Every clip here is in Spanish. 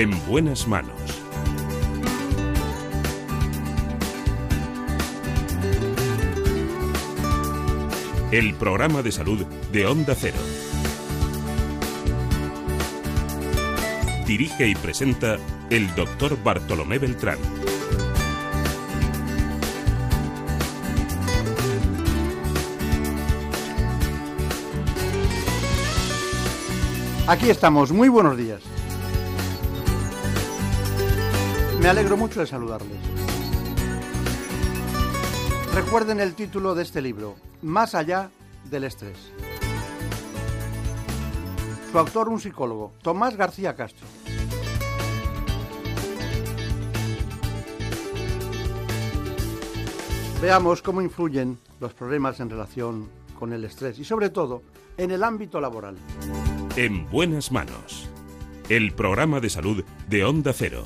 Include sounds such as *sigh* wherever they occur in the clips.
En buenas manos. El programa de salud de Onda Cero. Dirige y presenta el doctor Bartolomé Beltrán. Aquí estamos, muy buenos días. Me alegro mucho de saludarles. Recuerden el título de este libro, Más allá del estrés. Su autor, un psicólogo, Tomás García Castro. Veamos cómo influyen los problemas en relación con el estrés y sobre todo en el ámbito laboral. En buenas manos. El programa de salud de Onda Cero.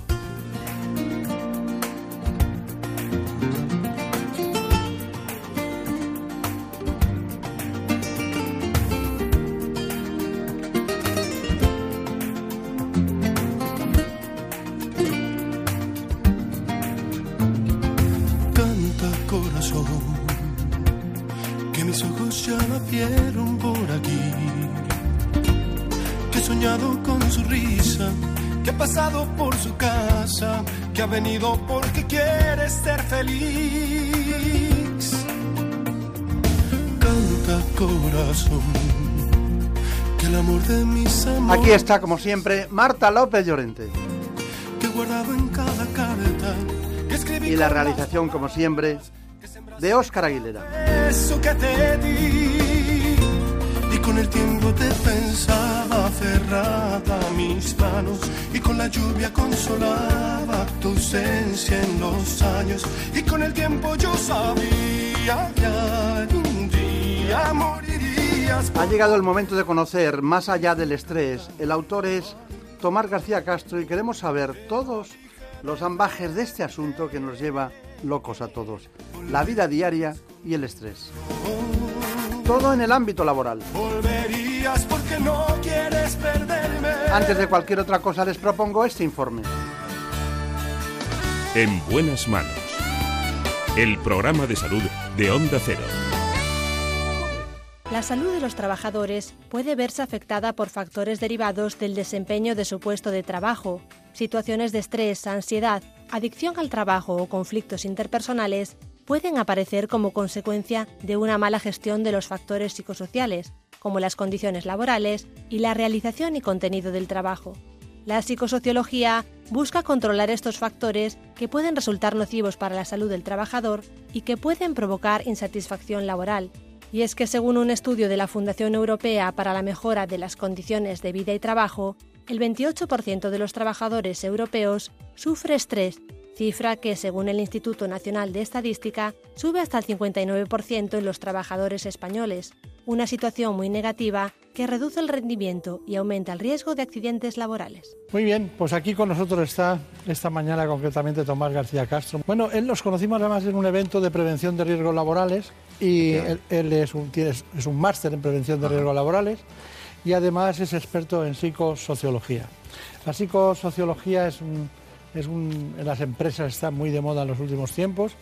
Aquí está, como siempre, Marta López Llorente. Y la realización, como siempre, de Óscar Aguilera. eso que te di y con el tiempo te pensaba cerrada mis manos y con la lluvia consolaba tu ausencia en los años y con el tiempo yo sabía que algún día morirías Ha llegado el momento de conocer, más allá del estrés, el autor es Tomás García Castro y queremos saber todos los ambajes de este asunto que nos lleva locos a todos, la vida diaria y el estrés. Todo en el ámbito laboral. volverías porque no quieres perderme Antes de cualquier otra cosa les propongo este informe. En buenas manos. El programa de salud de Onda Cero. La salud de los trabajadores puede verse afectada por factores derivados del desempeño de su puesto de trabajo, situaciones de estrés, ansiedad, adicción al trabajo o conflictos interpersonales pueden aparecer como consecuencia de una mala gestión de los factores psicosociales, como las condiciones laborales y la realización y contenido del trabajo. La psicosociología busca controlar estos factores que pueden resultar nocivos para la salud del trabajador y que pueden provocar insatisfacción laboral, y es que según un estudio de la Fundación Europea para la Mejora de las Condiciones de Vida y Trabajo, el 28% de los trabajadores europeos sufre estrés, cifra que según el Instituto Nacional de Estadística sube hasta el 59% en los trabajadores españoles, una situación muy negativa que reduce el rendimiento y aumenta el riesgo de accidentes laborales. Muy bien, pues aquí con nosotros está esta mañana concretamente Tomás García Castro. Bueno, él nos conocimos además en un evento de prevención de riesgos laborales y él, él es un, tiene- es un máster en prevención de riesgos laborales y además es experto en psicosociología. La psicosociología es un- es un- en las empresas está muy de moda en los últimos tiempos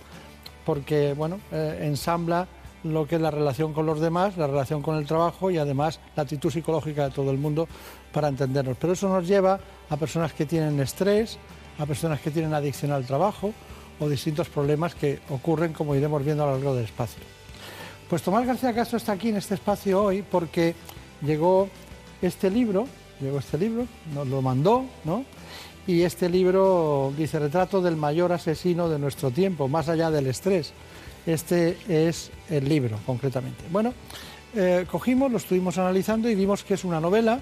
porque bueno, eh, ensambla lo que es la relación con los demás, la relación con el trabajo y además la actitud psicológica de todo el mundo para entendernos. Pero eso nos lleva a personas que tienen estrés, a personas que tienen adicción al trabajo o distintos problemas que ocurren como iremos viendo a lo largo del espacio. Pues Tomás García Castro está aquí en este espacio hoy porque llegó este libro, llegó este libro, nos lo mandó, ¿no? Y este libro dice Retrato del mayor asesino de nuestro tiempo, más allá del estrés. Este es el libro, concretamente. Bueno, eh, cogimos, lo estuvimos analizando y vimos que es una novela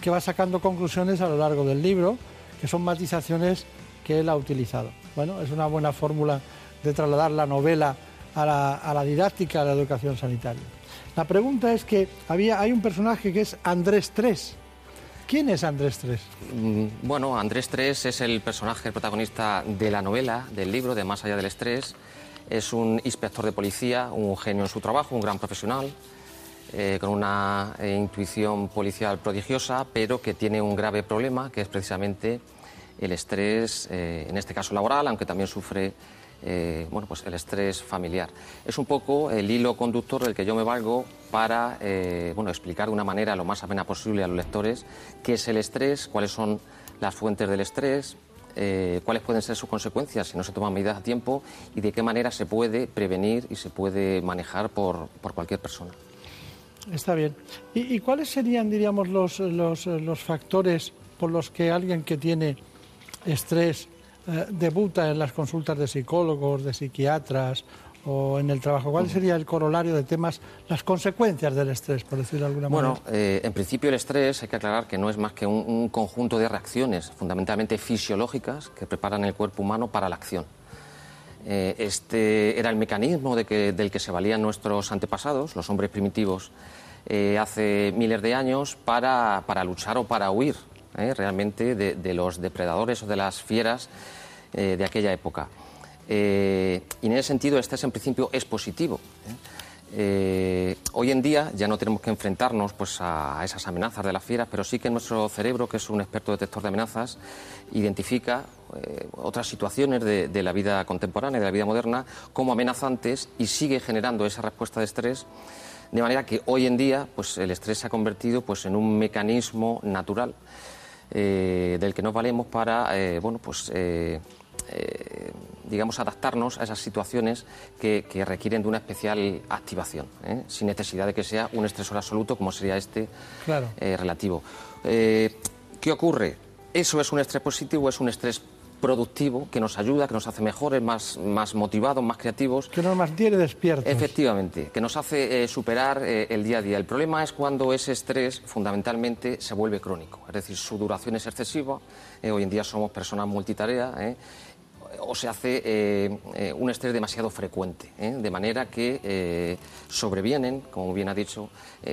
que va sacando conclusiones a lo largo del libro, que son matizaciones que él ha utilizado. Bueno, es una buena fórmula de trasladar la novela a la, didáctica de la educación sanitaria. La pregunta es que había, hay un personaje que es Andrés Tres. ¿Quién es Andrés Tres? Mm, Bueno, Andrés Tres es el personaje, protagonista de la novela, del libro, de Más allá del estrés. Es un inspector de policía, un genio en su trabajo, un gran profesional, eh, con una eh, intuición policial prodigiosa, pero que tiene un grave problema, que es precisamente el estrés, eh, en este caso laboral, aunque también sufre eh, bueno, pues el estrés familiar. Es un poco el hilo conductor del que yo me valgo para eh, bueno, explicar de una manera lo más amena posible a los lectores qué es el estrés, cuáles son las fuentes del estrés, eh, cuáles pueden ser sus consecuencias si no se toman medidas a tiempo y de qué manera se puede prevenir y se puede manejar por, por cualquier persona. Está bien. ¿Y, y cuáles serían, diríamos, los, los, los factores por los que alguien que tiene estrés eh, debuta en las consultas de psicólogos, de psiquiatras o en el trabajo? ¿Cuál sería el corolario de temas, las consecuencias del estrés, por decirlo de alguna Bueno, manera? eh, en principio el estrés hay que aclarar que no es más que un, un conjunto de reacciones fundamentalmente fisiológicas que preparan el cuerpo humano para la acción. Eh, este era el mecanismo de que- del que se valían nuestros antepasados, los hombres primitivos, eh, hace miles de años para, para luchar o para huir eh, realmente de, los depredadores o de las fieras eh, de aquella época. Eh, y en ese sentido, el estrés en principio es positivo. ¿eh? Hoy en día ya no tenemos que enfrentarnos pues, a, esas amenazas de las fieras, pero sí que nuestro cerebro, que es un experto detector de amenazas, identifica otras situaciones de, de la vida contemporánea, de la vida moderna, como amenazantes y sigue generando esa respuesta de estrés. De manera que hoy en día pues, el estrés se ha convertido pues, en un mecanismo natural eh, del que nos valemos para eh, bueno, pues, eh, digamos, adaptarnos a esas situaciones que, que requieren de una especial activación, ¿eh? sin necesidad de que sea un estresor absoluto como sería este Claro. eh, relativo. ¿Qué ocurre? ¿Eso es un estrés positivo o es un estrés productivo que nos ayuda, que nos hace mejores, más, más motivados, más creativos? Que nos mantiene despiertos. Efectivamente, que nos hace eh, superar eh, el día a día. El problema es cuando ese estrés fundamentalmente se vuelve crónico, es decir, su duración es excesiva. eh, hoy en día somos personas multitarea. o se hace eh, eh, un estrés demasiado frecuente, eh, de manera que sobrevienen, como bien ha dicho,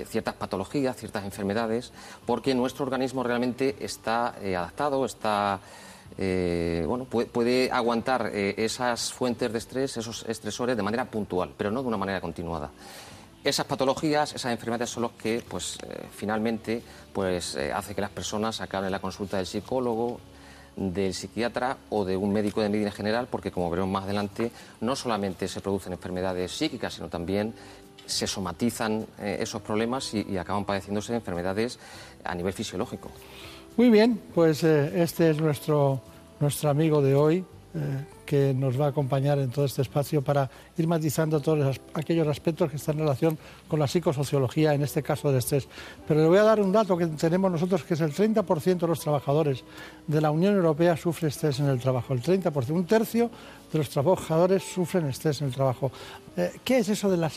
ciertas patologías, ciertas enfermedades, porque nuestro organismo realmente está adaptado, está eh, bueno, puede, aguantar eh, esas fuentes de estrés, esos estresores de manera puntual, pero no de una manera continuada. Esas patologías, esas enfermedades son los que, pues, eh, finalmente, pues, hace que las personas acaben en la consulta del psicólogo, del psiquiatra o de un médico de medicina general, porque, como veremos más adelante, no solamente se producen enfermedades psíquicas, sino también se somatizan esos problemas y acaban padeciéndose enfermedades a nivel fisiológico. Muy bien, pues eh, este es nuestro, nuestro amigo de hoy, eh, que nos va a acompañar en todo este espacio para ir matizando todos aquellos aspectos que están en relación con la psicosociología, en este caso del estrés. Pero le voy a dar un dato que tenemos nosotros, que es el 30% de los trabajadores de la Unión Europea sufre estrés en el trabajo. El 30%, un tercio de los trabajadores sufren estrés en el trabajo. Eh, ¿Qué es eso de la,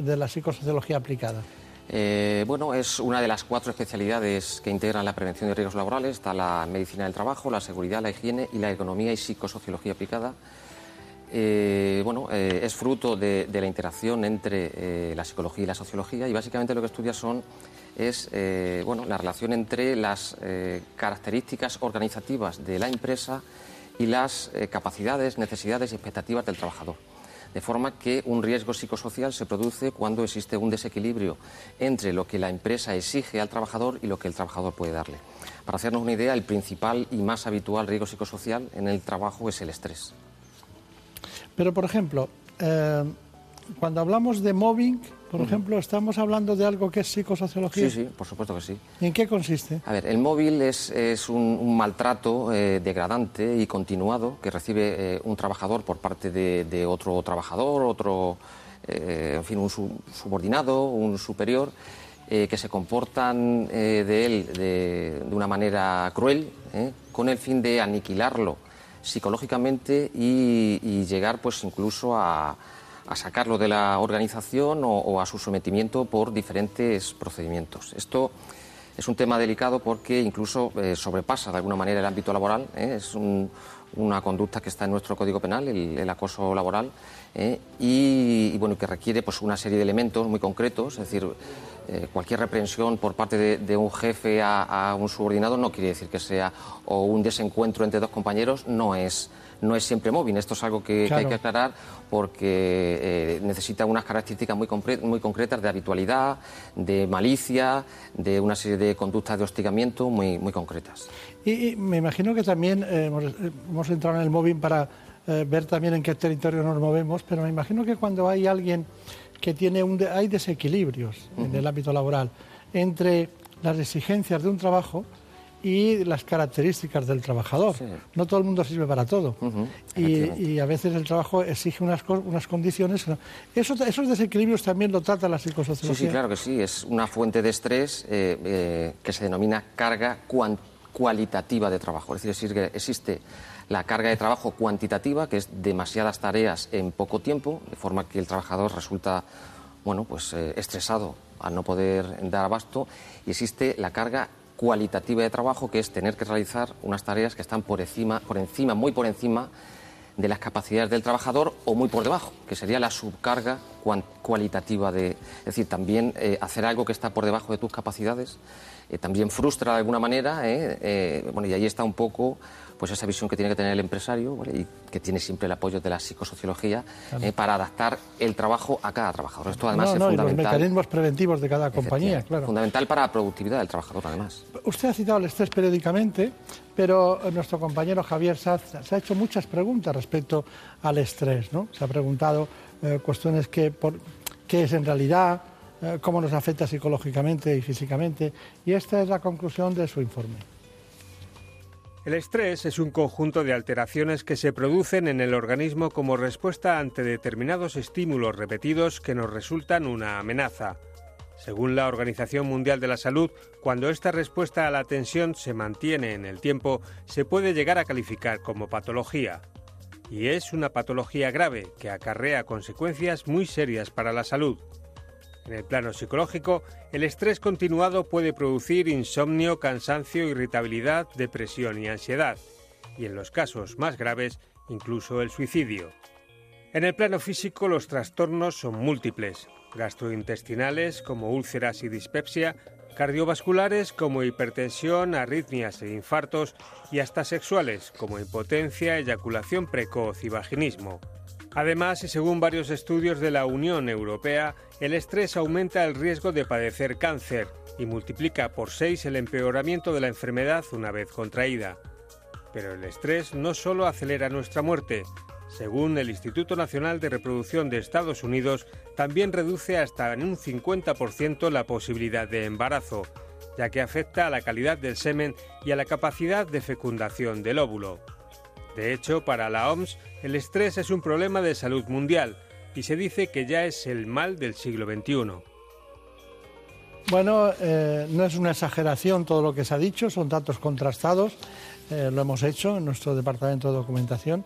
de la psicosociología aplicada? Eh, bueno, es una de las cuatro especialidades que integran la prevención de riesgos laborales. Está la medicina del trabajo, la seguridad, la higiene y la economía y psicosociología aplicada. Eh, bueno, eh, es fruto de, de la interacción entre la psicología y la sociología y básicamente lo que estudia son es bueno, la relación entre las características organizativas de la empresa y las capacidades, necesidades y expectativas del trabajador. De forma que un riesgo psicosocial se produce cuando existe un desequilibrio entre lo que la empresa exige al trabajador y lo que el trabajador puede darle. Para hacernos una idea, el principal y más habitual riesgo psicosocial en el trabajo es el estrés. Pero, por ejemplo, eh, cuando hablamos de mobbing, por ejemplo, estamos hablando de algo que es psicosociología. Sí, sí, por supuesto que sí. ¿Y en qué consiste? A ver, el móvil es, es un, un maltrato eh, degradante y continuado que recibe eh, un trabajador por parte de, de otro trabajador, otro, eh, en fin, un su- subordinado, un superior, que se comportan de él de, de una manera cruel, con el fin de aniquilarlo psicológicamente y, y llegar, pues, incluso a a sacarlo de la organización o, a su sometimiento por diferentes procedimientos. Esto es un tema delicado porque incluso eh, sobrepasa de alguna manera el ámbito laboral. ¿eh? Es un- una conducta que está en nuestro Código Penal, el, acoso laboral, ¿eh? y, bueno, que requiere pues, una serie de elementos muy concretos. Es decir, cualquier reprensión por parte de, de un jefe a, a un subordinado no quiere decir que sea o un desencuentro entre dos compañeros, no es no es siempre móvil. Esto es algo que, hay que aclarar porque eh, necesita unas características muy, muy concretas de habitualidad, de malicia, de una serie de conductas de hostigamiento muy, muy concretas. Y, me imagino que también eh, hemos, entrado en el móvil para eh, ver también en qué territorio nos movemos, pero me imagino que cuando hay alguien que tiene un hay desequilibrios en el ámbito laboral entre las exigencias de un trabajo y las características del trabajador. No todo el mundo sirve para todo. y, a veces el trabajo exige unas, unas condiciones. Eso, esos desequilibrios también lo trata la psicosociología. Sí, sí, claro que sí. Es una fuente de estrés eh, eh, que se denomina carga cualitativa de trabajo. Es decir, existe la carga de trabajo cuantitativa, que es demasiadas tareas en poco tiempo, de forma que el trabajador resulta bueno, pues, eh, estresado al no poder dar abasto. Y existe la carga cualitativa de trabajo, que es tener que realizar unas tareas que están por encima, por encima, muy por encima de las capacidades del trabajador o muy por debajo, que sería la subcarga cualitativa de, es decir, también eh, hacer algo que está por debajo de tus capacidades, eh, también frustra de alguna manera, eh, bueno, y ahí está un poco pues esa visión que tiene que tener el empresario y que tiene siempre el apoyo de la psicosociología eh, para adaptar el trabajo a cada trabajador. Esto además es fundamental. Y los mecanismos preventivos de cada compañía, claro. Fundamental para la productividad del trabajador, además. Usted ha citado el estrés periódicamente, pero nuestro compañero Javier Saz se ha hecho muchas preguntas respecto al estrés, ¿no? Se ha preguntado eh, cuestiones que por, qué es en realidad, eh, cómo nos afecta psicológicamente y físicamente, y esta es la conclusión de su informe. El estrés es un conjunto de alteraciones que se producen en el organismo como respuesta ante determinados estímulos repetidos que nos resultan una amenaza. Según la Organización Mundial de la Salud, cuando esta respuesta a la tensión se mantiene en el tiempo, se puede llegar a calificar como patología. Y es una patología grave que acarrea consecuencias muy serias para la salud. En el plano psicológico, el estrés continuado puede producir insomnio, cansancio, irritabilidad, depresión y ansiedad, y en los casos más graves, incluso el suicidio. En el plano físico, los trastornos son múltiples, gastrointestinales como úlceras y dispepsia, cardiovasculares como hipertensión, arritmias e infartos, y hasta sexuales como impotencia, eyaculación precoz y vaginismo. Además, y según varios estudios de la Unión Europea, el estrés aumenta el riesgo de padecer cáncer y multiplica por seis el empeoramiento de la enfermedad una vez contraída. Pero el estrés no solo acelera nuestra muerte, según el Instituto Nacional de Reproducción de Estados Unidos, también reduce hasta en un 50% la posibilidad de embarazo, ya que afecta a la calidad del semen y a la capacidad de fecundación del óvulo. De hecho, para la OMS, el estrés es un problema de salud mundial y se dice que ya es el mal del siglo XXI. Bueno, eh, no es una exageración todo lo que se ha dicho, son datos contrastados, eh, lo hemos hecho en nuestro departamento de documentación.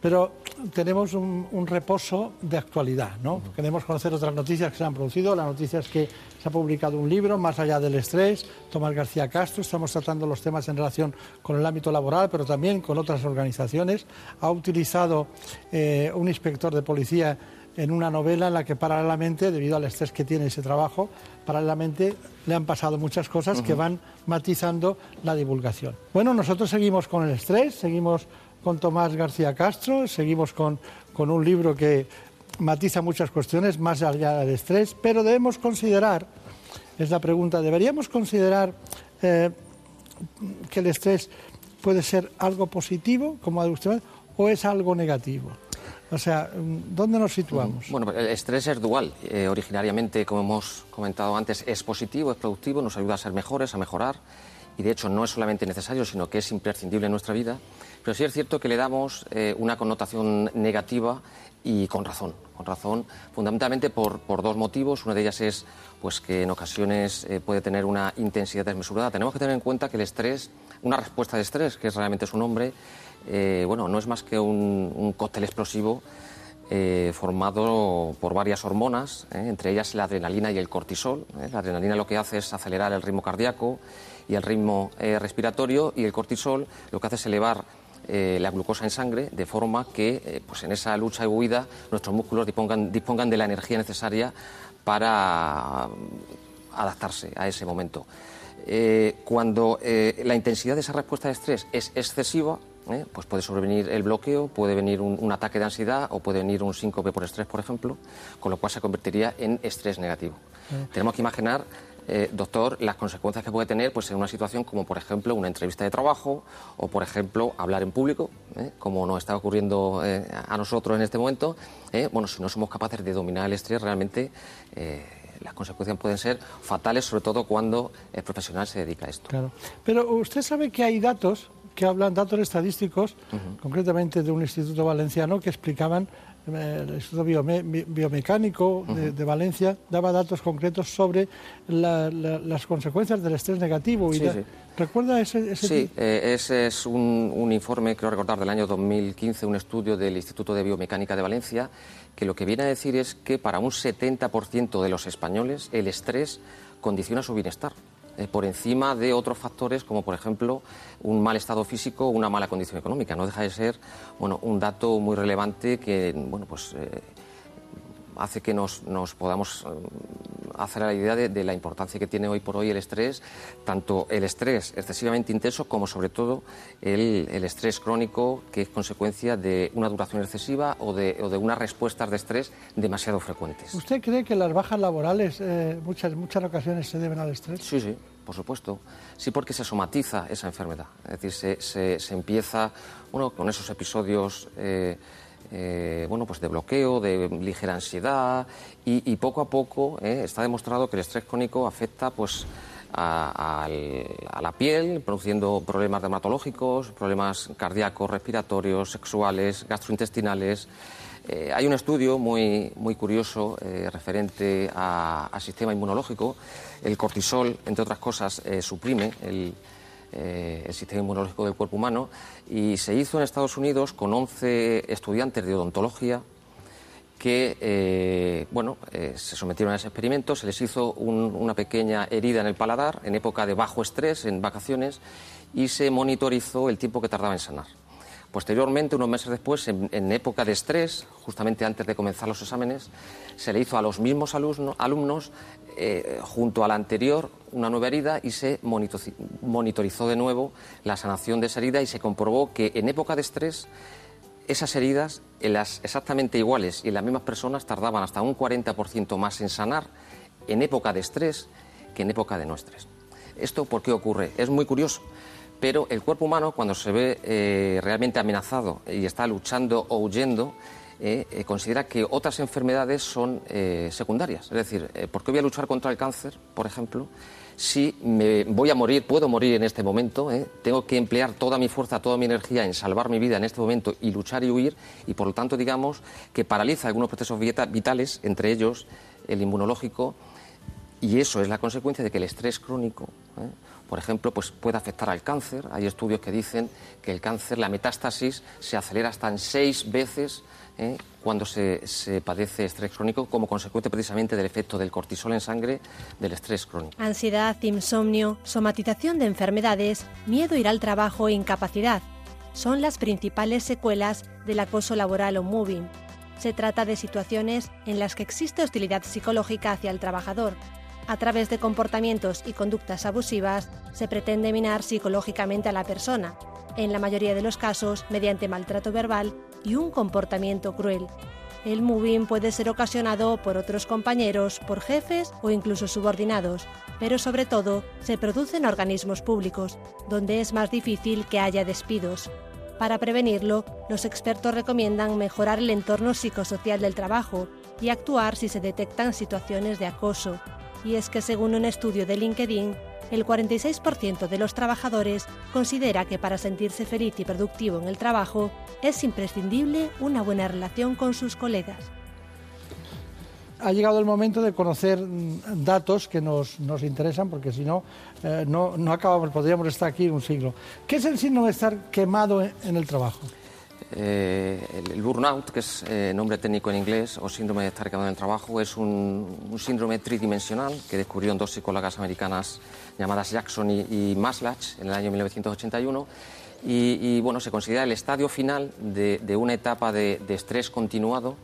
Pero tenemos un, reposo de actualidad, ¿no? Queremos conocer otras noticias que se han producido. La noticia es que se ha publicado un libro, Más allá del estrés, Tomás García Castro. Estamos tratando los temas en relación con el ámbito laboral, pero también con otras organizaciones. Ha utilizado eh, un inspector de policía en una novela en la que paralelamente, debido al estrés que tiene ese trabajo, paralelamente le han pasado muchas cosas que van matizando la divulgación. Bueno, nosotros seguimos con el estrés, seguimos con Tomás García Castro, seguimos con, un libro que matiza muchas cuestiones más allá del estrés, pero debemos considerar, es la pregunta, ¿deberíamos considerar eh, que el estrés puede ser algo positivo, como ha usted, o es algo negativo? O sea, ¿dónde nos situamos? Bueno, el estrés es dual. Eh, originariamente, como hemos comentado antes, es positivo, es productivo, nos ayuda a ser mejores, a mejorar. Y de hecho no es solamente necesario, sino que es imprescindible en nuestra vida. Pero sí es cierto que le damos eh, una connotación negativa y con razón, con razón, fundamentalmente por, dos motivos. Una de ellas es pues, que en ocasiones eh, puede tener una intensidad desmesurada. Tenemos que tener en cuenta que el estrés, una respuesta de estrés, que es realmente su nombre, eh, bueno, no es más que un, cóctel explosivo formado por varias hormonas, entre ellas la adrenalina y el cortisol. La adrenalina lo que hace es acelerar el ritmo cardíaco y el ritmo respiratorio y el cortisol lo que hace es elevar eh, la glucosa en sangre, de forma que eh, pues en esa lucha y huida nuestros músculos dispongan, dispongan de la energía necesaria para mm, adaptarse a ese momento. Eh, cuando la intensidad de esa respuesta de estrés es excesiva, pues puede sobrevenir el bloqueo, puede venir un, ataque de ansiedad o puede venir un síncope por estrés, por ejemplo, con lo cual se convertiría en estrés negativo. Tenemos que imaginar eh, doctor, las consecuencias que puede tener pues, en una situación como, por ejemplo, una entrevista de trabajo o, por ejemplo, hablar en público, ¿eh? como nos está ocurriendo eh, a nosotros en este momento. bueno, si no somos capaces de dominar el estrés, realmente las consecuencias pueden ser fatales, sobre todo cuando el profesional se dedica a esto. Claro. Pero usted sabe que hay datos que hablan, datos estadísticos, concretamente de un instituto valenciano, que explicaban el Instituto Biomecánico de, Valencia daba datos concretos sobre las consecuencias del estrés negativo. Y ¿Recuerda ese, ese Sí, eh, ese es un, informe, creo recordar, del año 2015, un estudio del Instituto de Biomecánica de Valencia, que lo que viene a decir es que para un 70% de los españoles el estrés condiciona su bienestar. Eh, por encima de otros factores como por ejemplo un mal estado físico o una mala condición económica. No deja de ser bueno, un dato muy relevante que bueno, pues, eh, hace que nos, podamos eh, hacer la idea de, la importancia que tiene hoy por hoy el estrés, tanto el estrés excesivamente intenso como sobre todo el, estrés crónico que es consecuencia de una duración excesiva o de, o de unas respuestas de estrés demasiado frecuentes. ¿Usted cree que las bajas laborales eh, muchas, muchas ocasiones se deben al estrés? Sí, sí. Por supuesto, sí porque se somatiza esa enfermedad, es decir, se, se, empieza bueno, con esos episodios eh, eh, bueno, pues de bloqueo, de ligera ansiedad y, poco a poco eh, está demostrado que el estrés crónico afecta pues a, la piel, produciendo problemas dermatológicos, problemas cardíacos, respiratorios, sexuales, gastrointestinales. Eh, hay un estudio muy, muy curioso referente al sistema inmunológico. El cortisol, entre otras cosas, suprime el, eh, el sistema inmunológico del cuerpo humano y se hizo en Estados Unidos con 11 estudiantes de odontología que eh, bueno, eh, se sometieron a ese experimento, se les hizo una pequeña herida en el paladar en época de bajo estrés, en vacaciones, y se monitorizó el tiempo que tardaba en sanar. Posteriormente, unos meses después, en, época de estrés, justamente antes de comenzar los exámenes, se le hizo a los mismos alumnos, junto a la anterior, una nueva herida y se monitorizó de nuevo la sanación de esa herida y se comprobó que en época de estrés esas heridas, en las exactamente iguales y en las mismas personas, tardaban hasta un 40% más en sanar en época de estrés que en época de no estrés. ¿Esto por qué ocurre? Es muy curioso pero el cuerpo humano cuando se ve eh, realmente amenazado y está luchando o huyendo, eh, eh, considera que otras enfermedades son secundarias. Es decir, ¿por qué voy a luchar contra el cáncer, por ejemplo? Si me voy a morir, puedo morir en este momento, tengo que emplear toda mi fuerza, toda mi energía en salvar mi vida en este momento y luchar y huir, y por lo tanto, digamos, que paraliza algunos procesos vitales, entre ellos el inmunológico, y eso es la consecuencia de que el estrés crónico por ejemplo, pues puede afectar al cáncer. Hay estudios que dicen que el cáncer, la metástasis, se acelera hasta en seis veces ¿eh? cuando se, padece estrés crónico como consecuencia precisamente del efecto del cortisol en sangre del estrés crónico. Ansiedad, insomnio, somatización de enfermedades, miedo a ir al trabajo e incapacidad son las principales secuelas del acoso laboral o moving. Se trata de situaciones en las que existe hostilidad psicológica hacia el trabajador, a través de comportamientos y conductas abusivas, se pretende minar psicológicamente a la persona, en la mayoría de los casos mediante maltrato verbal y un comportamiento cruel. El moving puede ser ocasionado por otros compañeros, por jefes o incluso subordinados, pero sobre todo se produce en organismos públicos, donde es más difícil que haya despidos. Para prevenirlo, los expertos recomiendan mejorar el entorno psicosocial del trabajo y actuar si se detectan situaciones de acoso, y es que según un estudio de LinkedIn, el 46% de los trabajadores considera que para sentirse feliz y productivo en el trabajo es imprescindible una buena relación con sus colegas. Ha llegado el momento de conocer mm, datos que nos, interesan, porque si no, eh, no, no acabamos, podríamos estar aquí un siglo. ¿Qué es el síndrome de estar quemado en el trabajo? Eh, el, burnout, que es eh, nombre técnico en inglés, o síndrome de estar quemado en el trabajo, es un, síndrome tridimensional que descubrieron dos psicólogas americanas llamadas Jackson y, Maslach en el año 1981. Y, bueno, se considera el estadio final de, una etapa de, estrés continuado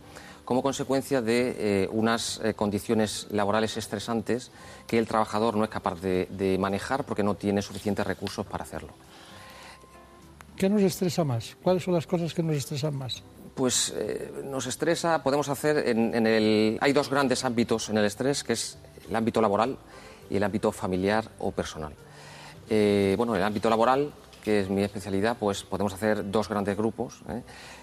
como consecuencia de eh, unas condiciones laborales estresantes que el trabajador no es capaz de manejar porque no tiene suficientes recursos para hacerlo. ¿Qué nos estresa más? ¿Cuáles son las cosas que nos estresan más? Pues eh, nos estresa, podemos hacer en, el... Hay dos grandes ámbitos en el estrés, que es el ámbito laboral y el ámbito familiar o personal. Eh, bueno, en el ámbito laboral, que es mi especialidad, pues podemos hacer dos grandes grupos. ¿eh?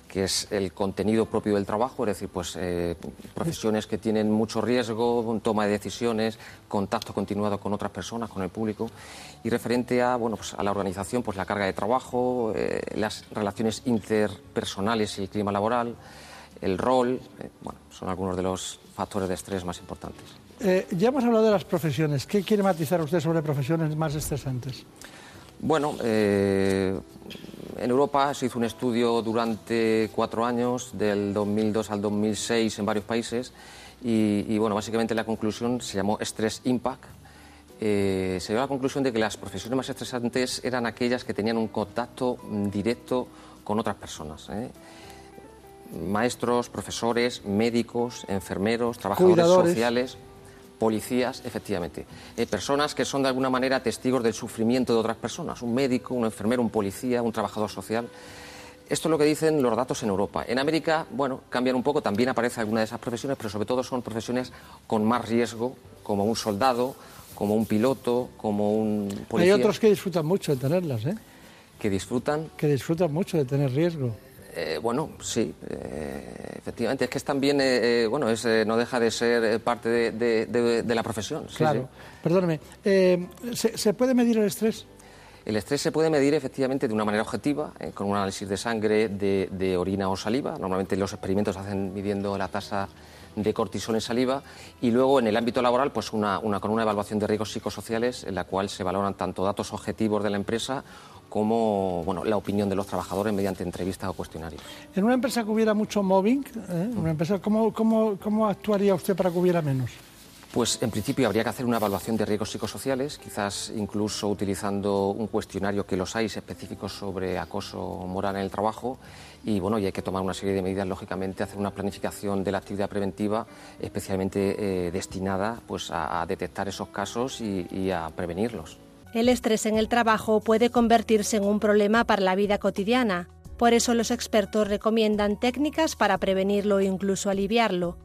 Que es el contenido propio del trabajo, es decir, pues eh, profesiones que tienen mucho riesgo, toma de decisiones, contacto continuado con otras personas, con el público, y referente a, bueno, pues a la organización, pues la carga de trabajo, eh, las relaciones interpersonales y el clima laboral, el rol, eh, bueno, son algunos de los factores de estrés más importantes. ya hemos hablado de las profesiones. ¿Qué quiere matizar usted sobre profesiones más estresantes? Bueno, en Europa se hizo un estudio durante cuatro años, del 2002 al 2006, en varios países, y, bueno, básicamente la conclusión se llamó Stress Impact. Eh, se dio a la conclusión de que las profesiones más estresantes eran aquellas que tenían un contacto directo con otras personas. ¿eh? Maestros, profesores, médicos, enfermeros, trabajadores sociales Policías, efectivamente. Eh, personas que son de alguna manera testigos del sufrimiento de otras personas. Un médico, un enfermero, un policía, un trabajador social. Esto es lo que dicen los datos en Europa. En América, bueno, cambian un poco, también aparece alguna de esas profesiones, pero sobre todo son profesiones con más riesgo, como un soldado, como un piloto, como un policía. Hay otros que disfrutan mucho de tenerlas, ¿eh? Que disfrutan. Que disfrutan mucho de tener riesgo. Eh, bueno, sí, eh, efectivamente. Es que es también, eh, bueno, es, no deja de ser parte de, la profesión. claro. Perdóneme, ¿se, puede medir el estrés? El estrés se puede medir efectivamente de una manera objetiva, con un análisis de sangre, de, orina o saliva. Normalmente los experimentos se hacen midiendo la tasa de cortisol en saliva y luego en el ámbito laboral pues una, con una evaluación de riesgos psicosociales en la cual se valoran tanto datos objetivos de la empresa como bueno, la opinión de los trabajadores mediante entrevistas o cuestionarios. En una empresa que hubiera mucho mobbing, ¿eh? una empresa, ¿cómo, cómo, cómo actuaría usted para que hubiera menos? Pues en principio habría que hacer una evaluación de riesgos psicosociales, quizás incluso utilizando un cuestionario que los hay específicos sobre acoso moral en el trabajo y bueno, y hay que tomar una serie de medidas, lógicamente, hacer una planificación de la actividad preventiva especialmente eh, destinada pues, a, detectar esos casos y a prevenirlos. El estrés en el trabajo puede convertirse en un problema para la vida cotidiana. Por eso los expertos recomiendan técnicas para prevenirlo e incluso aliviarlo.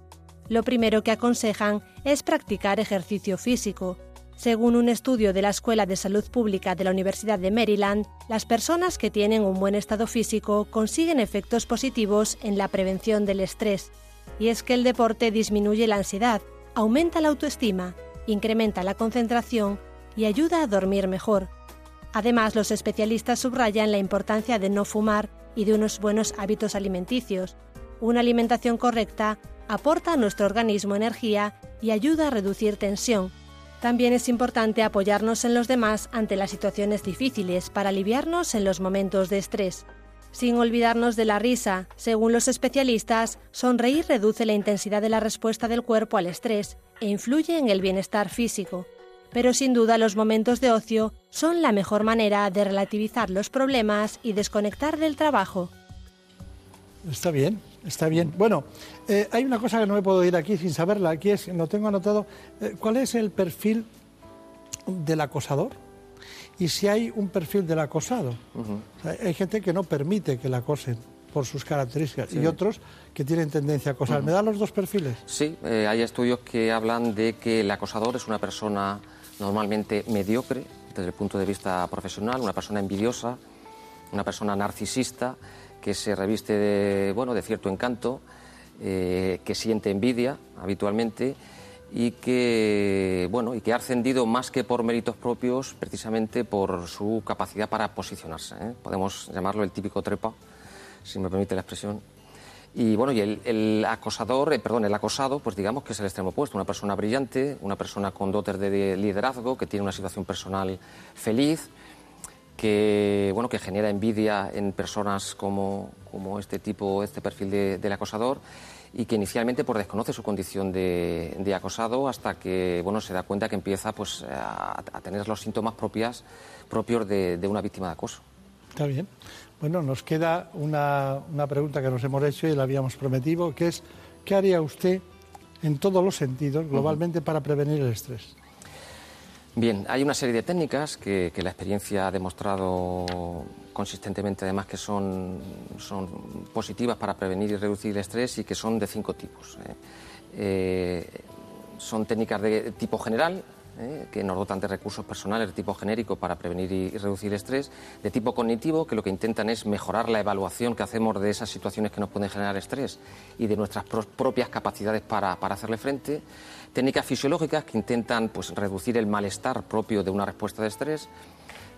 Lo primero que aconsejan es practicar ejercicio físico. Según un estudio de la Escuela de Salud Pública de la Universidad de Maryland, las personas que tienen un buen estado físico consiguen efectos positivos en la prevención del estrés. Y es que el deporte disminuye la ansiedad, aumenta la autoestima, incrementa la concentración y ayuda a dormir mejor. Además, los especialistas subrayan la importancia de no fumar y de unos buenos hábitos alimenticios. Una alimentación correcta aporta a nuestro organismo energía y ayuda a reducir tensión. También es importante apoyarnos en los demás ante las situaciones difíciles para aliviarnos en los momentos de estrés. Sin olvidarnos de la risa, según los especialistas, sonreír reduce la intensidad de la respuesta del cuerpo al estrés e influye en el bienestar físico pero sin duda los momentos de ocio son la mejor manera de relativizar los problemas y desconectar del trabajo. Está bien, está bien. Bueno, eh, hay una cosa que no me puedo ir aquí sin saberla. Aquí es, lo tengo anotado. Eh, ¿Cuál es el perfil del acosador? Y si hay un perfil del acosado. hay gente que no permite que la acosen por sus características y otros que tienen tendencia a acosar. ¿Me dan los dos perfiles? Sí, eh, hay estudios que hablan de que el acosador es una persona normalmente mediocre desde el punto de vista profesional, una persona envidiosa, una persona narcisista que se reviste de, bueno, de cierto encanto, eh, que siente envidia habitualmente y que, bueno, y que ha ascendido más que por méritos propios, precisamente por su capacidad para posicionarse. ¿eh? Podemos llamarlo el típico trepa, si me permite la expresión, y bueno, y el, acosador, eh, perdón, el acosado, pues digamos que es el extremo opuesto, una persona brillante, una persona con dotes de liderazgo, que tiene una situación personal feliz, que bueno, que genera envidia en personas como, como este tipo, este perfil del acosador, y que inicialmente pues, desconoce su condición de, acosado hasta que bueno, se da cuenta que empieza pues, a, tener los síntomas propias, propios de, de una víctima de acoso. Está bien. Bueno, nos queda una, pregunta que nos hemos hecho y la habíamos prometido, que es, ¿qué haría usted en todos los sentidos, globalmente, para prevenir el estrés? Bien, hay una serie de técnicas que, la experiencia ha demostrado consistentemente, además, que son, son, positivas para prevenir y reducir el estrés y que son de cinco tipos. ¿eh? Eh, son técnicas de tipo general, ¿eh? que nos dotan de recursos personales de tipo genérico para prevenir y, reducir estrés, de tipo cognitivo, que lo que intentan es mejorar la evaluación que hacemos de esas situaciones que nos pueden generar estrés y de nuestras propias capacidades para, para hacerle frente técnicas fisiológicas que intentan pues, reducir el malestar propio de una respuesta de estrés,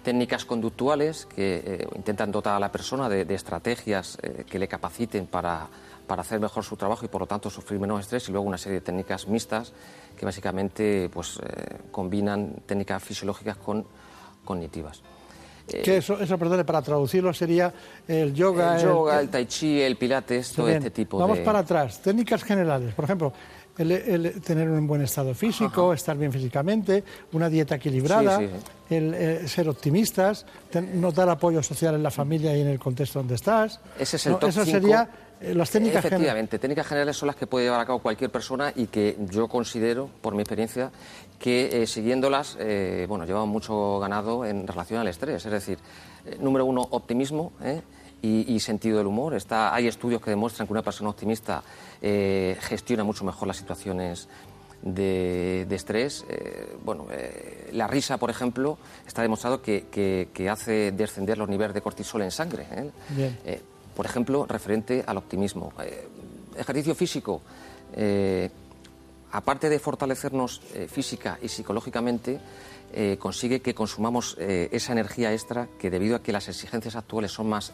técnicas conductuales que eh, intentan dotar a la persona de, estrategias eh, que le capaciten para, hacer mejor su trabajo y por lo tanto sufrir menos estrés y luego una serie de técnicas mixtas que básicamente pues, eh, combinan técnicas fisiológicas con cognitivas. Que eso, eso, perdone, para traducirlo sería el yoga. El yoga, el, tai chi, el pilates, todo este tipo Vamos de... Vamos para atrás. Técnicas generales. Por ejemplo, el, tener un buen estado físico, estar bien físicamente, una dieta equilibrada, El, ser optimistas, notar apoyo social en la familia y en el contexto donde estás. Ese es el top Eso sería eh, las técnicas Efectivamente, técnicas generales son las que puede llevar a cabo cualquier persona y que yo considero, por mi experiencia, que eh, siguiéndolas, eh, bueno, llevamos mucho ganado en relación al estrés. Es decir, número uno, optimismo y, sentido del humor. Está, hay estudios que demuestran que una persona optimista eh, gestiona mucho mejor las situaciones de, estrés. Eh, bueno, eh, la risa, por ejemplo, está demostrado que, hace descender los niveles de cortisol en sangre. Por ejemplo, referente al optimismo. ejercicio físico. aparte de fortalecernos física y psicológicamente, consigue que consumamos esa energía extra que debido a que las exigencias actuales son más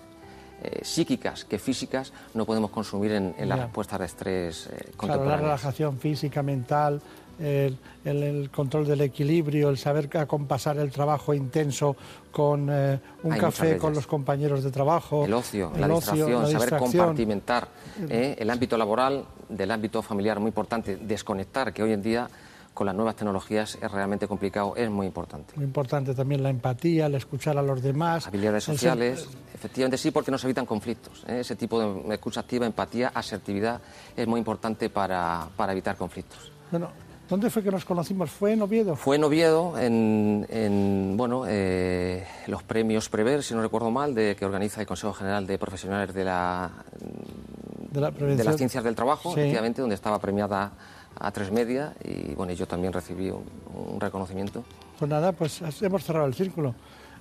eh, psíquicas que físicas no podemos consumir en, en las respuestas de estrés eh, claro, la relajación física, mental, el, control del equilibrio, el saber acompasar el trabajo intenso con eh, un café con los compañeros de trabajo. El ocio, la, distracción, saber compartimentar el ámbito laboral del ámbito familiar, muy importante, desconectar, que hoy en día con las nuevas tecnologías es realmente complicado, es muy importante. Muy importante también la empatía, el escuchar a los demás. Habilidades sociales, efectivamente sí, porque nos evitan conflictos. ¿eh? Ese tipo de escucha activa, empatía, asertividad es muy importante para, evitar conflictos. Bueno, ¿dónde fue que nos conocimos? ¿Fue en Oviedo? Fue en Oviedo, en, bueno, eh, los premios Prever, si no recuerdo mal, de, que organiza el Consejo General de Profesionales de, la, de, las Ciencias del Trabajo, efectivamente, donde estaba premiada a tres media y bueno, yo también recibí un, reconocimiento. Pues nada, pues hemos cerrado el círculo.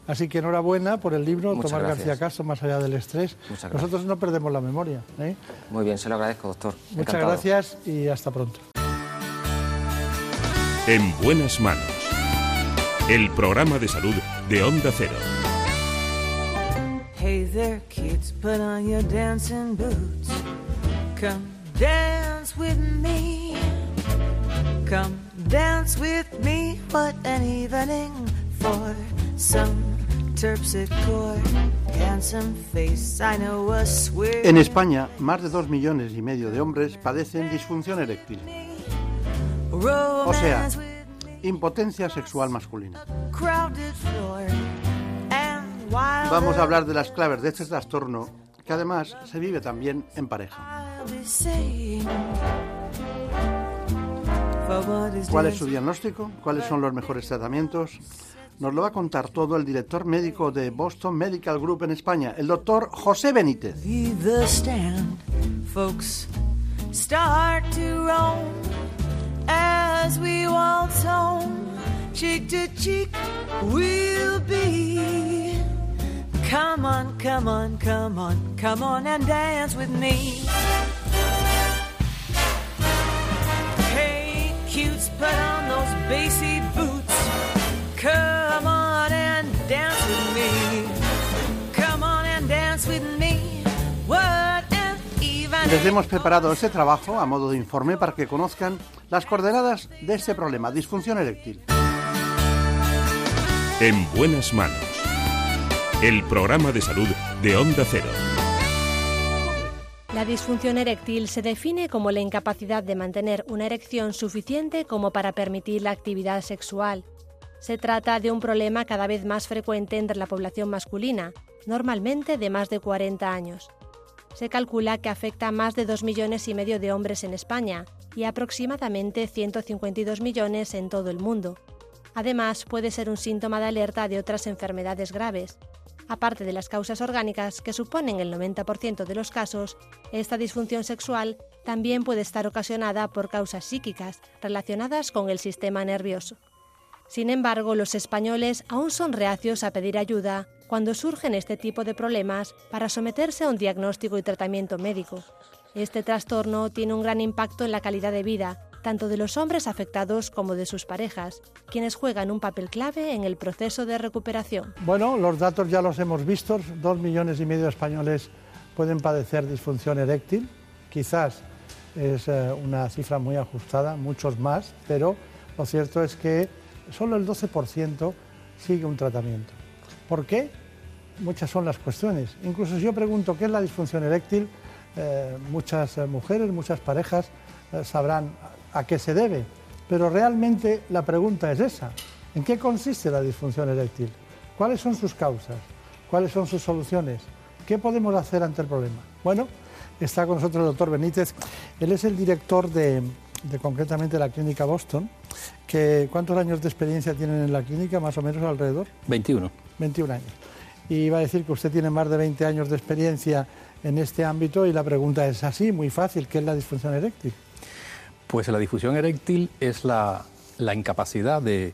Así que enhorabuena por el libro Tomás García Castro, Más allá del estrés. Nosotros no perdemos la memoria. ¿eh? Muy bien, se lo agradezco, doctor. Muchas gracias y hasta pronto. En buenas manos. El programa de salud de Onda Cero. Hey there, kids, put on your dancing boots. Come dance with me. Come dance with me, what an evening for some En España, más de dos millones y medio de hombres padecen disfunción eréctil. O sea, impotencia sexual masculina. Vamos a hablar de las claves de este trastorno, que además se vive también en pareja. ¿Cuál es su diagnóstico? ¿Cuáles son los mejores tratamientos? Nos lo va a contar todo el director médico de Boston Medical Group en España, el doctor José Benítez. Come on, come on, come on, come on and dance with me. Hey, cutes, put on those bassy boots. Come on Les hemos preparado este trabajo a modo de informe para que conozcan las coordenadas de este problema, disfunción eréctil. En buenas manos. El programa de salud de Onda Cero. La disfunción eréctil se define como la incapacidad de mantener una erección suficiente como para permitir la actividad sexual. Se trata de un problema cada vez más frecuente entre la población masculina, normalmente de más de 40 años. Se calcula que afecta a más de 2 millones y medio de hombres en España y aproximadamente 152 millones en todo el mundo. Además, puede ser un síntoma de alerta de otras enfermedades graves. Aparte de las causas orgánicas, que suponen el 90% de los casos, esta disfunción sexual también puede estar ocasionada por causas psíquicas relacionadas con el sistema nervioso. Sin embargo, los españoles aún son reacios a pedir ayuda cuando surgen este tipo de problemas para someterse a un diagnóstico y tratamiento médico. Este trastorno tiene un gran impacto en la calidad de vida, tanto de los hombres afectados como de sus parejas, quienes juegan un papel clave en el proceso de recuperación. Bueno, los datos ya los hemos visto, dos millones y medio de españoles pueden padecer disfunción eréctil, quizás es eh, una cifra muy ajustada, muchos más, pero lo cierto es que solo el 12% sigue un tratamiento. ¿Por qué? Muchas son las cuestiones. Incluso si yo pregunto qué es la disfunción eréctil, eh, muchas eh, mujeres, muchas parejas eh, sabrán a qué se debe. Pero realmente la pregunta es esa. ¿En qué consiste la disfunción eréctil? ¿Cuáles son sus causas? ¿Cuáles son sus soluciones? ¿Qué podemos hacer ante el problema? Bueno, está con nosotros el doctor Benítez. Él es el director de, concretamente la clínica Boston. Que, ¿Cuántos años de experiencia tienen en la clínica, más o menos alrededor? 21. 21 años. Y iba a decir que usted tiene más de 20 años de experiencia en este ámbito y la pregunta es así, muy fácil, ¿qué es la disfunción eréctil? Pues la disfunción eréctil es la, la incapacidad de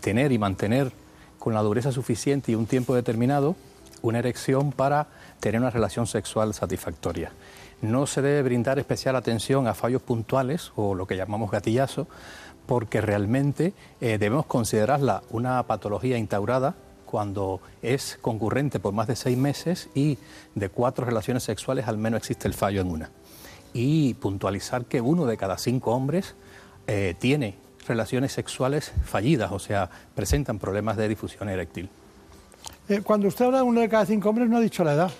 tener y mantener con la dureza suficiente y un tiempo determinado una erección para tener una relación sexual satisfactoria. No se debe brindar especial atención a fallos puntuales o lo que llamamos gatillazo, porque realmente eh, debemos considerarla una patología instaurada cuando es concurrente por más de seis meses y de cuatro relaciones sexuales al menos existe el fallo en una. Y puntualizar que uno de cada cinco hombres eh, tiene relaciones sexuales fallidas, o sea, presentan problemas de difusión eréctil. Eh, cuando usted habla de uno de cada cinco hombres, no ha dicho la edad.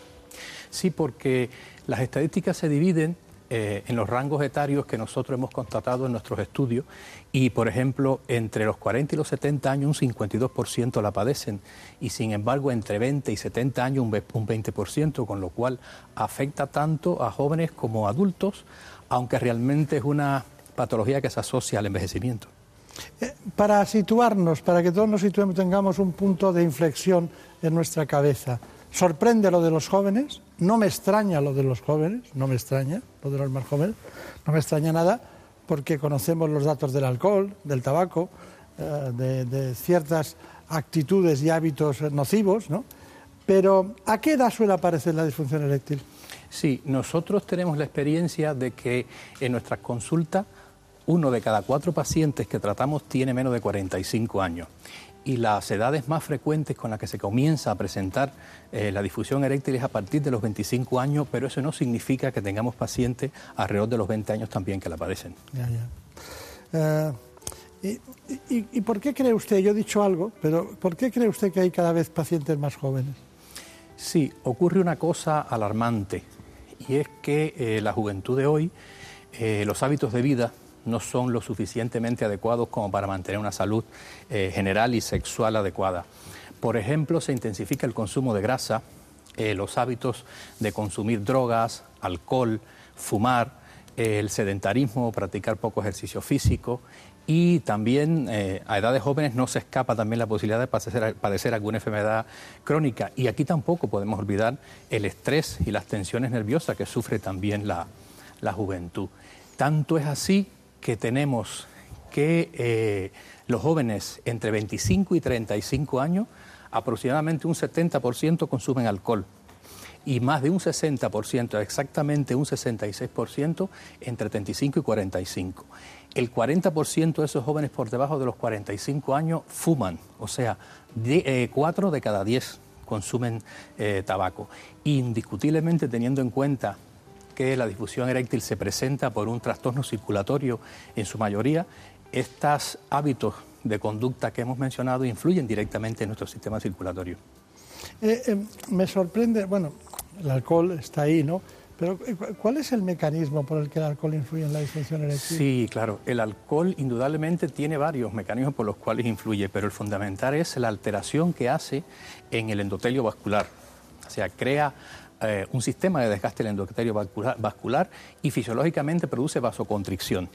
Sí, porque las estadísticas se dividen eh, en los rangos etarios que nosotros hemos constatado en nuestros estudios y, por ejemplo, entre los 40 y los 70 años un 52% la padecen y, sin embargo, entre 20 y 70 años un 20%, con lo cual afecta tanto a jóvenes como a adultos, aunque realmente es una patología que se asocia al envejecimiento. Eh, para situarnos, para que todos nos situemos, tengamos un punto de inflexión en nuestra cabeza. Sorprende lo de los jóvenes, no me extraña lo de los jóvenes, no me extraña lo de los más jóvenes, no me extraña nada porque conocemos los datos del alcohol, del tabaco, eh, de, de, ciertas actitudes y hábitos nocivos, ¿no? Pero ¿a qué edad suele aparecer la disfunción eréctil? Sí, nosotros tenemos la experiencia de que en nuestras consultas uno de cada cuatro pacientes que tratamos tiene menos de 45 años y las edades más frecuentes con las que se comienza a presentar eh, la difusión eréctil es a partir de los 25 años, pero eso no significa que tengamos pacientes alrededor de los 20 años también que la padecen. Ya, ya. Uh, y, y, y, por qué cree usted, yo he dicho algo, pero ¿por qué cree usted que hay cada vez pacientes más jóvenes? Sí, ocurre una cosa alarmante y es que eh, la juventud de hoy, eh, los hábitos de vida, no son lo suficientemente adecuados como para mantener una salud eh, general y sexual adecuada. Por ejemplo, se intensifica el consumo de grasa, eh, los hábitos de consumir drogas, alcohol, fumar, eh, el sedentarismo, practicar poco ejercicio físico y también a edades jóvenes no se escapa también la posibilidad de padecer, alguna enfermedad crónica. Y aquí tampoco podemos olvidar el estrés y las tensiones nerviosas que sufre también la juventud. Tanto es así que tenemos que eh, los jóvenes entre 25 y 35 años, aproximadamente un 70% consumen alcohol y más de un 60%, exactamente un 66%, entre 35 y 45. El 40% de esos jóvenes por debajo de los 45 años fuman, o sea, de, eh, 4 de cada 10 consumen eh, tabaco. Indiscutiblemente teniendo en cuenta que la disfunción eréctil se presenta por un trastorno circulatorio en su mayoría, estos hábitos de conducta que hemos mencionado influyen directamente en nuestro sistema circulatorio. Eh, eh, me sorprende, bueno, el alcohol está ahí, ¿no? Pero ¿cuál es el mecanismo por el que el alcohol influye en la disfunción eréctil? Sí, claro. El alcohol indudablemente tiene varios mecanismos por los cuales influye, pero el fundamental es la alteración que hace en el endotelio vascular. O sea, crea eh, un sistema de desgaste del vascular, y fisiológicamente produce vasoconstricción.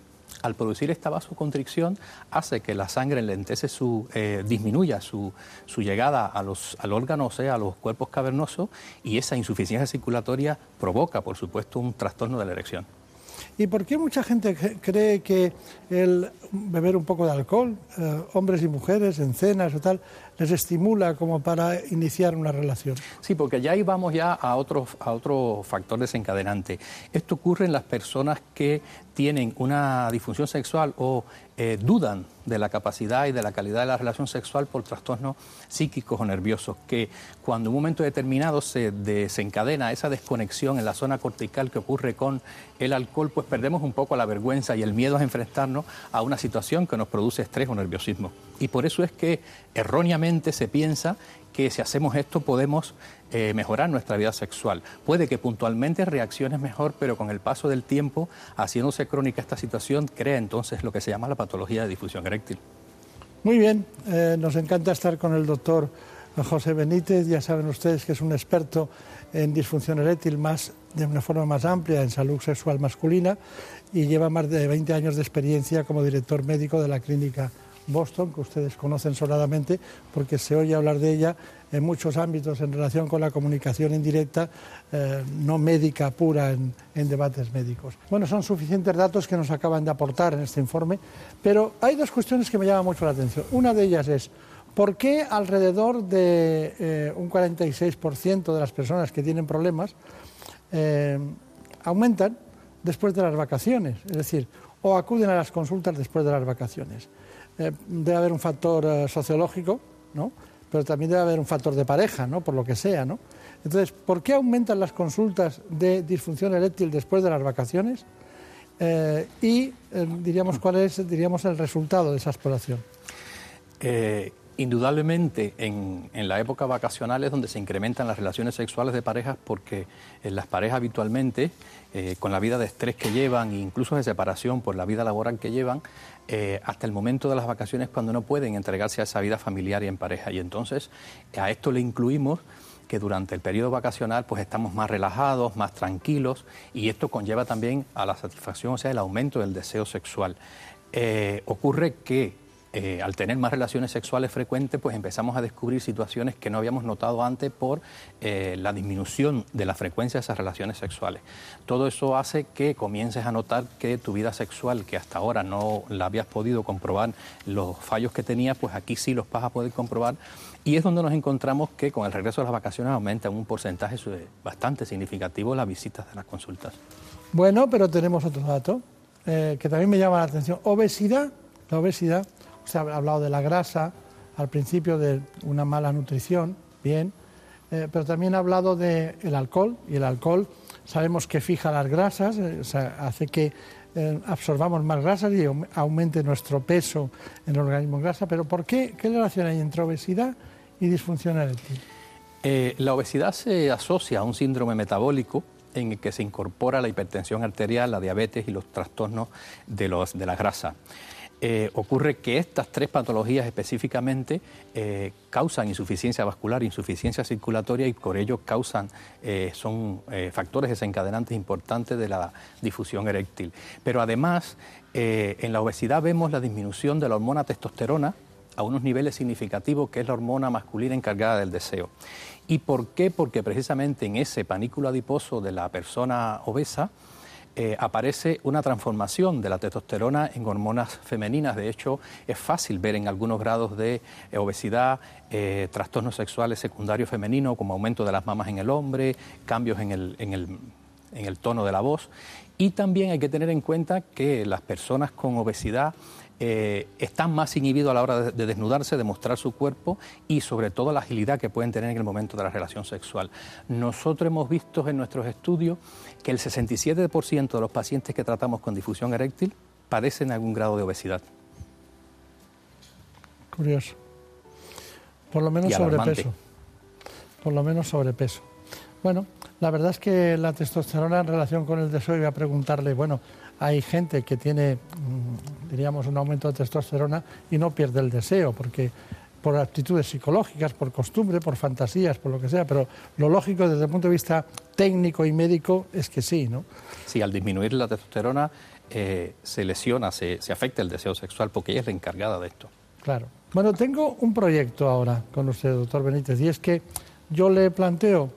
al producir esta vasoconstricción hace que la sangre lentece su, eh, disminuya su, su, llegada a los, al órgano, o sea, a los cuerpos cavernosos, y esa insuficiencia circulatoria provoca, por supuesto, un trastorno de la erección. ¿Y por qué mucha gente cree que el beber un poco de alcohol, eh, hombres y mujeres en cenas o tal, les estimula como para iniciar una relación? Sí, porque ya ahí vamos ya a otro, a otro factor desencadenante. Esto ocurre en las personas que tienen una disfunción sexual o eh, dudan de la capacidad y de la calidad de la relación sexual por trastornos psíquicos o nerviosos, que cuando en un momento determinado se desencadena esa desconexión en la zona cortical que ocurre con el alcohol, pues perdemos un poco la vergüenza y el miedo a enfrentarnos a una situación que nos produce estrés o nerviosismo. Y por eso es que erróneamente se piensa que si hacemos esto podemos eh, mejorar nuestra vida sexual. Puede que puntualmente reacciones mejor, pero con el paso del tiempo, haciéndose crónica esta situación, crea entonces lo que se llama la patología de difusión eréctil. Muy bien, eh, nos encanta estar con el doctor José Benítez, ya saben ustedes que es un experto en disfunción eréctil más de una forma más amplia en salud sexual masculina y lleva más de 20 años de experiencia como director médico de la clínica Boston, que ustedes conocen sonadamente porque se oye hablar de ella en muchos ámbitos en relación con la comunicación indirecta, eh, no médica pura en, debates médicos. Bueno, son suficientes datos que nos acaban de aportar en este informe, pero hay dos cuestiones que me llaman mucho la atención. Una de ellas es, ¿por qué alrededor de eh, un 46% de las personas que tienen problemas eh, aumentan después de las vacaciones? Es decir, o acuden a las consultas después de las vacaciones. Debe haber un factor sociológico, ¿no? pero también debe haber un factor de pareja, ¿no? Por lo que sea, ¿no? Entonces, ¿por qué aumentan las consultas de disfunción eréctil después de las vacaciones? Eh, y eh, diríamos cuál es diríamos el resultado de esa exploración. Eh, indudablemente en, en, la época vacacional es donde se incrementan las relaciones sexuales de parejas porque en las parejas habitualmente, con la vida de estrés que llevan e incluso de separación por la vida laboral que llevan, eh, hasta el momento de las vacaciones cuando no pueden entregarse a esa vida familiar y en pareja. Y entonces a esto le incluimos que durante el periodo vacacional pues estamos más relajados, más tranquilos y esto conlleva también a la satisfacción, o sea, el aumento del deseo sexual. Eh, ocurre que eh, al tener más relaciones sexuales frecuentes, pues empezamos a descubrir situaciones que no habíamos notado antes por eh, la disminución de la frecuencia de esas relaciones sexuales. Todo eso hace que comiences a notar que tu vida sexual, que hasta ahora no la habías podido comprobar los fallos que tenías, pues aquí sí los vas a poder comprobar. Y es donde nos encontramos que con el regreso de las vacaciones aumenta un porcentaje bastante significativo las visitas de las consultas. Bueno, pero tenemos otro dato eh, que también me llama la atención. Obesidad. La obesidad se ha hablado de la grasa, al principio de una mala nutrición, bien, eh, pero también ha hablado del alcohol, y el alcohol sabemos que fija las grasas, eh, hace que eh, absorbamos más grasas y aumente nuestro peso en el organismo en grasa, pero ¿por qué? ¿Qué relación hay entre obesidad y disfunción eréctil? la obesidad se asocia a un síndrome metabólico en el que se incorpora la hipertensión arterial, la diabetes y los trastornos de, los, de la grasa. Eh, ocurre que estas tres patologías específicamente eh, causan insuficiencia vascular, insuficiencia circulatoria y por ello causan, eh, son factores desencadenantes importantes de la difusión eréctil. Pero además, en la obesidad vemos la disminución de la hormona testosterona a unos niveles significativos, que es la hormona masculina encargada del deseo. ¿Y por qué? Porque precisamente en ese panículo adiposo de la persona obesa, eh, aparece una transformación de la testosterona en hormonas femeninas. De hecho, es fácil ver en algunos grados de eh, obesidad eh, trastornos sexuales secundarios femeninos, como aumento de las mamas en el hombre, cambios en el, en el, en el tono de la voz. Y también hay que tener en cuenta que las personas con obesidad eh, están más inhibidos a la hora de, desnudarse, de mostrar su cuerpo y sobre todo la agilidad que pueden tener en el momento de la relación sexual. Nosotros hemos visto en nuestros estudios que el 67% de los pacientes que tratamos con difusión eréctil padecen algún grado de obesidad. Curioso. Por lo menos sobrepeso. Por lo menos sobrepeso. Bueno, la verdad es que la testosterona en relación con el deseo, iba a preguntarle, bueno, hay gente que tiene, mm, diríamos, un aumento de testosterona y no pierde el deseo, porque por actitudes psicológicas, por costumbre, por fantasías, por lo que sea, pero lo lógico desde el punto de vista técnico y médico es que sí, ¿no? Sí, al disminuir la testosterona eh, se lesiona, se, se afecta el deseo sexual, porque ella es la encargada de esto. Claro. Bueno, tengo un proyecto ahora con usted, doctor Benítez, y es que yo le planteo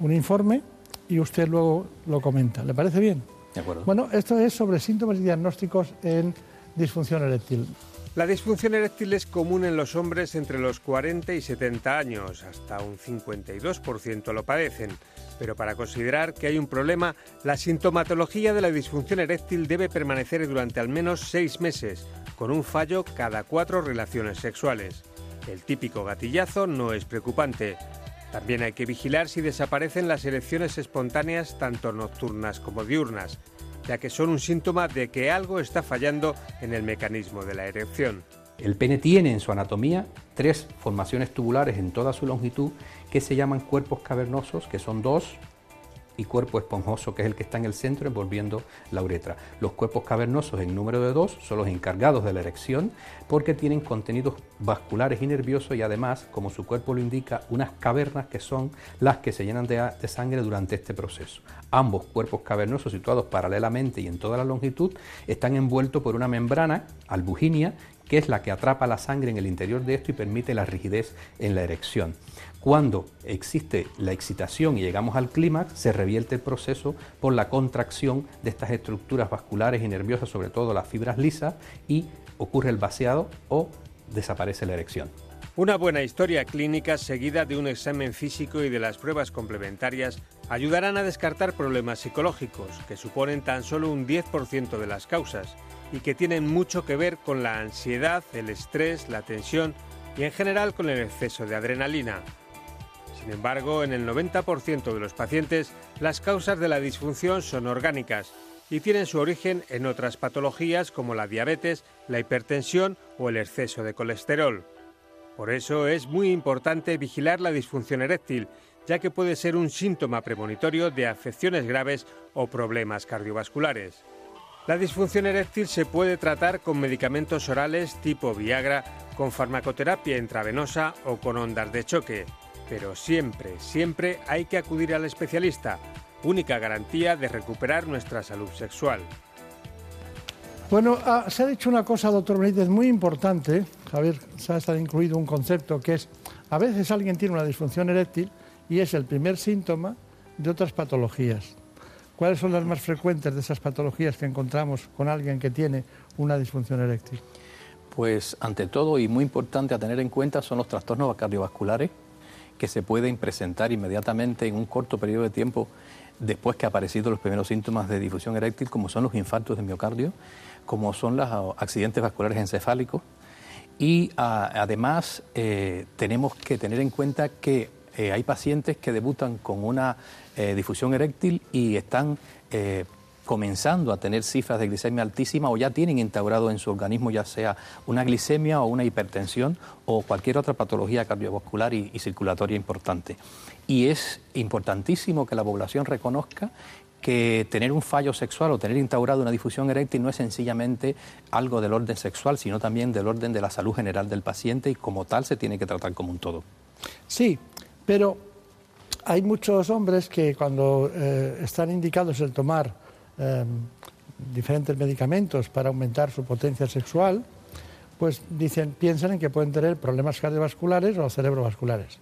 un informe y usted luego lo comenta. ¿Le parece bien? ¿De acuerdo? Bueno, esto es sobre síntomas y diagnósticos en disfunción eréctil. La disfunción eréctil es común en los hombres entre los 40 y 70 años, hasta un 52% lo padecen. Pero para considerar que hay un problema, la sintomatología de la disfunción eréctil debe permanecer durante al menos seis meses, con un fallo cada cuatro relaciones sexuales. El típico gatillazo no es preocupante. También hay que vigilar si desaparecen las erecciones espontáneas tanto nocturnas como diurnas, ya que son un síntoma de que algo está fallando en el mecanismo de la erección. El pene tiene en su anatomía tres formaciones tubulares en toda su longitud que se llaman cuerpos cavernosos, que son dos, y cuerpo esponjoso, que es el que está en el centro envolviendo la uretra. Los cuerpos cavernosos en número de dos son los encargados de la erección porque tienen contenidos vasculares y nerviosos y además, como su cuerpo lo indica, unas cavernas que son las que se llenan de, sangre durante este proceso. Ambos cuerpos cavernosos situados paralelamente y en toda la longitud están envueltos por una membrana albuginia que es la que atrapa la sangre en el interior de esto y permite la rigidez en la erección. Cuando existe la excitación y llegamos al clímax, se revierte el proceso por la contracción de estas estructuras vasculares y nerviosas, sobre todo las fibras lisas, y ocurre el vaciado o desaparece la erección. Una buena historia clínica seguida de un examen físico y de las pruebas complementarias ayudarán a descartar problemas psicológicos, que suponen tan solo un 10% de las causas y que tienen mucho que ver con la ansiedad, el estrés, la tensión y en general con el exceso de adrenalina. Sin embargo, en el 90% de los pacientes, las causas de la disfunción son orgánicas y tienen su origen en otras patologías como la diabetes, la hipertensión o el exceso de colesterol. Por eso es muy importante vigilar la disfunción eréctil, ya que puede ser un síntoma premonitorio de afecciones graves o problemas cardiovasculares. La disfunción eréctil se puede tratar con medicamentos orales tipo Viagra, con farmacoterapia intravenosa o con ondas de choque. Pero siempre, siempre hay que acudir al especialista, única garantía de recuperar nuestra salud sexual. Bueno, ah, se ha dicho una cosa, doctor Benítez, muy importante. Javier, se ha estado incluido un concepto que es, a veces alguien tiene una disfunción eréctil y es el primer síntoma de otras patologías. ¿Cuáles son las más frecuentes de esas patologías que encontramos con alguien que tiene una disfunción eréctil? Pues ante todo y muy importante a tener en cuenta son los trastornos cardiovasculares que se pueden presentar inmediatamente en un corto periodo de tiempo después que han aparecido los primeros síntomas de difusión eréctil, como son los infartos de miocardio, como son los accidentes vasculares encefálicos. Y a, además eh, tenemos que tener en cuenta que eh, hay pacientes que debutan con una eh, difusión eréctil y están comenzando a tener cifras de glicemia altísima o ya tienen instaurado en su organismo ya sea una glicemia o una hipertensión o cualquier otra patología cardiovascular y, circulatoria importante. Y es importantísimo que la población reconozca que tener un fallo sexual o tener instaurado una difusión eréctil no es sencillamente algo del orden sexual, sino también del orden de la salud general del paciente y como tal se tiene que tratar como un todo. Sí, pero hay muchos hombres que cuando eh, están indicados el tomar eh, diferentes medicamentos para aumentar su potencia sexual, pues dicen, piensan en que pueden tener problemas cardiovasculares o cerebrovasculares.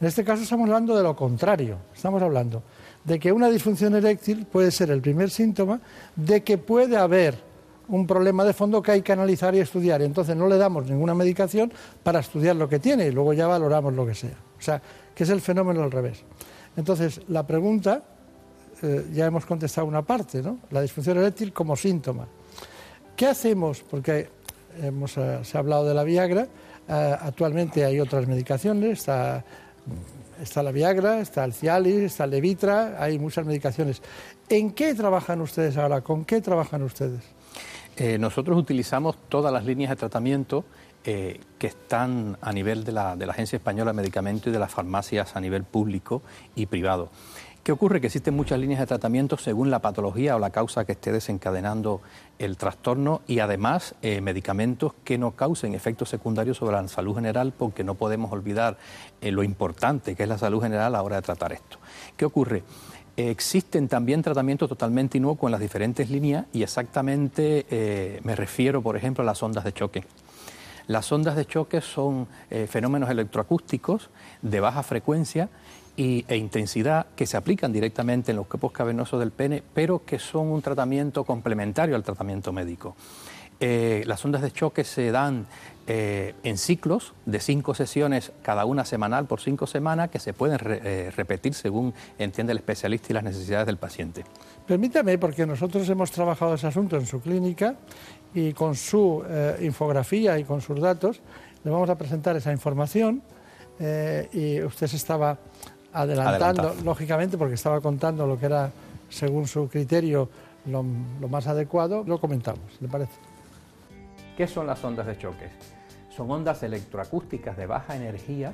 En este caso estamos hablando de lo contrario, estamos hablando de que una disfunción eréctil puede ser el primer síntoma de que puede haber un problema de fondo que hay que analizar y estudiar. Y entonces no le damos ninguna medicación para estudiar lo que tiene y luego ya valoramos lo que sea. O sea, que es el fenómeno al revés. Entonces, la pregunta, eh, ya hemos contestado una parte, ¿no? La disfunción eréctil como síntoma. ¿Qué hacemos? Porque hemos, eh, se ha hablado de la Viagra, eh, actualmente hay otras medicaciones, está, está la Viagra, está el Cialis, está el Levitra, hay muchas medicaciones. ¿En qué trabajan ustedes ahora? ¿Con qué trabajan ustedes? nosotros utilizamos todas las líneas de tratamiento que están a nivel de la, de la, Agencia Española de Medicamentos y de las farmacias a nivel público y privado. ¿Qué ocurre? Que existen muchas líneas de tratamiento según la patología o la causa que esté desencadenando el trastorno y además eh, medicamentos que no causen efectos secundarios sobre la salud general porque no podemos olvidar eh, lo importante que es la salud general a la hora de tratar esto. ¿Qué ocurre? Existen también tratamientos totalmente inocuos en las diferentes líneas y exactamente eh, me refiero, por ejemplo, a las ondas de choque. Las ondas de choque son fenómenos electroacústicos de baja frecuencia y, e intensidad que se aplican directamente en los cuerpos cavernosos del pene, pero que son un tratamiento complementario al tratamiento médico. Eh, las ondas de choque se dan eh, en ciclos de cinco sesiones, cada una semanal por cinco semanas, que se pueden eh, repetir según entiende el especialista y las necesidades del paciente. Permítame, porque nosotros hemos trabajado ese asunto en su clínica y con su infografía y con sus datos le vamos a presentar esa información y usted se estaba adelantando, lógicamente, porque estaba contando lo que era, según su criterio, lo, lo más adecuado, lo comentamos, ¿le parece? ¿Qué son las ondas de choque? Son ondas electroacústicas de baja energía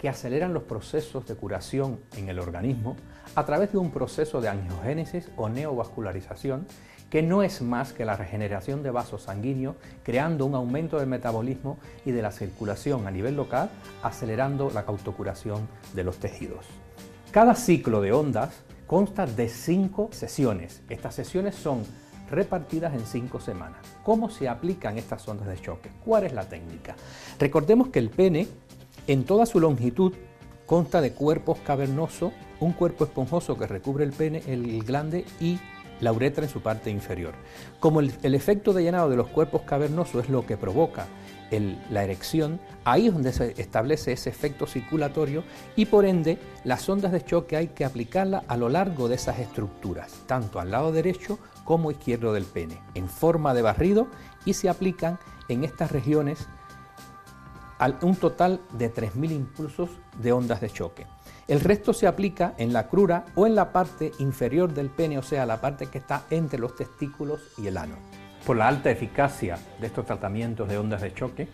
que aceleran los procesos de curación en el organismo a través de un proceso de angiogénesis o neovascularización que no es más que la regeneración de vasos sanguíneos, creando un aumento del metabolismo y de la circulación a nivel local, acelerando la cautocuración de los tejidos. Cada ciclo de ondas consta de cinco sesiones. Estas sesiones son repartidas en cinco semanas. ¿Cómo se aplican estas ondas de choque? ¿Cuál es la técnica? Recordemos que el pene, en toda su longitud, consta de cuerpos cavernosos, un cuerpo esponjoso que recubre el pene, el glande y la uretra en su parte inferior. Como el, efecto de llenado de los cuerpos cavernosos es lo que provoca la erección, ahí es donde se establece ese efecto circulatorio y por ende las ondas de choque hay que aplicarlas a lo largo de esas estructuras, tanto al lado derecho como izquierdo del pene, en forma de barrido y se aplican en estas regiones un total de 3.000 impulsos de ondas de choque. El resto se aplica en la crura o en la parte inferior del pene, o sea, la parte que está entre los testículos y el ano. Por la alta eficacia de estos tratamientos de ondas de choque,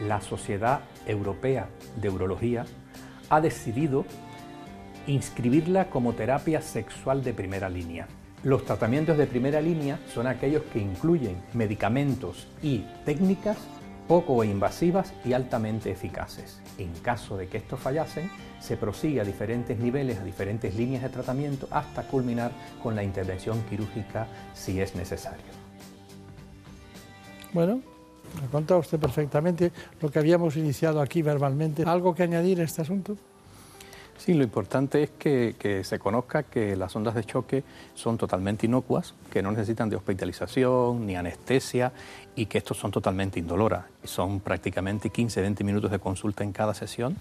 la Sociedad Europea de Urología ha decidido inscribirla como terapia sexual de primera línea. Los tratamientos de primera línea son aquellos que incluyen medicamentos y técnicas poco invasivas y altamente eficaces. En caso de que estos fallasen, se prosigue a diferentes niveles, a diferentes líneas de tratamiento, hasta culminar con la intervención quirúrgica si es necesario. Bueno, ha contado usted perfectamente lo que habíamos iniciado aquí verbalmente. ¿Algo que añadir a este asunto? Sí, lo importante es que, se conozca que las ondas de choque son totalmente inocuas, que no necesitan de hospitalización ni anestesia y que estos son totalmente indoloras. Son prácticamente 15-20 minutos de consulta en cada sesión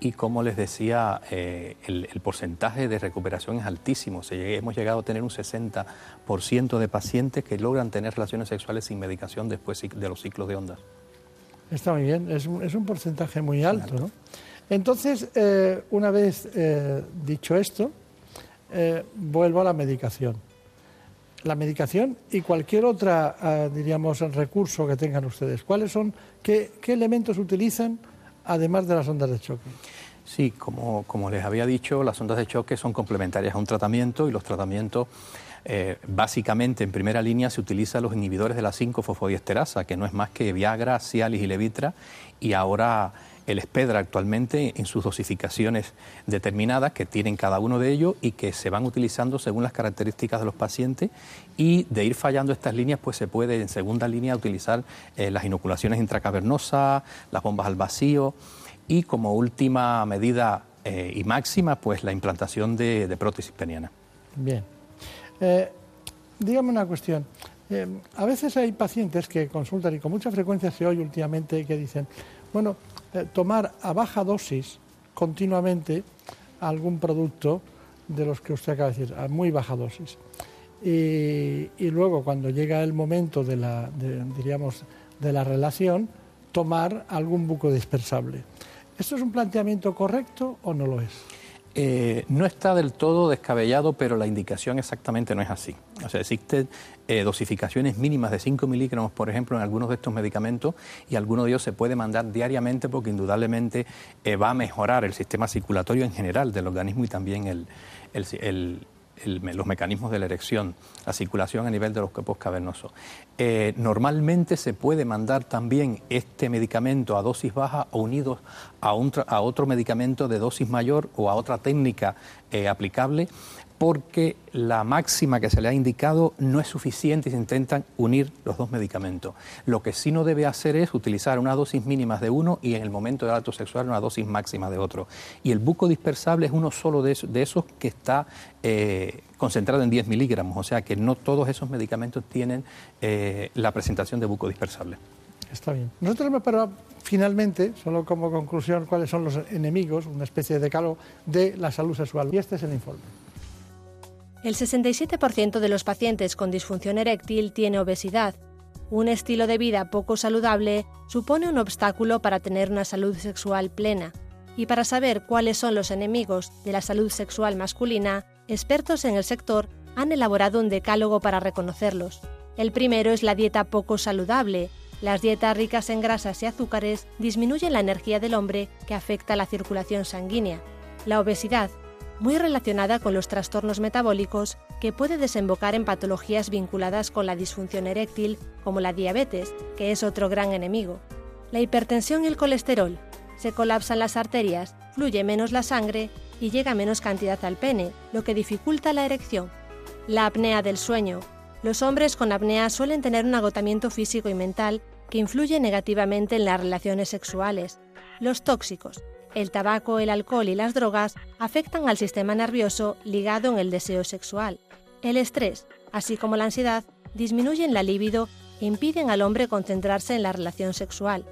y como les decía, eh, el, porcentaje de recuperación es altísimo. hemos llegado a tener un 60% de pacientes que logran tener relaciones sexuales sin medicación después de los ciclos de ondas. Está muy bien, es un, porcentaje muy alto, ¿no? Entonces, eh, una vez eh, dicho esto, eh, vuelvo a la medicación. La medicación y cualquier otra, diríamos, recurso que tengan ustedes. ¿Cuáles son, qué, elementos utilizan además de las ondas de choque? Sí, como, como, les había dicho, las ondas de choque son complementarias a un tratamiento y los tratamientos, básicamente en primera línea se utilizan los inhibidores de la 5-fosfodiesterasa, que no es más que Viagra, Cialis y Levitra, y ahora el espedra actualmente en sus dosificaciones determinadas que tienen cada uno de ellos y que se van utilizando según las características de los pacientes y de ir fallando estas líneas pues se puede en segunda línea utilizar eh, las inoculaciones intracavernosas, las bombas al vacío y como última medida eh, y máxima pues la implantación de, prótesis peniana. Bien. Eh, dígame una cuestión. a veces hay pacientes que consultan y con mucha frecuencia se oye últimamente que dicen, bueno, eh, tomar a baja dosis continuamente algún producto de los que usted acaba de decir, a muy baja dosis. Y, luego, cuando llega el momento de la, diríamos, de la relación, tomar algún buco dispersable. ¿Esto es un planteamiento correcto o no lo es? Eh, no está del todo descabellado, pero la indicación exactamente no es así. O sea, existen eh, dosificaciones mínimas de 5 miligramos, por ejemplo, en algunos de estos medicamentos y alguno de ellos se puede mandar diariamente porque indudablemente eh, va a mejorar el sistema circulatorio en general del organismo y también el, los mecanismos de la erección, la circulación a nivel de los cuerpos cavernosos. Eh, normalmente se puede mandar también este medicamento a dosis baja o unidos a, a otro medicamento de dosis mayor o a otra técnica aplicable porque la máxima que se le ha indicado no es suficiente y se intentan unir los dos medicamentos. Lo que sí no debe hacer es utilizar una dosis mínima de uno y en el momento del acto sexual una dosis máxima de otro. Y el buco dispersable es uno solo de esos, que está eh, concentrado en 10 miligramos, o sea que no todos esos medicamentos tienen eh, la presentación de buco dispersable. Está bien. Nosotros hemos parado finalmente, solo como conclusión, cuáles son los enemigos, una especie de decálogo de la salud sexual. Y este es el informe. El 67% de los pacientes con disfunción eréctil tiene obesidad. Un estilo de vida poco saludable supone un obstáculo para tener una salud sexual plena. Y para saber cuáles son los enemigos de la salud sexual masculina, expertos en el sector han elaborado un decálogo para reconocerlos. El primero es la dieta poco saludable, las dietas ricas en grasas y azúcares disminuyen la energía del hombre que afecta la circulación sanguínea. La obesidad, muy relacionada con los trastornos metabólicos que puede desembocar en patologías vinculadas con la disfunción eréctil, como la diabetes, que es otro gran enemigo. La hipertensión y el colesterol. Se colapsan las arterias, fluye menos la sangre y llega menos cantidad al pene, lo que dificulta la erección. La apnea del sueño, los hombres con apnea suelen tener un agotamiento físico y mental que influye negativamente en las relaciones sexuales. Los tóxicos, el tabaco, el alcohol y las drogas afectan al sistema nervioso ligado en el deseo sexual. El estrés, así como la ansiedad, disminuyen la libido e impiden al hombre concentrarse en la relación sexual.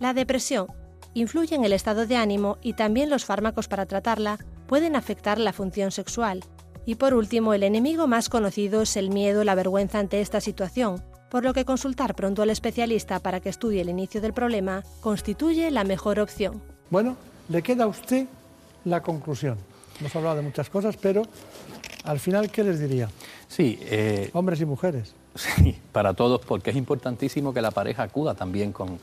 La depresión influye en el estado de ánimo y también los fármacos para tratarla pueden afectar la función sexual. Y por último, el enemigo más conocido es el miedo, la vergüenza ante esta situación, por lo que consultar pronto al especialista para que estudie el inicio del problema constituye la mejor opción. Bueno, le queda a usted la conclusión. Hemos hablado de muchas cosas, pero al final, ¿qué les diría? Sí. Eh, Hombres y mujeres. *laughs* Sí, para todos, porque es importantísimo que la pareja acuda también con,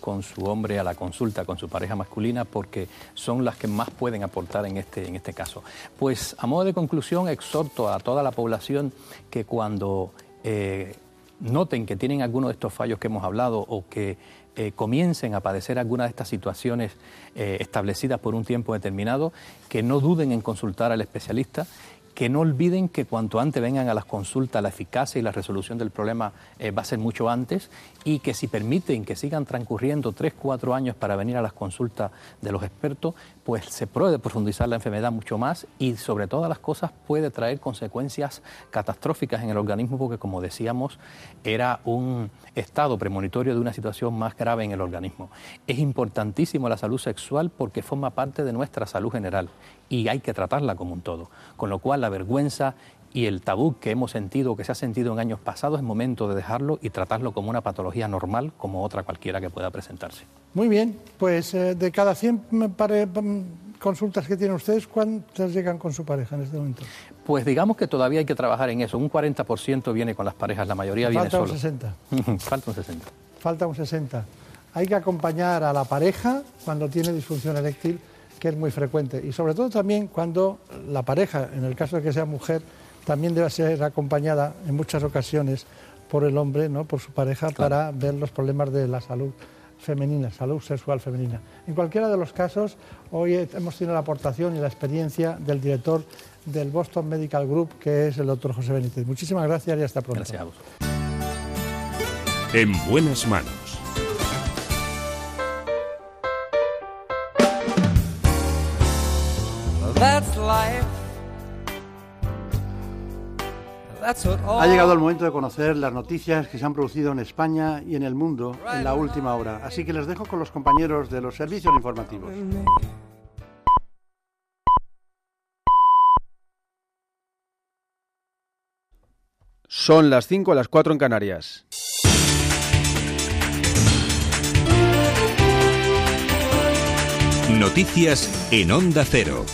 con su hombre a la consulta, con su pareja masculina, porque son las que más pueden aportar en este, en este caso. Pues a modo de conclusión, exhorto a toda la población que cuando eh, noten que tienen alguno de estos fallos que hemos hablado o que eh, comiencen a padecer alguna de estas situaciones eh, establecidas por un tiempo determinado, que no duden en consultar al especialista que no olviden que cuanto antes vengan a las consultas, la eficacia y la resolución del problema eh, va a ser mucho antes y que si permiten que sigan transcurriendo tres, cuatro años para venir a las consultas de los expertos, pues se puede profundizar la enfermedad mucho más y sobre todas las cosas puede traer consecuencias catastróficas en el organismo porque como decíamos era un estado premonitorio de una situación más grave en el organismo. Es importantísimo la salud sexual porque forma parte de nuestra salud general y hay que tratarla como un todo, con lo cual la vergüenza y el tabú que hemos sentido, que se ha sentido en años pasados, es momento de dejarlo y tratarlo como una patología normal, como otra cualquiera que pueda presentarse. Muy bien, pues eh, de cada 100 mm, consultas que tienen ustedes, ¿cuántas llegan con su pareja en este momento? Pues digamos que todavía hay que trabajar en eso. Un 40% viene con las parejas, la mayoría viene solo. Falta un 60. *laughs* Falta un 60. Falta un 60. Hay que acompañar a la pareja cuando tiene disfunción eréctil, que es muy frecuente. Y sobre todo también cuando la pareja, en el caso de que sea mujer, también debe ser acompañada en muchas ocasiones por el hombre, ¿no? por su pareja, para ver los problemas de la salud femenina, salud sexual femenina. En cualquiera de los casos, hoy hemos tenido la aportación y la experiencia del director del Boston Medical Group, que es el doctor José Benítez. Muchísimas gracias y hasta pronto. Gracias a vos. En buenas manos. Ha llegado el momento de conocer las noticias que se han producido en España y en el mundo en la última hora. Así que les dejo con los compañeros de los servicios informativos. Son las 5 a las 4 en Canarias. Noticias en Onda Cero.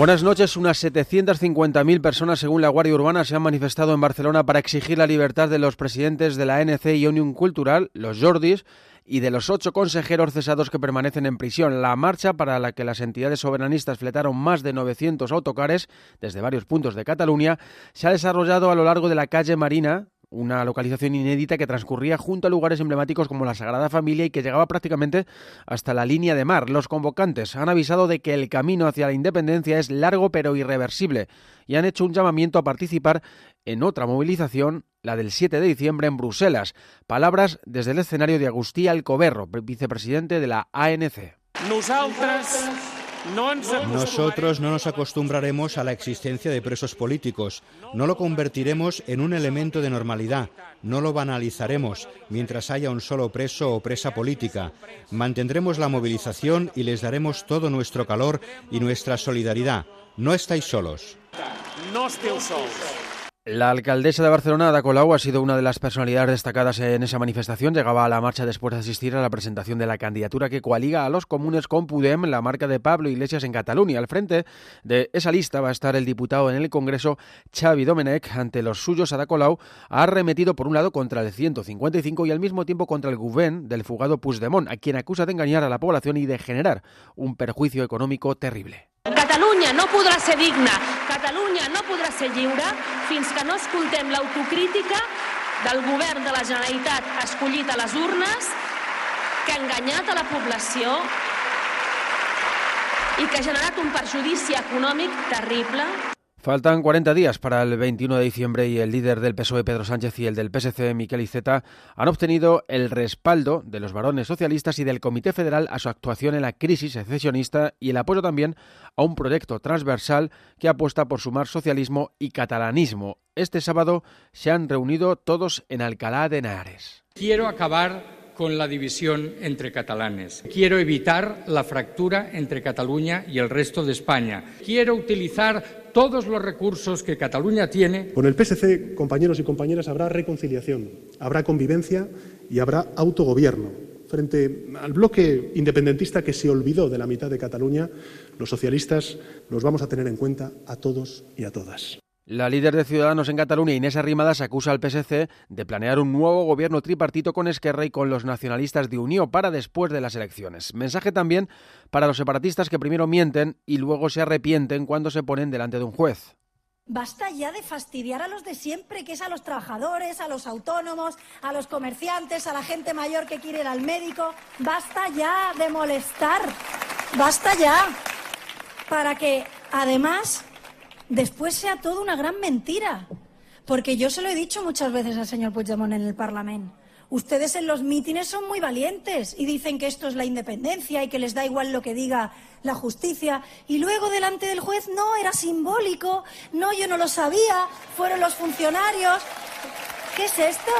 Buenas noches. Unas 750.000 personas, según la Guardia Urbana, se han manifestado en Barcelona para exigir la libertad de los presidentes de la ANC y Unión Cultural, los Jordis, y de los ocho consejeros cesados que permanecen en prisión. La marcha, para la que las entidades soberanistas fletaron más de 900 autocares desde varios puntos de Cataluña, se ha desarrollado a lo largo de la calle Marina, una localización inédita que transcurría junto a lugares emblemáticos como la Sagrada Familia y que llegaba prácticamente hasta la línea de mar. Los convocantes han avisado de que el camino hacia la independencia es largo pero irreversible y han hecho un llamamiento a participar en otra movilización, la del 7 de diciembre en Bruselas. Palabras desde el escenario de Agustí Alcoberro, vicepresidente de la ANC. Nosotros no nos acostumbraremos a la existencia de presos políticos, no lo convertiremos en un elemento de normalidad, no lo banalizaremos mientras haya un solo preso o presa política. Mantendremos la movilización y les daremos todo nuestro calor y nuestra solidaridad. No estáis solos. No solos. La alcaldesa de Barcelona, Ada Colau, ha sido una de las personalidades destacadas en esa manifestación. Llegaba a la marcha después de asistir a la presentación de la candidatura que coaliga a los comunes con Pudem, la marca de Pablo Iglesias en Cataluña. Al frente de esa lista va a estar el diputado en el Congreso, Xavi Domenech. Ante los suyos, Ada Colau ha arremetido por un lado contra el 155 y al mismo tiempo contra el Gouven del fugado Puigdemont, a quien acusa de engañar a la población y de generar un perjuicio económico terrible. Catalunya no podrà ser digna, Catalunya no podrà ser lliure fins que no escoltem l'autocrítica del govern de la Generalitat escollit a les urnes que ha enganyat a la població i que ha generat un perjudici econòmic terrible Faltan 40 días para el 21 de diciembre y el líder del PSOE, Pedro Sánchez, y el del PSC, Miquel Iceta, han obtenido el respaldo de los varones socialistas y del Comité Federal a su actuación en la crisis secesionista y el apoyo también a un proyecto transversal que apuesta por sumar socialismo y catalanismo. Este sábado se han reunido todos en Alcalá de Henares. Quiero acabar con la división entre catalanes. Quiero evitar la fractura entre Cataluña y el resto de España. Quiero utilizar todos los recursos que Cataluña tiene. Con el PSC, compañeros y compañeras, habrá reconciliación, habrá convivencia y habrá autogobierno. Frente al bloque independentista que se olvidó de la mitad de Cataluña, los socialistas los vamos a tener en cuenta a todos y a todas. La líder de Ciudadanos en Cataluña, Inés Arrimadas, acusa al PSC de planear un nuevo gobierno tripartito con Esquerra y con los nacionalistas de Unión para después de las elecciones. Mensaje también para los separatistas que primero mienten y luego se arrepienten cuando se ponen delante de un juez. Basta ya de fastidiar a los de siempre, que es a los trabajadores, a los autónomos, a los comerciantes, a la gente mayor que quiere ir al médico. Basta ya de molestar. Basta ya. Para que, además, después sea todo una gran mentira. Porque yo se lo he dicho muchas veces al señor Puigdemont en el Parlamento. Ustedes en los mítines son muy valientes y dicen que esto es la independencia y que les da igual lo que diga la justicia. Y luego delante del juez, no, era simbólico, no, yo no lo sabía, fueron los funcionarios. ¿Qué es esto?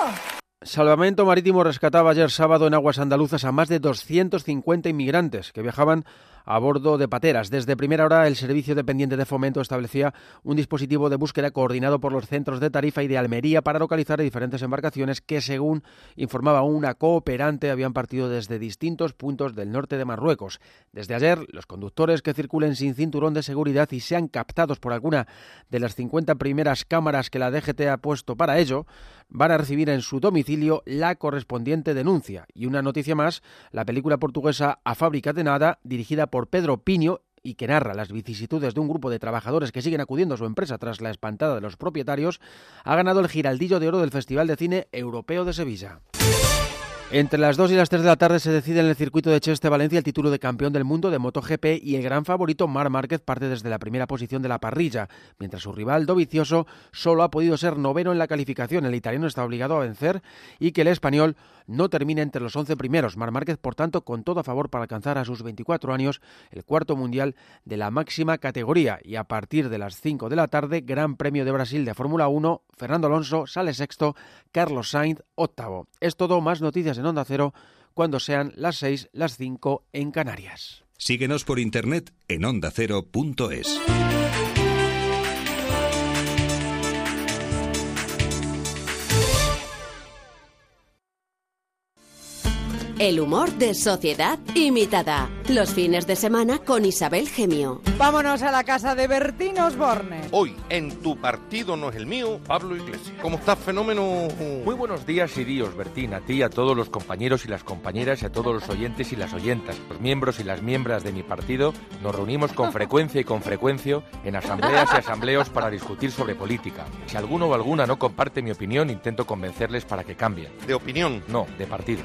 Salvamento Marítimo rescataba ayer sábado en aguas andaluzas a más de 250 inmigrantes que viajaban a bordo de pateras. Desde primera hora, el Servicio Dependiente de Fomento establecía un dispositivo de búsqueda coordinado por los centros de Tarifa y de Almería para localizar diferentes embarcaciones que, según informaba una cooperante, habían partido desde distintos puntos del norte de Marruecos. Desde ayer, los conductores que circulen sin cinturón de seguridad y sean captados por alguna de las 50 primeras cámaras que la DGT ha puesto para ello, van a recibir en su domicilio la correspondiente denuncia. Y una noticia más, la película portuguesa A Fábrica de Nada, dirigida Pedro Piño y que narra las vicisitudes de un grupo de trabajadores que siguen acudiendo a su empresa tras la espantada de los propietarios, ha ganado el Giraldillo de Oro del Festival de Cine Europeo de Sevilla. Entre las 2 y las 3 de la tarde se decide en el circuito de Cheste Valencia el título de campeón del mundo de MotoGP y el gran favorito Mar Márquez parte desde la primera posición de la parrilla, mientras su rival Dovicioso solo ha podido ser noveno en la calificación. El italiano está obligado a vencer y que el español no termine entre los 11 primeros. Mar Márquez, por tanto, con todo favor para alcanzar a sus 24 años el cuarto mundial de la máxima categoría. Y a partir de las 5 de la tarde, Gran Premio de Brasil de Fórmula 1, Fernando Alonso sale sexto, Carlos Sainz octavo. Es todo, más noticias en Onda Cero cuando sean las 6, las 5 en Canarias. Síguenos por internet en ondacero.es. El humor de Sociedad Imitada. Los fines de semana con Isabel Gemio. Vámonos a la casa de Bertín Osborne. Hoy, en tu partido no es el mío, Pablo Iglesias. ¿Cómo estás, fenómeno? Muy buenos días y días, Bertín, a ti, a todos los compañeros y las compañeras, y a todos los oyentes y las oyentas. Los miembros y las miembros de mi partido nos reunimos con frecuencia y con frecuencia en asambleas y asambleos para discutir sobre política. Si alguno o alguna no comparte mi opinión, intento convencerles para que cambien. ¿De opinión? No, de partido.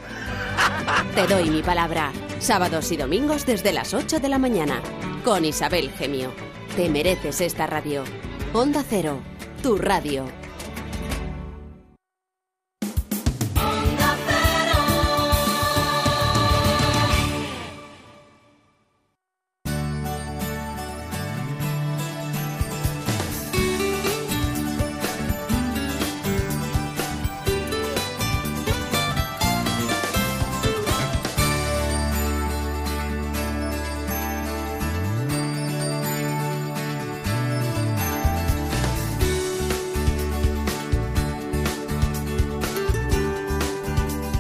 Te doy mi palabra. Sábados y domingos desde las 8 de la mañana. Con Isabel Gemio. Te mereces esta radio. Onda Cero. Tu radio.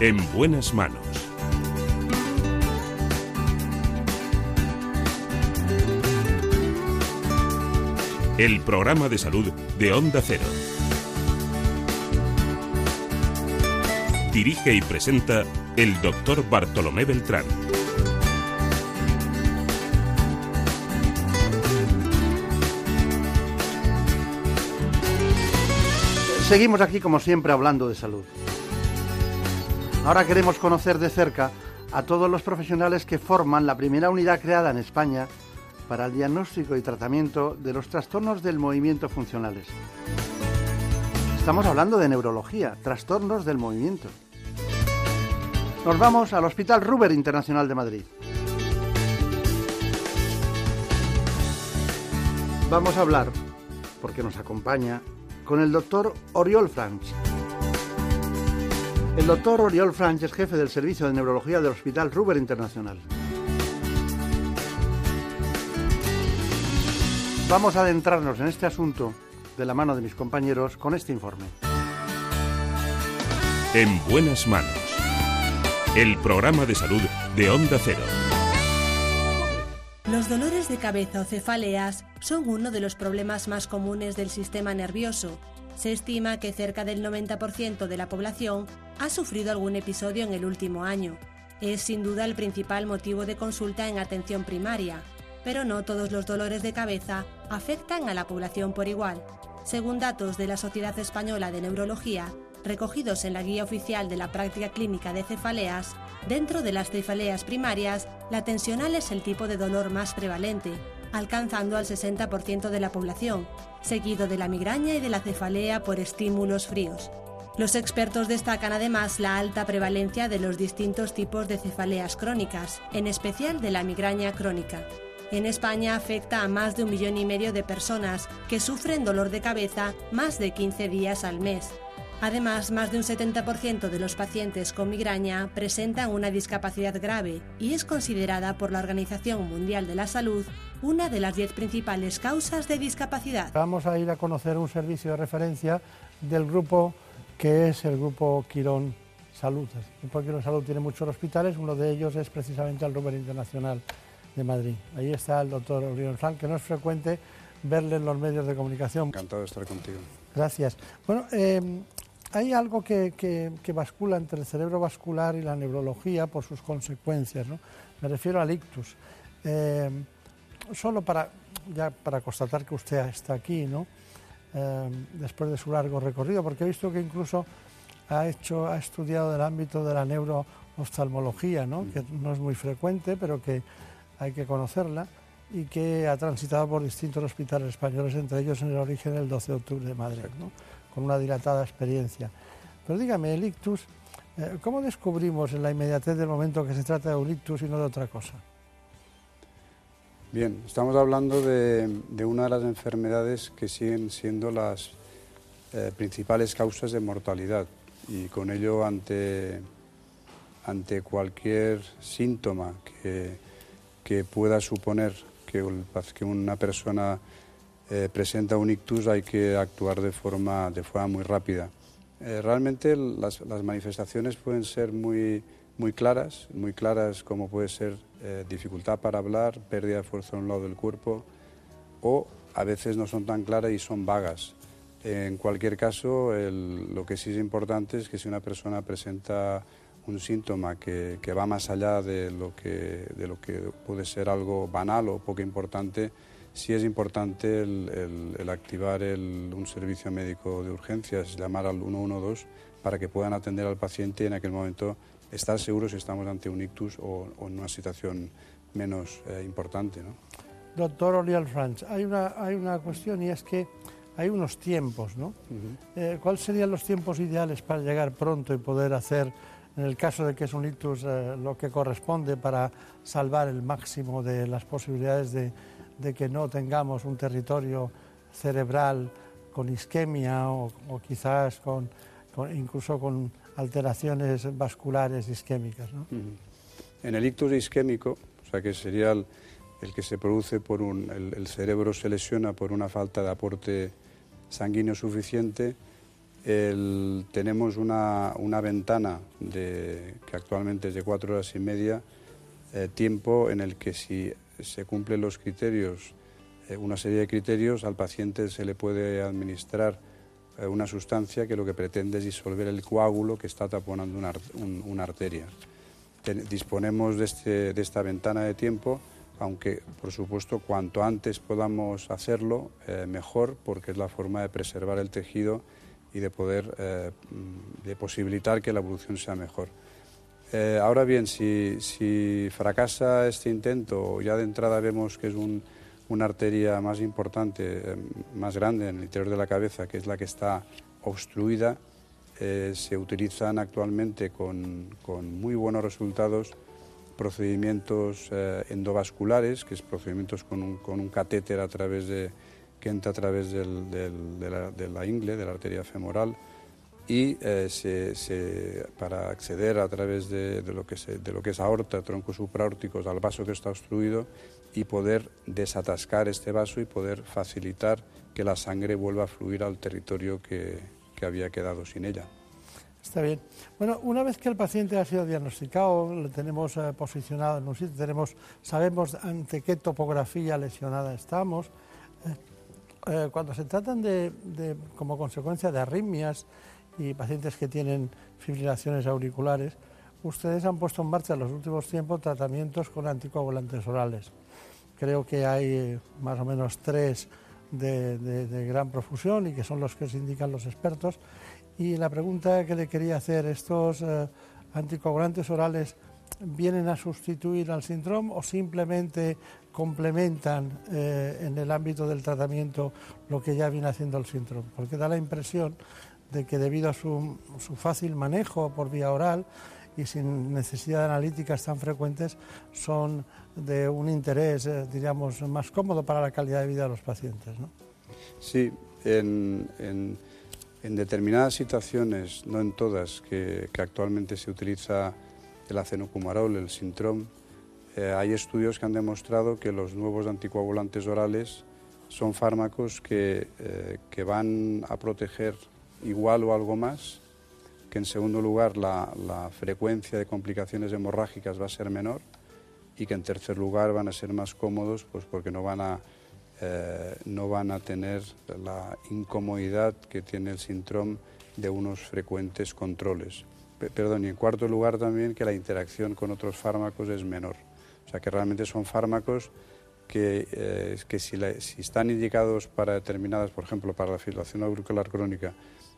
En buenas manos. El programa de salud de Onda Cero. Dirige y presenta el doctor Bartolomé Beltrán. Seguimos aquí como siempre hablando de salud. Ahora queremos conocer de cerca a todos los profesionales que forman la primera unidad creada en España para el diagnóstico y tratamiento de los trastornos del movimiento funcionales. Estamos hablando de neurología, trastornos del movimiento. Nos vamos al Hospital Ruber Internacional de Madrid. Vamos a hablar, porque nos acompaña, con el doctor Oriol Franch. El doctor Oriol Franch es jefe del Servicio de Neurología del Hospital Ruber Internacional. Vamos a adentrarnos en este asunto de la mano de mis compañeros con este informe. En buenas manos. El programa de salud de Onda Cero. Los dolores de cabeza o cefaleas son uno de los problemas más comunes del sistema nervioso. Se estima que cerca del 90% de la población ha sufrido algún episodio en el último año. Es sin duda el principal motivo de consulta en atención primaria, pero no todos los dolores de cabeza afectan a la población por igual. Según datos de la Sociedad Española de Neurología, recogidos en la Guía Oficial de la Práctica Clínica de Cefaleas, dentro de las cefaleas primarias, la tensional es el tipo de dolor más prevalente, alcanzando al 60% de la población, seguido de la migraña y de la cefalea por estímulos fríos. Los expertos destacan además la alta prevalencia de los distintos tipos de cefaleas crónicas, en especial de la migraña crónica. En España afecta a más de un millón y medio de personas que sufren dolor de cabeza más de 15 días al mes. Además, más de un 70% de los pacientes con migraña presentan una discapacidad grave y es considerada por la Organización Mundial de la Salud una de las 10 principales causas de discapacidad. Vamos a ir a conocer un servicio de referencia del grupo que es el grupo Quirón Salud. El grupo Quirón Salud tiene muchos hospitales, uno de ellos es precisamente el Ruber Internacional de Madrid. Ahí está el doctor Oriol Frank, que no es frecuente verle en los medios de comunicación. Encantado de estar contigo. Gracias. Bueno, eh, hay algo que, que, que, bascula entre el cerebro vascular y la neurología por sus consecuencias. ¿no? Me refiero al ictus. Eh, solo para, ya para constatar que usted está aquí, ¿no? Eh, después de su largo recorrido, porque he visto que incluso ha, hecho, ha estudiado el ámbito de la neurooftalmología, ¿no? que no es muy frecuente, pero que hay que conocerla, y que ha transitado por distintos hospitales españoles, entre ellos en el origen del 12 de octubre de Madrid, ¿no? Con una dilatada experiencia. Pero dígame, el ictus, eh, ¿cómo descubrimos en la inmediatez del momento que se trata de un ictus y no de otra cosa? Bien, estamos hablando de, una de las enfermedades que siguen siendo las eh, principales causas de mortalidad y con ello ante, ante cualquier síntoma que, que pueda suponer que una persona eh, presenta un ictus hay que actuar de forma, de forma muy rápida. Eh, realmente las, las, manifestaciones pueden ser muy muy claras, muy claras como puede ser eh, dificultad para hablar, pérdida de fuerza en un lado del cuerpo o a veces no son tan claras y son vagas. En cualquier caso, lo que sí es importante es que si una persona presenta un síntoma que, va más allá de lo, que, de lo que puede ser algo banal o poco importante, sí es importante el, activar un servicio médico de urgencias, llamar al 112 para que puedan atender al paciente y en aquel momento estar seguros si estamos ante un ictus o, en una situación menos eh, importante. ¿no? Doctor Oriol Franch, hay una, hay una cuestión y es que hay unos tiempos, ¿no? Eh, ¿Cuáles serían los tiempos ideales para llegar pronto y poder hacer, en el caso de que es un ictus, eh, lo que corresponde para salvar el máximo de las posibilidades de, de que no tengamos un territorio cerebral con isquemia o, quizás con, incluso con alteraciones vasculares isquémicas? En el ictus isquémico, o sea que sería el, que se produce por un, el, cerebro se lesiona por una falta de aporte sanguíneo suficiente, tenemos una, ventana de, que actualmente es de cuatro horas y media, eh, tiempo en el que si se cumplen los criterios, eh, una serie de criterios, al paciente se le puede administrar eh, una sustancia que lo que pretende es disolver el coágulo que está taponando una, arteria. disponemos de, este, de esta ventana de tiempo aunque por supuesto cuanto antes podamos hacerlo, eh, mejor, porque es la forma de preservar el tejido y de poder eh, de posibilitar que la evolución sea mejor. Eh, ahora bien, si, fracasa este intento, ya de entrada vemos que es una arteria más importante, más grande en el interior de la cabeza, que es la que está obstruida, se utilizan actualmente con, muy buenos resultados procedimientos eh, endovasculares, que es procedimientos con un, con un, catéter a través de, que entra a través de, la, de, la, ingle, de la arteria femoral, y eh, se, para acceder a través de, lo que de lo que es aorta, troncos supraórticos, al vaso que está obstruido y poder desatascar este vaso y poder facilitar que la sangre vuelva a fluir al territorio que, había quedado sin ella. Está bien. Bueno, una vez que el paciente ha sido diagnosticado, lo tenemos eh, posicionado en un sitio, tenemos, sabemos ante qué topografía lesionada estamos. Eh, cuando se tratan de, como consecuencia de arritmias y pacientes que tienen fibrilaciones auriculares, ustedes han puesto en marcha en los últimos tiempos tratamientos con anticoagulantes orales. Creo que hay más o menos tres de, de gran profusión y que son los que se indican los expertos y la pregunta que le quería hacer, ¿estos eh, anticoagulantes orales vienen a sustituir al síndrome o simplemente complementan eh, en el ámbito del tratamiento lo que ya viene haciendo el síndrome? Porque da la impresión de que debido a su, fácil manejo por vía oral y sin necesidad de analíticas tan frecuentes, son de un interés, eh, diríamos, más cómodo para la calidad de vida de los pacientes. ¿no? Sí, en en determinadas situaciones, no en todas, que, actualmente se utiliza el acenocumarol, el Sintrom, eh, hay estudios que han demostrado que los nuevos anticoagulantes orales son fármacos que, eh, que van a proteger igual o algo más, que en segundo lugar la, la frecuencia de complicaciones hemorrágicas va a ser menor y que en tercer lugar van a ser más cómodos pues porque no van a eh, no van a tener la incomodidad que tiene el síndrome de unos frecuentes controles. perdón, y en cuarto lugar también que la interacción con otros fármacos es menor. O sea que realmente son fármacos que, eh, que si, si, están indicados para determinadas, por ejemplo, para la fibrilación auricular crónica,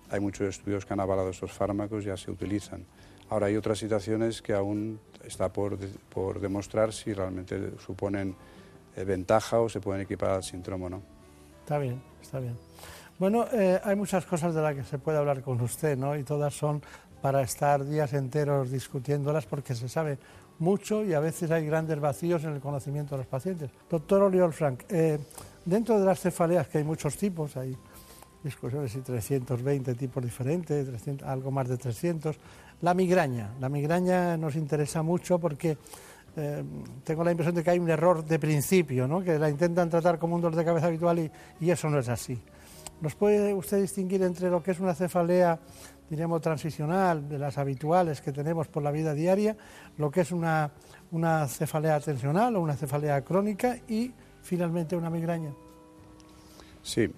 hay muchos estudios que han avalado estos fármacos, ya se utilizan. Ahora hay otras situaciones que aún está por, por demostrar si realmente suponen eh, ventaja o se pueden equipar al síndrome o no. Está bien, está bien. Bueno, eh, hay muchas cosas de las que se puede hablar con usted, ¿no? Y todas son para estar días enteros discutiéndolas porque se sabe mucho y a veces hay grandes vacíos en el conocimiento de los pacientes. Doctor Oriol Frank, eh, dentro de las cefaleas, que hay muchos tipos, hay discusiones y 320 tipos diferentes, algo más de 300, la migraña. La migraña nos interesa mucho porque eh, tengo la impresión de que hay un error de principio, ¿no? que la intentan tratar como un dolor de cabeza habitual y, eso no es así. ¿Nos puede usted distinguir entre lo que es una cefalea diríamos, transicional de las habituales que tenemos por la vida diaria, lo que es una, una cefalea tensional o una cefalea crónica y finalmente una migraña. Sí.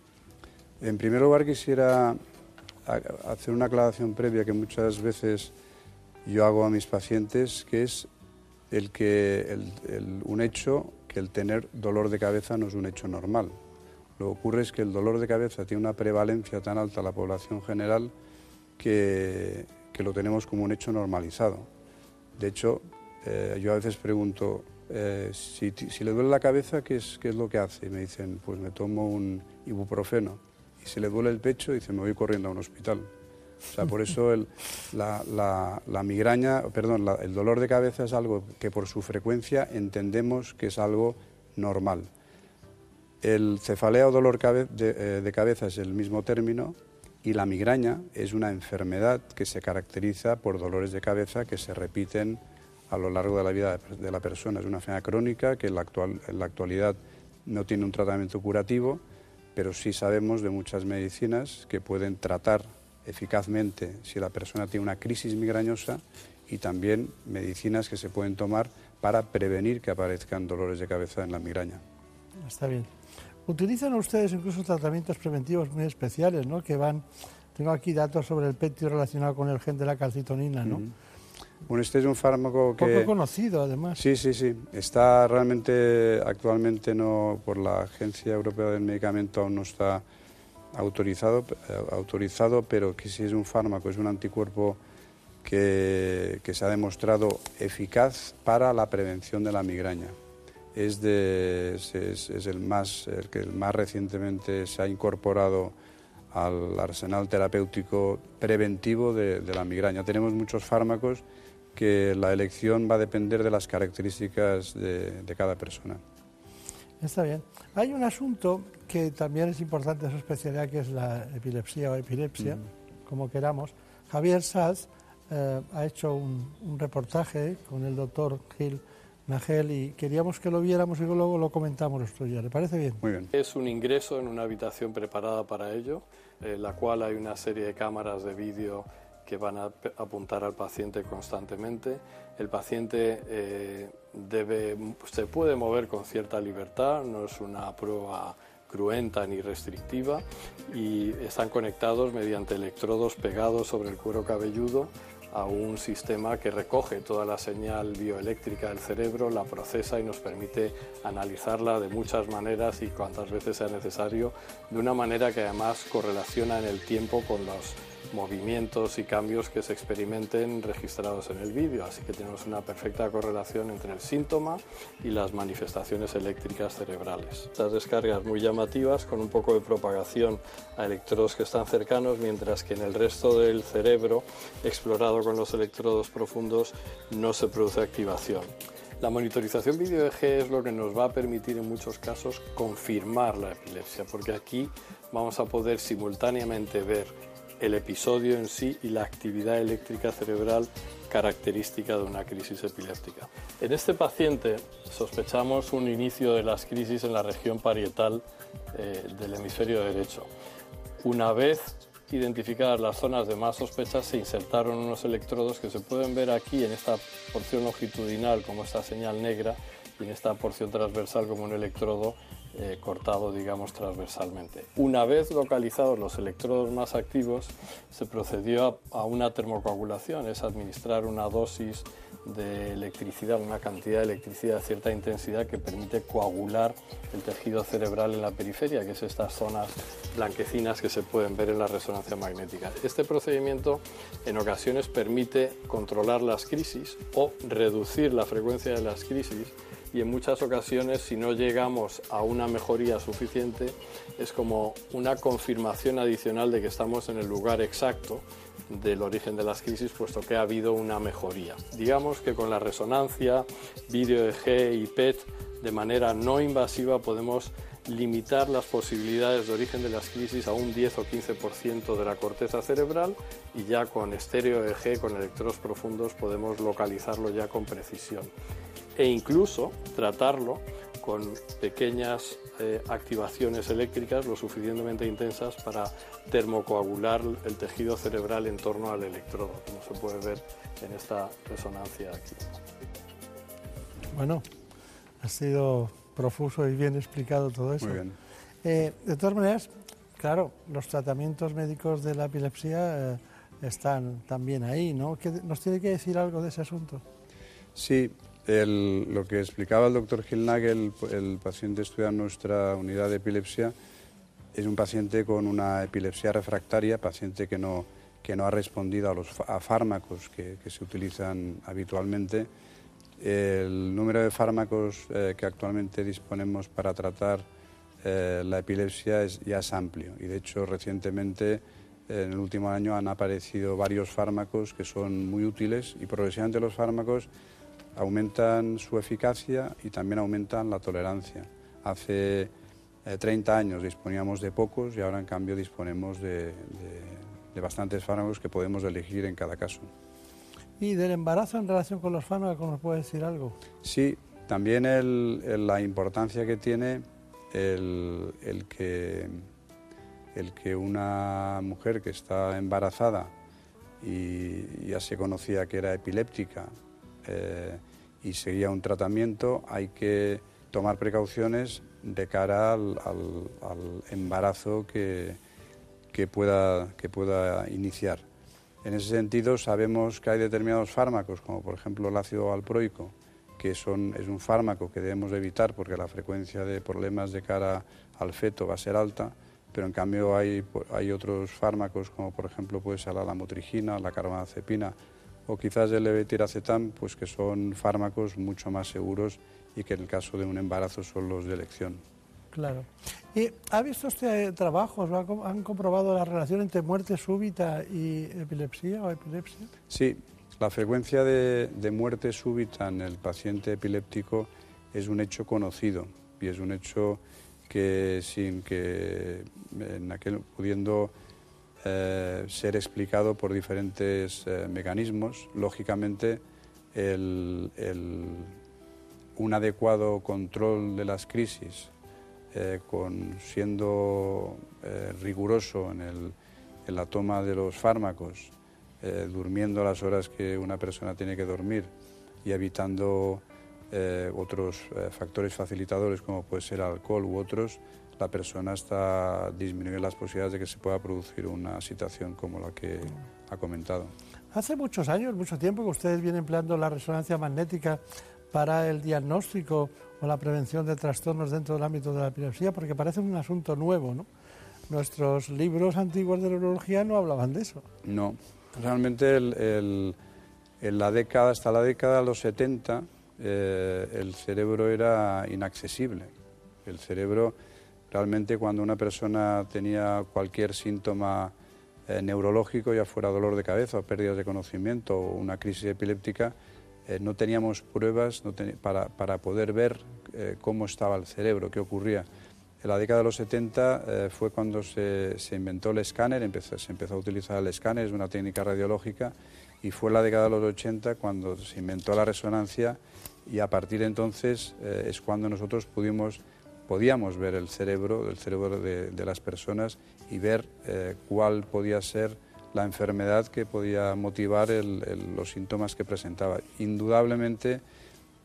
En primer lugar quisiera hacer una aclaración previa que muchas veces yo hago a mis pacientes, que es el que un hecho que el tener dolor de cabeza no es un hecho normal. Lo que ocurre es que el dolor de cabeza tiene una prevalencia tan alta en la población general que, lo tenemos como un hecho normalizado. De hecho, eh, yo a veces pregunto, eh, si, le duele la cabeza, ¿qué es, ¿qué es lo que hace? Y me dicen, pues me tomo un ibuprofeno. Y si le duele el pecho, dice, me voy corriendo a un hospital. O sea, por eso el, la, la, migraña, perdón, el dolor de cabeza es algo que por su frecuencia entendemos que es algo normal. El cefalea o dolor de, eh, cabeza es el mismo término y la migraña es una enfermedad que se caracteriza por dolores de cabeza que se repiten a lo largo de la vida de la persona. Es una enfermedad crónica que en la, actual, en la actualidad no tiene un tratamiento curativo, pero sí sabemos de muchas medicinas que pueden tratar eficazmente si la persona tiene una crisis migrañosa y también medicinas que se pueden tomar para prevenir que aparezcan dolores de cabeza en la migraña. Está bien. Utilizan ustedes incluso tratamientos preventivos muy especiales, ¿no? Que van, tengo aquí datos sobre el petio relacionado con el gen de la calcitonina, ¿no? Bueno, este es un fármaco que... Poco conocido, además. Sí, sí, sí. Está realmente, actualmente no, por la Agencia Europea del Medicamento aún no está autorizado, autorizado pero que sí es un fármaco, es un anticuerpo que, que se ha demostrado eficaz para la prevención de la migraña es, de, es, el, más, el que más recientemente se ha incorporado al arsenal terapéutico preventivo de, la migraña. Tenemos muchos fármacos que la elección va a depender de las características de, cada persona. Está bien. Hay un asunto que también es importante en su especialidad, que es la epilepsia o epilepsia, como queramos. Javier Saz eh, ha hecho un, un reportaje con el doctor Gil Nagel y queríamos que lo viéramos y luego lo comentamos esto ya. ¿Le parece bien? Muy bien. Es un ingreso en una habitación preparada para ello, en la cual hay una serie de cámaras de vídeo que van a apuntar al paciente constantemente. El paciente eh, debe, se puede mover con cierta libertad, no es una prueba cruenta ni restrictiva y están conectados mediante electrodos pegados sobre el cuero cabelludo a un sistema que recoge toda la señal bioeléctrica del cerebro, la procesa y nos permite analizarla de muchas maneras y cuantas veces sea necesario, de una manera que además correlaciona en el tiempo con los movimientos y cambios que se experimenten registrados en el vídeo, así que tenemos una perfecta correlación entre el síntoma y las manifestaciones eléctricas cerebrales. Estas descargas muy llamativas con un poco de propagación a electrodos que están cercanos, mientras que en el resto del cerebro explorado con los electrodos profundos no se produce activación. La monitorización video EG es lo que nos va a permitir en muchos casos confirmar la epilepsia, porque aquí vamos a poder simultáneamente ver el episodio en sí y la actividad eléctrica cerebral característica de una crisis epiléptica. En este paciente sospechamos un inicio de las crisis en la región parietal eh, del hemisferio derecho. Una vez identificadas las zonas de más sospecha, se insertaron unos electrodos que se pueden ver aquí en esta porción longitudinal como esta señal negra y en esta porción transversal como un electrodo eh, cortado, digamos, transversalmente. Una vez localizados los electrodos más activos, se procedió a, una termocoagulación, es administrar una dosis de electricidad, una cantidad de electricidad de cierta intensidad que permite coagular el tejido cerebral en la periferia, que es estas zonas blanquecinas que se pueden ver en la resonancia magnética. Este procedimiento en ocasiones permite controlar las crisis o reducir la frecuencia de las crisis y en muchas ocasiones si no llegamos a una mejoría suficiente es como una confirmación adicional de que estamos en el lugar exacto del origen de las crisis puesto que ha habido una mejoría. Digamos que con la resonancia, vídeo EG y PET de manera no invasiva podemos limitar las posibilidades de origen de las crisis a un 10 o 15% de la corteza cerebral y ya con estéreo EG, con electrodos profundos, podemos localizarlo ya con precisión e incluso tratarlo con pequeñas eh, activaciones eléctricas lo suficientemente intensas para termocoagular el tejido cerebral en torno al electrodo, como se puede ver en esta resonancia aquí. Bueno, ha sido profuso y bien explicado todo eso. Muy bien. Eh, de todas maneras, claro, los tratamientos médicos de la epilepsia eh, están también ahí, ¿no? ¿Qué- ¿Nos tiene que decir algo de ese asunto? Sí, el- lo que explicaba el doctor Gilnagel, el paciente estudiado en nuestra unidad de epilepsia, es un paciente con una epilepsia refractaria, paciente que no, que no ha respondido a los a fármacos que, que se utilizan habitualmente. El número de fármacos eh, que actualmente disponemos para tratar eh, la epilepsia es, ya es amplio y de hecho recientemente en el último año han aparecido varios fármacos que son muy útiles y progresivamente los fármacos aumentan su eficacia y también aumentan la tolerancia. Hace eh, 30 años disponíamos de pocos y ahora en cambio disponemos de, de- de bastantes fármacos que podemos elegir en cada caso. Y del embarazo en relación con los fármacos, ¿nos puede decir algo? Sí, también el- el- la importancia que tiene el, el que, el que una mujer que está embarazada y ya se conocía que era epiléptica eh, y seguía un tratamiento, hay que tomar precauciones de cara al, embarazo que, que pueda, que pueda iniciar. En ese sentido, sabemos que hay determinados fármacos, como por ejemplo el ácido valproico, que son, es un fármaco que debemos de evitar porque la frecuencia de problemas de cara al feto va a ser alta, pero en cambio hay, hay otros fármacos, como por ejemplo puede ser la lamotrigina, la carbamazepina o quizás el levetiracetam, pues que son fármacos mucho más seguros y que en el caso de un embarazo son los de elección. Claro. ¿Y ha visto usted trabajos, han comprobado la relación entre muerte súbita y epilepsia o epilepsia? Sí, la frecuencia de, de muerte súbita en el paciente epiléptico es un hecho conocido y es un hecho que sin que en aquel pudiendo eh, ser explicado por diferentes eh, mecanismos, lógicamente el- un adecuado control de las crisis, eh, con, siendo riguroso en, la toma de los fármacos, durmiendo las horas que una persona tiene que dormir y evitando otros factores facilitadores como puede ser alcohol u otros, la persona está disminuyendo las posibilidades de que se pueda producir una situación como la que ha comentado. Hace muchos años, mucho tiempo que ustedes vienen empleando la resonancia magnética para el diagnóstico o la prevención de trastornos dentro del ámbito de la epilepsia, porque parece un asunto nuevo, ¿no? Nuestros libros antiguos de neurología no hablaban de eso. No, realmente el- el- en la década, hasta la década de los 70, eh, el cerebro era inaccesible. El cerebro, realmente cuando una persona tenía cualquier síntoma eh, neurológico, ya fuera dolor de cabeza pérdidas de conocimiento o una crisis epiléptica, eh, no teníamos pruebas para, para poder ver eh, cómo estaba el cerebro, qué ocurría. En la década de los 70 eh, fue cuando se, se inventó el escáner, se empezó a utilizar el escáner, es una técnica radiológica, y fue en la década de los 80 cuando se inventó la resonancia y a partir de entonces es cuando nosotros pudimos, podíamos ver el cerebro, el cerebro de, las personas y ver eh, cuál podía ser la enfermedad que podía motivar los síntomas que presentaba. Indudablemente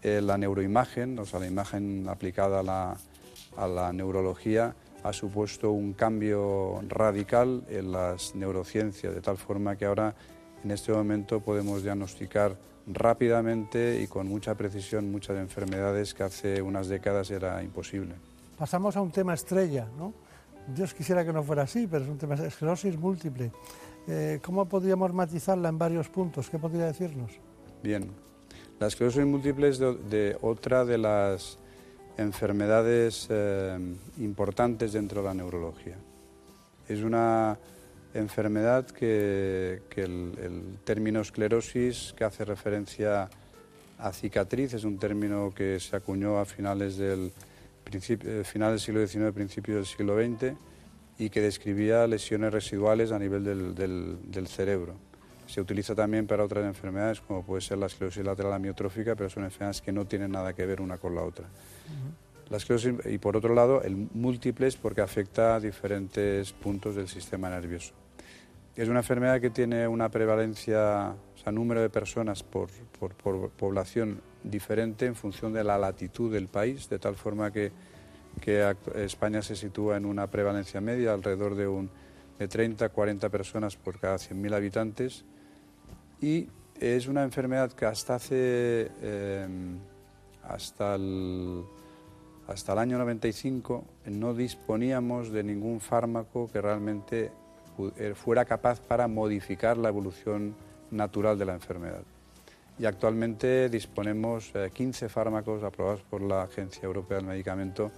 eh, la neuroimagen, o sea, la imagen aplicada a la neurología, ha supuesto un cambio radical en las neurociencias, de tal forma que ahora en este momento podemos diagnosticar rápidamente y con mucha precisión muchas enfermedades que hace unas décadas era imposible. Pasamos a un tema estrella, ¿no? Dios quisiera que no fuera así, pero es un tema esclerosis múltiple. Eh, ¿Cómo podríamos matizarla en varios puntos? ¿Qué podría decirnos? Bien, la esclerosis múltiple es de, otra de las enfermedades eh, importantes dentro de la neurología. Es una enfermedad que, el, el término esclerosis, que hace referencia a cicatriz, es un término que se acuñó a finales del, final del siglo XIX, principios del siglo XX, y que describía lesiones residuales a nivel del, del- del cerebro. Se utiliza también para otras enfermedades, como puede ser la esclerosis lateral amiotrófica, pero son enfermedades que no tienen nada que ver una con la otra. La esclerosis, y por otro lado, el múltiples porque afecta a diferentes puntos del sistema nervioso. Es una enfermedad que tiene una prevalencia, o sea, número de personas por, población diferente en función de la latitud del país, de tal forma que, España se sitúa en una prevalencia media alrededor de, un, de 30, 40 personas por cada 100.000 habitantes. Y es una enfermedad que hasta hace, eh, hasta, el, hasta el año 95 no disponíamos de ningún fármaco que realmente fuera capaz para modificar la evolución natural de la enfermedad. Y actualmente disponemos de eh, 15 fármacos aprobados por la Agencia Europea del Medicamento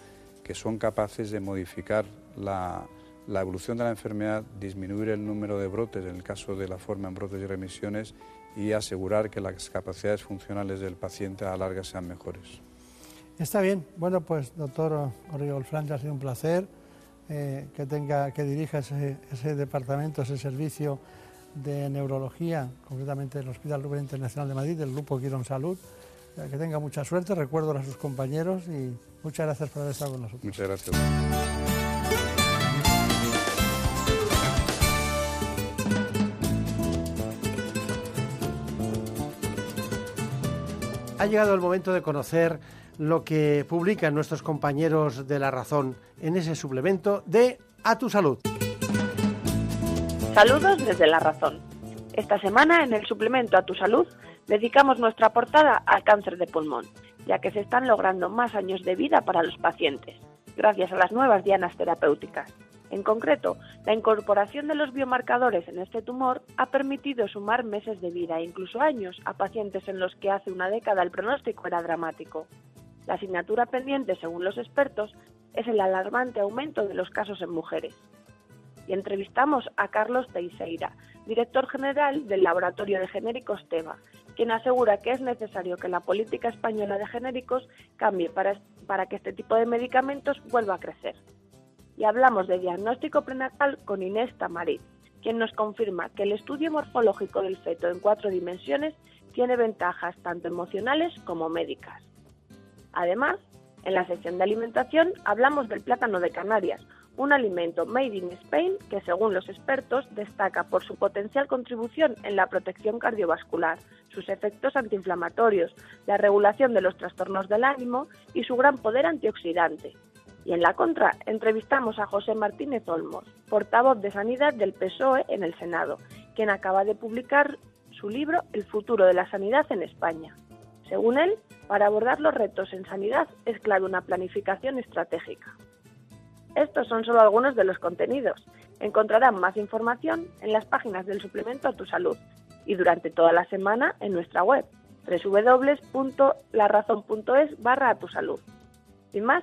que son capaces de modificar la, la evolución de la enfermedad, disminuir el número de brotes en el caso de la forma en brotes y remisiones y asegurar que las capacidades funcionales del paciente a la larga sean mejores. Está bien. Bueno, pues doctor Oriol Frank, ha sido un placer eh, que, tenga, que dirija ese, ese, departamento, ese servicio de neurología, concretamente el Hospital Rubén Internacional de Madrid, del Grupo Quirón Salud. Que tenga mucha suerte, recuerdo a sus compañeros y muchas gracias por haber estado con nosotros. Muchas gracias. Ha llegado el momento de conocer lo que publican nuestros compañeros de La Razón en ese suplemento de A tu Salud. Saludos desde La Razón. Esta semana en el suplemento A tu Salud dedicamos nuestra portada al cáncer de pulmón, ya que se están logrando más años de vida para los pacientes, gracias a las nuevas dianas terapéuticas. En concreto, la incorporación de los biomarcadores en este tumor ha permitido sumar meses de vida e incluso años a pacientes en los que hace una década el pronóstico era dramático. La asignatura pendiente, según los expertos, es el alarmante aumento de los casos en mujeres. Y entrevistamos a Carlos Teixeira, director general del Laboratorio de Genéricos TEBA, quien asegura que es necesario que la política española de genéricos cambie para, para que este tipo de medicamentos vuelva a crecer y hablamos de diagnóstico prenatal con Inés Tamarit, quien nos confirma que el estudio morfológico del feto en cuatro dimensiones tiene ventajas tanto emocionales como médicas. Además, en la sección de alimentación hablamos del plátano de Canarias, un alimento made in Spain que según los expertos destaca por su potencial contribución en la protección cardiovascular, sus efectos antiinflamatorios, la regulación de los trastornos del ánimo y su gran poder antioxidante, y en la contra, entrevistamos a José Martínez Olmos, portavoz de Sanidad del PSOE en el Senado, quien acaba de publicar su libro El futuro de la sanidad en España. Según él, para abordar los retos en sanidad es clave una planificación estratégica. Estos son solo algunos de los contenidos. Encontrarán más información en las páginas del suplemento a tu salud y durante toda la semana en nuestra web www.larazón.es barra salud. Sin más,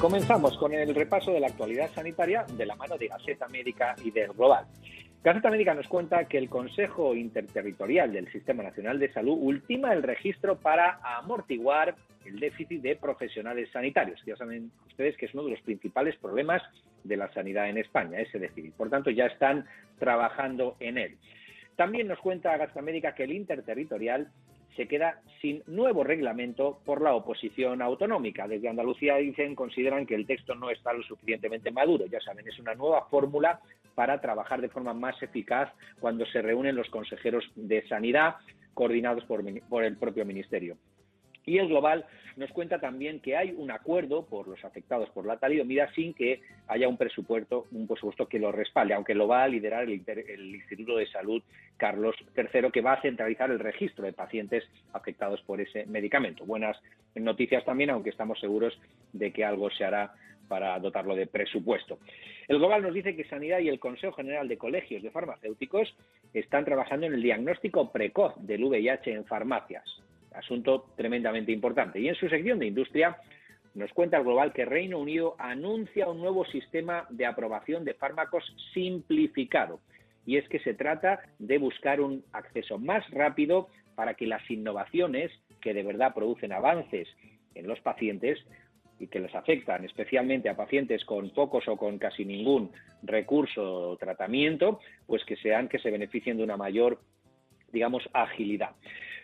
Comenzamos con el repaso de la actualidad sanitaria de la mano de Gaceta Médica y del Global. Gaceta Médica nos cuenta que el Consejo Interterritorial del Sistema Nacional de Salud ultima el registro para amortiguar el déficit de profesionales sanitarios. Ya saben ustedes que es uno de los principales problemas de la sanidad en España, ese déficit. Por tanto, ya están trabajando en él. También nos cuenta Gaceta Médica que el Interterritorial se queda sin nuevo reglamento por la oposición autonómica. Desde Andalucía dicen, consideran que el texto no está lo suficientemente maduro. Ya saben, es una nueva fórmula para trabajar de forma más eficaz cuando se reúnen los consejeros de sanidad coordinados por, por el propio ministerio. Y el global nos cuenta también que hay un acuerdo por los afectados por la talidomida sin que haya un presupuesto, un presupuesto que lo respalde, aunque lo va a liderar el, el, Instituto de Salud Carlos III, que va a centralizar el registro de pacientes afectados por ese medicamento. Buenas noticias también, aunque estamos seguros de que algo se hará para dotarlo de presupuesto. El Global nos dice que Sanidad y el Consejo General de Colegios de Farmacéuticos están trabajando en el diagnóstico precoz del VIH en farmacias asunto tremendamente importante. Y en su sección de industria nos cuenta el Global que Reino Unido anuncia un nuevo sistema de aprobación de fármacos simplificado. Y es que se trata de buscar un acceso más rápido para que las innovaciones que de verdad producen avances en los pacientes y que les afectan especialmente a pacientes con pocos o con casi ningún recurso o tratamiento, pues que sean que se beneficien de una mayor, digamos, agilidad.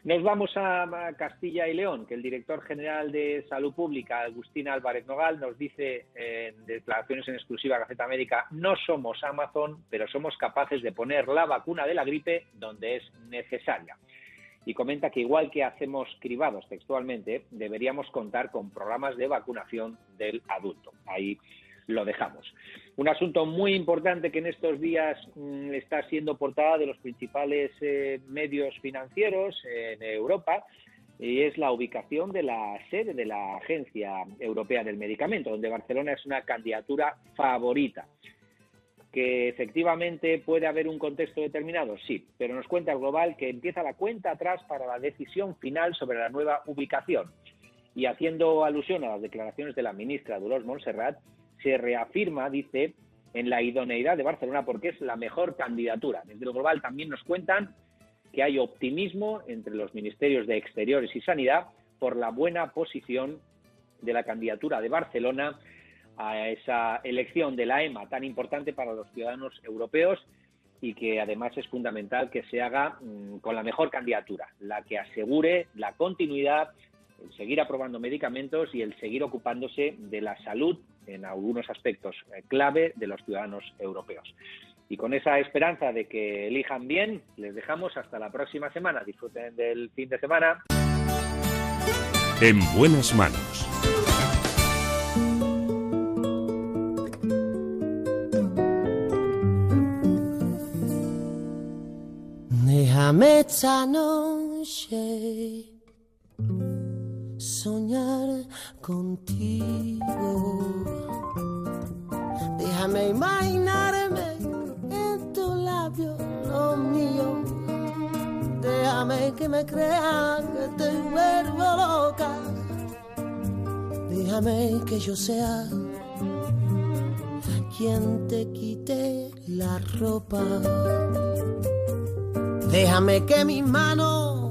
Nos vamos a Castilla y León, que el director general de Salud Pública, Agustín Álvarez Nogal, nos dice en declaraciones en exclusiva a Gaceta Médica, no somos Amazon, pero somos capaces de poner la vacuna de la gripe donde es necesaria. Y comenta que igual que hacemos cribados textualmente, deberíamos contar con programas de vacunación del adulto. Ahí lo dejamos. Un asunto muy importante que en estos días mm, está siendo portada de los principales eh, medios financieros en Europa y es la ubicación de la sede de la Agencia Europea del Medicamento, donde Barcelona es una candidatura favorita. Que efectivamente puede haber un contexto determinado, sí, pero nos cuenta el Global que empieza la cuenta atrás para la decisión final sobre la nueva ubicación. Y haciendo alusión a las declaraciones de la ministra Dolores Montserrat, se reafirma, dice, en la idoneidad de Barcelona porque es la mejor candidatura. Desde lo global también nos cuentan que hay optimismo entre los ministerios de Exteriores y Sanidad por la buena posición de la candidatura de Barcelona a esa elección de la EMA tan importante para los ciudadanos europeos y que además es fundamental que se haga mm, con la mejor candidatura, la que asegure la continuidad, el seguir aprobando medicamentos y el seguir ocupándose de la salud en algunos aspectos eh, clave de los ciudadanos europeos. Y con esa esperanza de que elijan bien, les dejamos hasta la próxima semana. Disfruten del fin de semana. En buenas manos. Déjame esta noche soñar contigo. Déjame imaginarme en tu labio lo mío. Déjame que me crean que te vuelvo loca. Déjame que yo sea quien te quite la ropa. Déjame que mis manos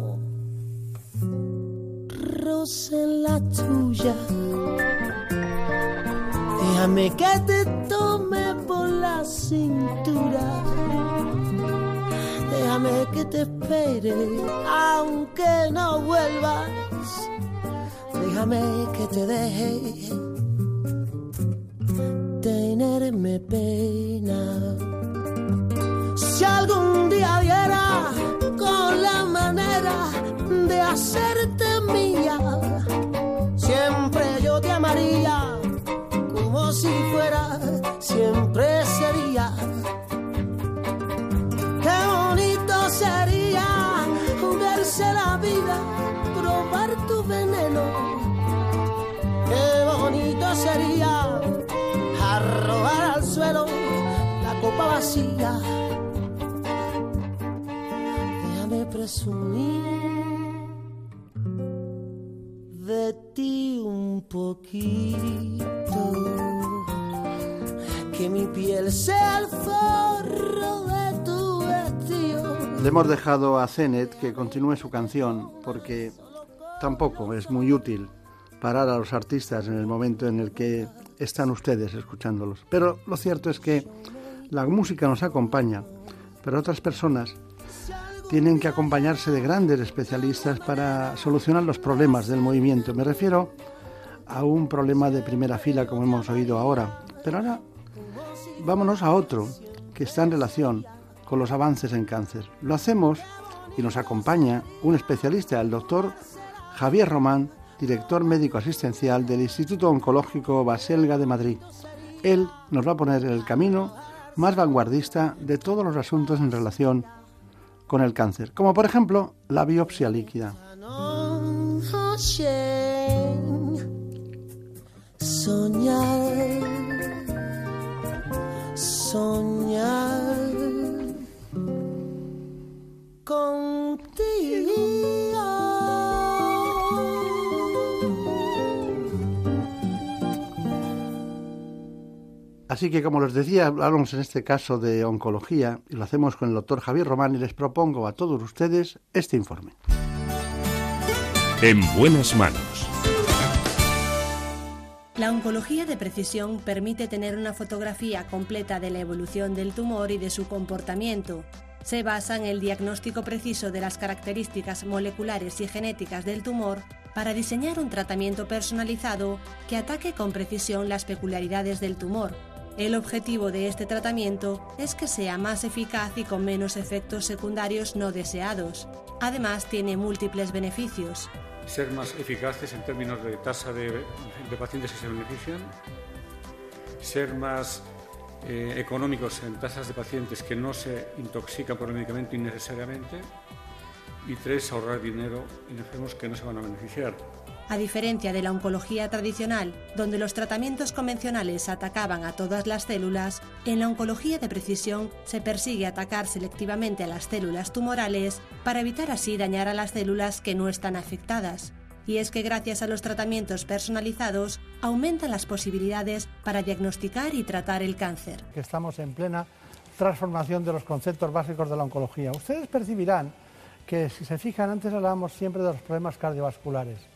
en la tuya. Déjame que te tome por la cintura. Déjame que te espere aunque no vuelvas. Déjame que te deje tenerme pena. Si algún día viera con la manera de hacerte mía, siempre yo te amaría si fuera, siempre sería. Qué bonito sería verse la vida, probar tu veneno. Qué bonito sería arrojar al suelo la copa vacía. Déjame presumir de ti un poquito. Que mi piel sea el forro de tu vestido. Le hemos dejado a Zenet que continúe su canción porque tampoco es muy útil parar a los artistas en el momento en el que están ustedes escuchándolos. Pero lo cierto es que la música nos acompaña, pero otras personas tienen que acompañarse de grandes especialistas para solucionar los problemas del movimiento. Me refiero a un problema de primera fila, como hemos oído ahora. Pero ahora vámonos a otro que está en relación con los avances en cáncer. Lo hacemos y nos acompaña un especialista, el doctor Javier Román, director médico asistencial del Instituto Oncológico Baselga de Madrid. Él nos va a poner en el camino más vanguardista de todos los asuntos en relación con el cáncer, como por ejemplo la biopsia líquida. Soñar, soñar contigo. Así que, como les decía, hablamos en este caso de oncología y lo hacemos con el doctor Javier Román y les propongo a todos ustedes este informe. En buenas manos la oncología de precisión permite tener una fotografía completa de la evolución del tumor y de su comportamiento. Se basa en el diagnóstico preciso de las características moleculares y genéticas del tumor para diseñar un tratamiento personalizado que ataque con precisión las peculiaridades del tumor. El objetivo de este tratamiento es que sea más eficaz y con menos efectos secundarios no deseados. Además, tiene múltiples beneficios ser más eficaces en términos de tasa de, pacientes que se benefician, ser más eh, económicos en tasas de pacientes que no se intoxican por el medicamento innecesariamente y tres, ahorrar dinero en enfermos que no se van a beneficiar. A diferencia de la oncología tradicional, donde los tratamientos convencionales atacaban a todas las células, en la oncología de precisión se persigue atacar selectivamente a las células tumorales para evitar así dañar a las células que no están afectadas. Y es que gracias a los tratamientos personalizados aumentan las posibilidades para diagnosticar y tratar el cáncer. Estamos en plena transformación de los conceptos básicos de la oncología. Ustedes percibirán que si se fijan, antes hablábamos siempre de los problemas cardiovasculares.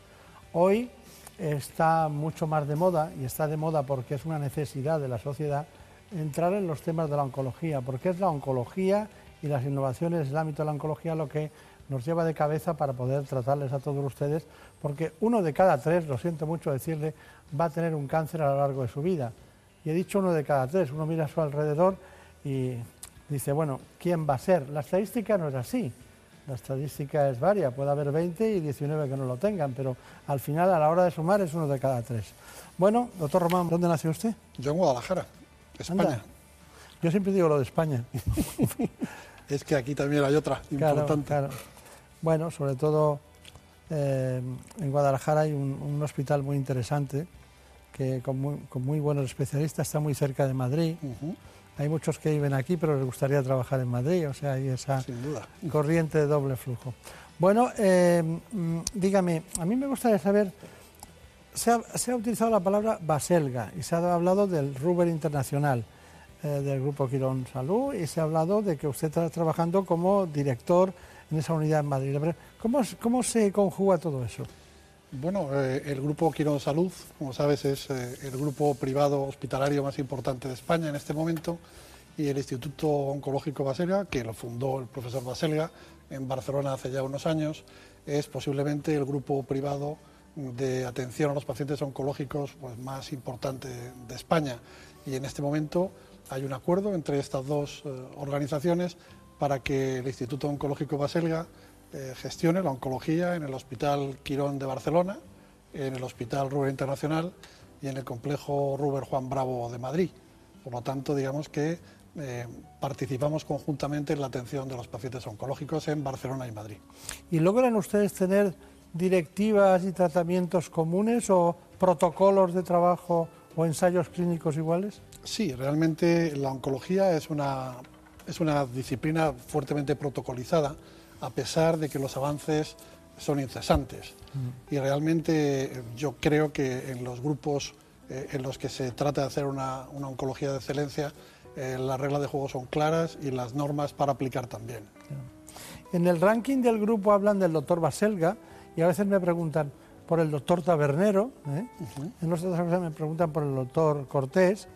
Hoy está mucho más de moda, y está de moda porque es una necesidad de la sociedad, entrar en los temas de la oncología, porque es la oncología y las innovaciones del ámbito de la oncología lo que nos lleva de cabeza para poder tratarles a todos ustedes, porque uno de cada tres, lo siento mucho decirle, va a tener un cáncer a lo largo de su vida. Y he dicho uno de cada tres, uno mira a su alrededor y dice, bueno, ¿quién va a ser? La estadística no es así. La estadística es varia, puede haber 20 y 19 que no lo tengan, pero al final a la hora de sumar es uno de cada tres. Bueno, doctor Román, ¿dónde nació usted? Yo en Guadalajara, España. Yo siempre digo lo de España. *laughs* es que aquí también hay otra importante. Bueno, sobre todo eh, en Guadalajara hay un, hospital muy interesante que con muy, buenos especialistas está muy cerca de Madrid. Hay muchos que viven aquí, pero les gustaría trabajar en Madrid, o sea, hay esa corriente de doble flujo. Bueno, eh, mm, dígame, a mí me gustaría saber, se ha, utilizado la palabra Baselga y se ha hablado del Ruber Internacional, eh, del Grupo Quirón Salud, y se ha hablado de que usted está trabajando como director en esa unidad en Madrid. ¿Cómo, cómo se conjuga todo eso? Bueno, eh, el Grupo Quirón Salud, como sabes, es eh, el grupo privado hospitalario más importante de España en este momento y el Instituto Oncológico Baselga, que lo fundó el profesor Baselga en Barcelona hace ya unos años, es posiblemente el grupo privado de atención a los pacientes oncológicos pues, más importante de España. Y en este momento hay un acuerdo entre estas dos eh, organizaciones para que el Instituto Oncológico Baselga eh, gestione la oncología en el Hospital Quirón de Barcelona, en el Hospital Ruber Internacional y en el complejo Ruber Juan Bravo de Madrid. Por lo tanto, digamos que eh, participamos conjuntamente en la atención de los pacientes oncológicos en Barcelona y Madrid. ¿Y logran ustedes tener directivas y tratamientos comunes o protocolos de trabajo o ensayos clínicos iguales? Sí, realmente la oncología es una, es una disciplina fuertemente protocolizada a pesar de que los avances son incesantes. Mm. Y realmente eh, yo creo que en los grupos eh, en los que se trata de hacer una, oncología de excelencia, eh, las reglas de juego son claras y las normas para aplicar también. En el ranking del grupo hablan del doctor Baselga y a veces me preguntan por el doctor Tabernero, en otras ocasiones me preguntan por el doctor Cortés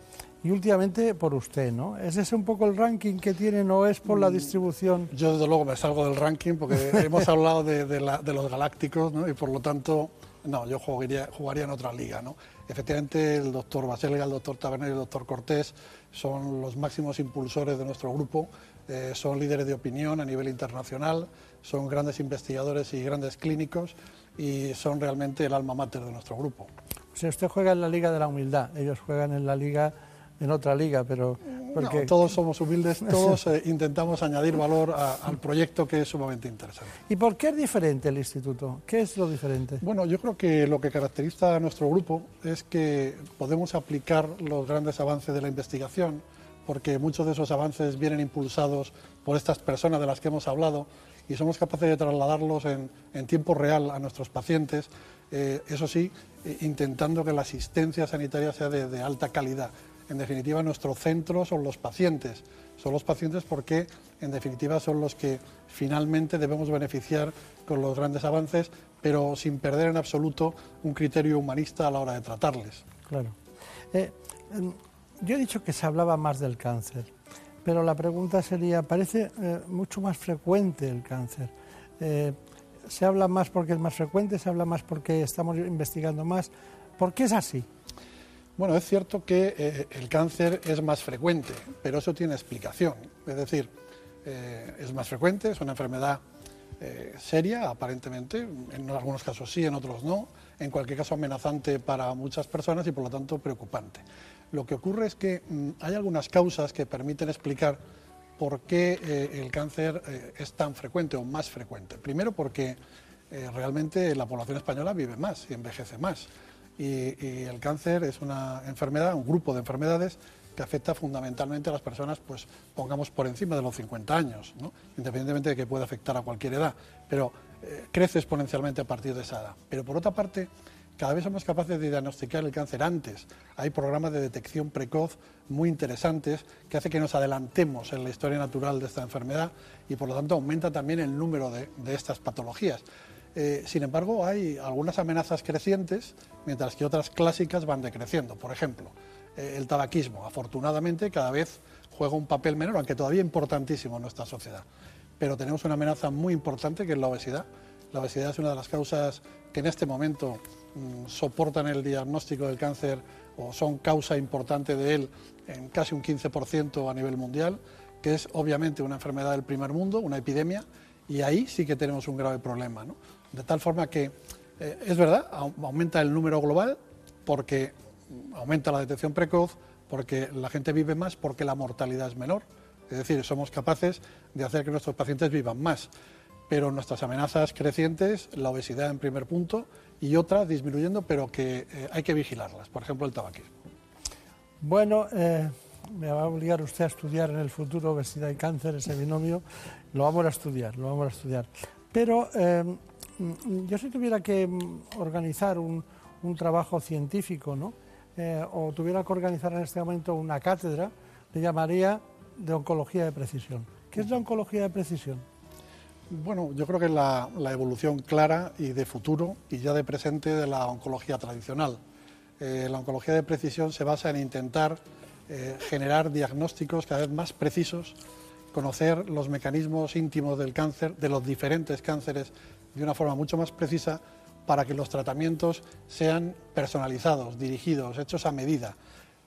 y últimamente por usted, ¿no? ¿Es ese un poco el ranking que tienen o es por la mm, distribución? Yo desde luego me salgo del ranking porque *laughs* hemos hablado de, los galácticos ¿no? y por lo tanto, no, yo jugaría, jugaría en otra liga, ¿no? Efectivamente el doctor Baselga, el doctor Taberner y el doctor Cortés son los máximos impulsores de nuestro grupo, eh, son líderes de opinión a nivel internacional, son grandes investigadores y grandes clínicos y son realmente el alma mater de nuestro grupo. Sea, usted juega en la Liga de la Humildad, ellos juegan en la Liga en otra liga, pero... Porque... todos somos humildes, *laughs* todos eh, intentamos añadir valor al proyecto que es sumamente interesante. ¿Y por qué es diferente el instituto? ¿Qué es lo diferente? Bueno, yo creo que lo que caracteriza a nuestro grupo es que podemos aplicar los grandes avances de la investigación, porque muchos de esos avances vienen impulsados por estas personas de las que hemos hablado y somos capaces de trasladarlos en, tiempo real a nuestros pacientes, eh, eso sí, eh, intentando que la asistencia sanitaria sea de alta calidad en definitiva nuestro centro son los pacientes. Son los pacientes porque en definitiva son los que finalmente debemos beneficiar con los grandes avances, pero sin perder en absoluto un criterio humanista a la hora de tratarles. Claro. Eh, em, yo he dicho que se hablaba más del cáncer, pero la pregunta sería, parece eh, mucho más frecuente el cáncer. Eh, ¿Se habla más porque es más frecuente? ¿Se habla más porque estamos investigando más? ¿Por qué es así? Bueno, es cierto que eh, el cáncer es más frecuente, pero eso tiene explicación. Es decir, eh, es más frecuente, es una enfermedad eh, seria, aparentemente, en algunos casos sí, en otros no, en cualquier caso amenazante para muchas personas y por lo tanto preocupante. Lo que ocurre es que mm, hay algunas causas que permiten explicar por qué el cáncer es tan frecuente o más frecuente. Primero porque realmente la población española vive más y envejece más y, el cáncer es una enfermedad, un grupo de enfermedades que afecta fundamentalmente a las personas, pues pongamos por encima de los 50 años, independientemente de que pueda afectar a cualquier edad, pero eh, crece exponencialmente a partir de esa edad. Pero por otra parte, cada vez somos capaces de diagnosticar el cáncer antes. Hay programas de detección precoz muy interesantes que hace que nos adelantemos en la historia natural de esta enfermedad y por lo tanto aumenta también el número de estas patologías. Eh, sin embargo, hay algunas amenazas crecientes, mientras que otras clásicas van decreciendo. Por ejemplo, eh, el tabaquismo, afortunadamente, cada vez juega un papel menor, aunque todavía importantísimo en nuestra sociedad. Pero tenemos una amenaza muy importante que es la obesidad. La obesidad es una de las causas que en este momento mm, soportan el diagnóstico del cáncer o son causa importante de él en casi un 15% a nivel mundial, que es obviamente una enfermedad del primer mundo, una epidemia, y ahí sí que tenemos un grave problema. ¿no? De tal forma que eh, es verdad, aumenta el número global porque aumenta la detección precoz, porque la gente vive más, porque la mortalidad es menor. Es decir, somos capaces de hacer que nuestros pacientes vivan más. Pero nuestras amenazas crecientes, la obesidad en primer punto y otras disminuyendo, pero que eh, hay que vigilarlas. Por ejemplo, el tabaquismo. Bueno, eh, me va a obligar usted a estudiar en el futuro obesidad y cáncer, ese binomio. Lo vamos a estudiar, lo vamos a estudiar. Pero yo si tuviera que mm, organizar un, trabajo científico, ¿no? Eh, o tuviera que organizar en este momento una cátedra, le llamaría de oncología de precisión. ¿Qué es la oncología de precisión? Bueno, yo creo que es la, evolución clara y de futuro y ya de presente de la oncología tradicional. Eh, la oncología de precisión se basa en intentar eh, generar diagnósticos cada vez más precisos, conocer los mecanismos íntimos del cáncer, de los diferentes cánceres de una forma mucho más precisa para que los tratamientos sean personalizados, dirigidos, hechos a medida,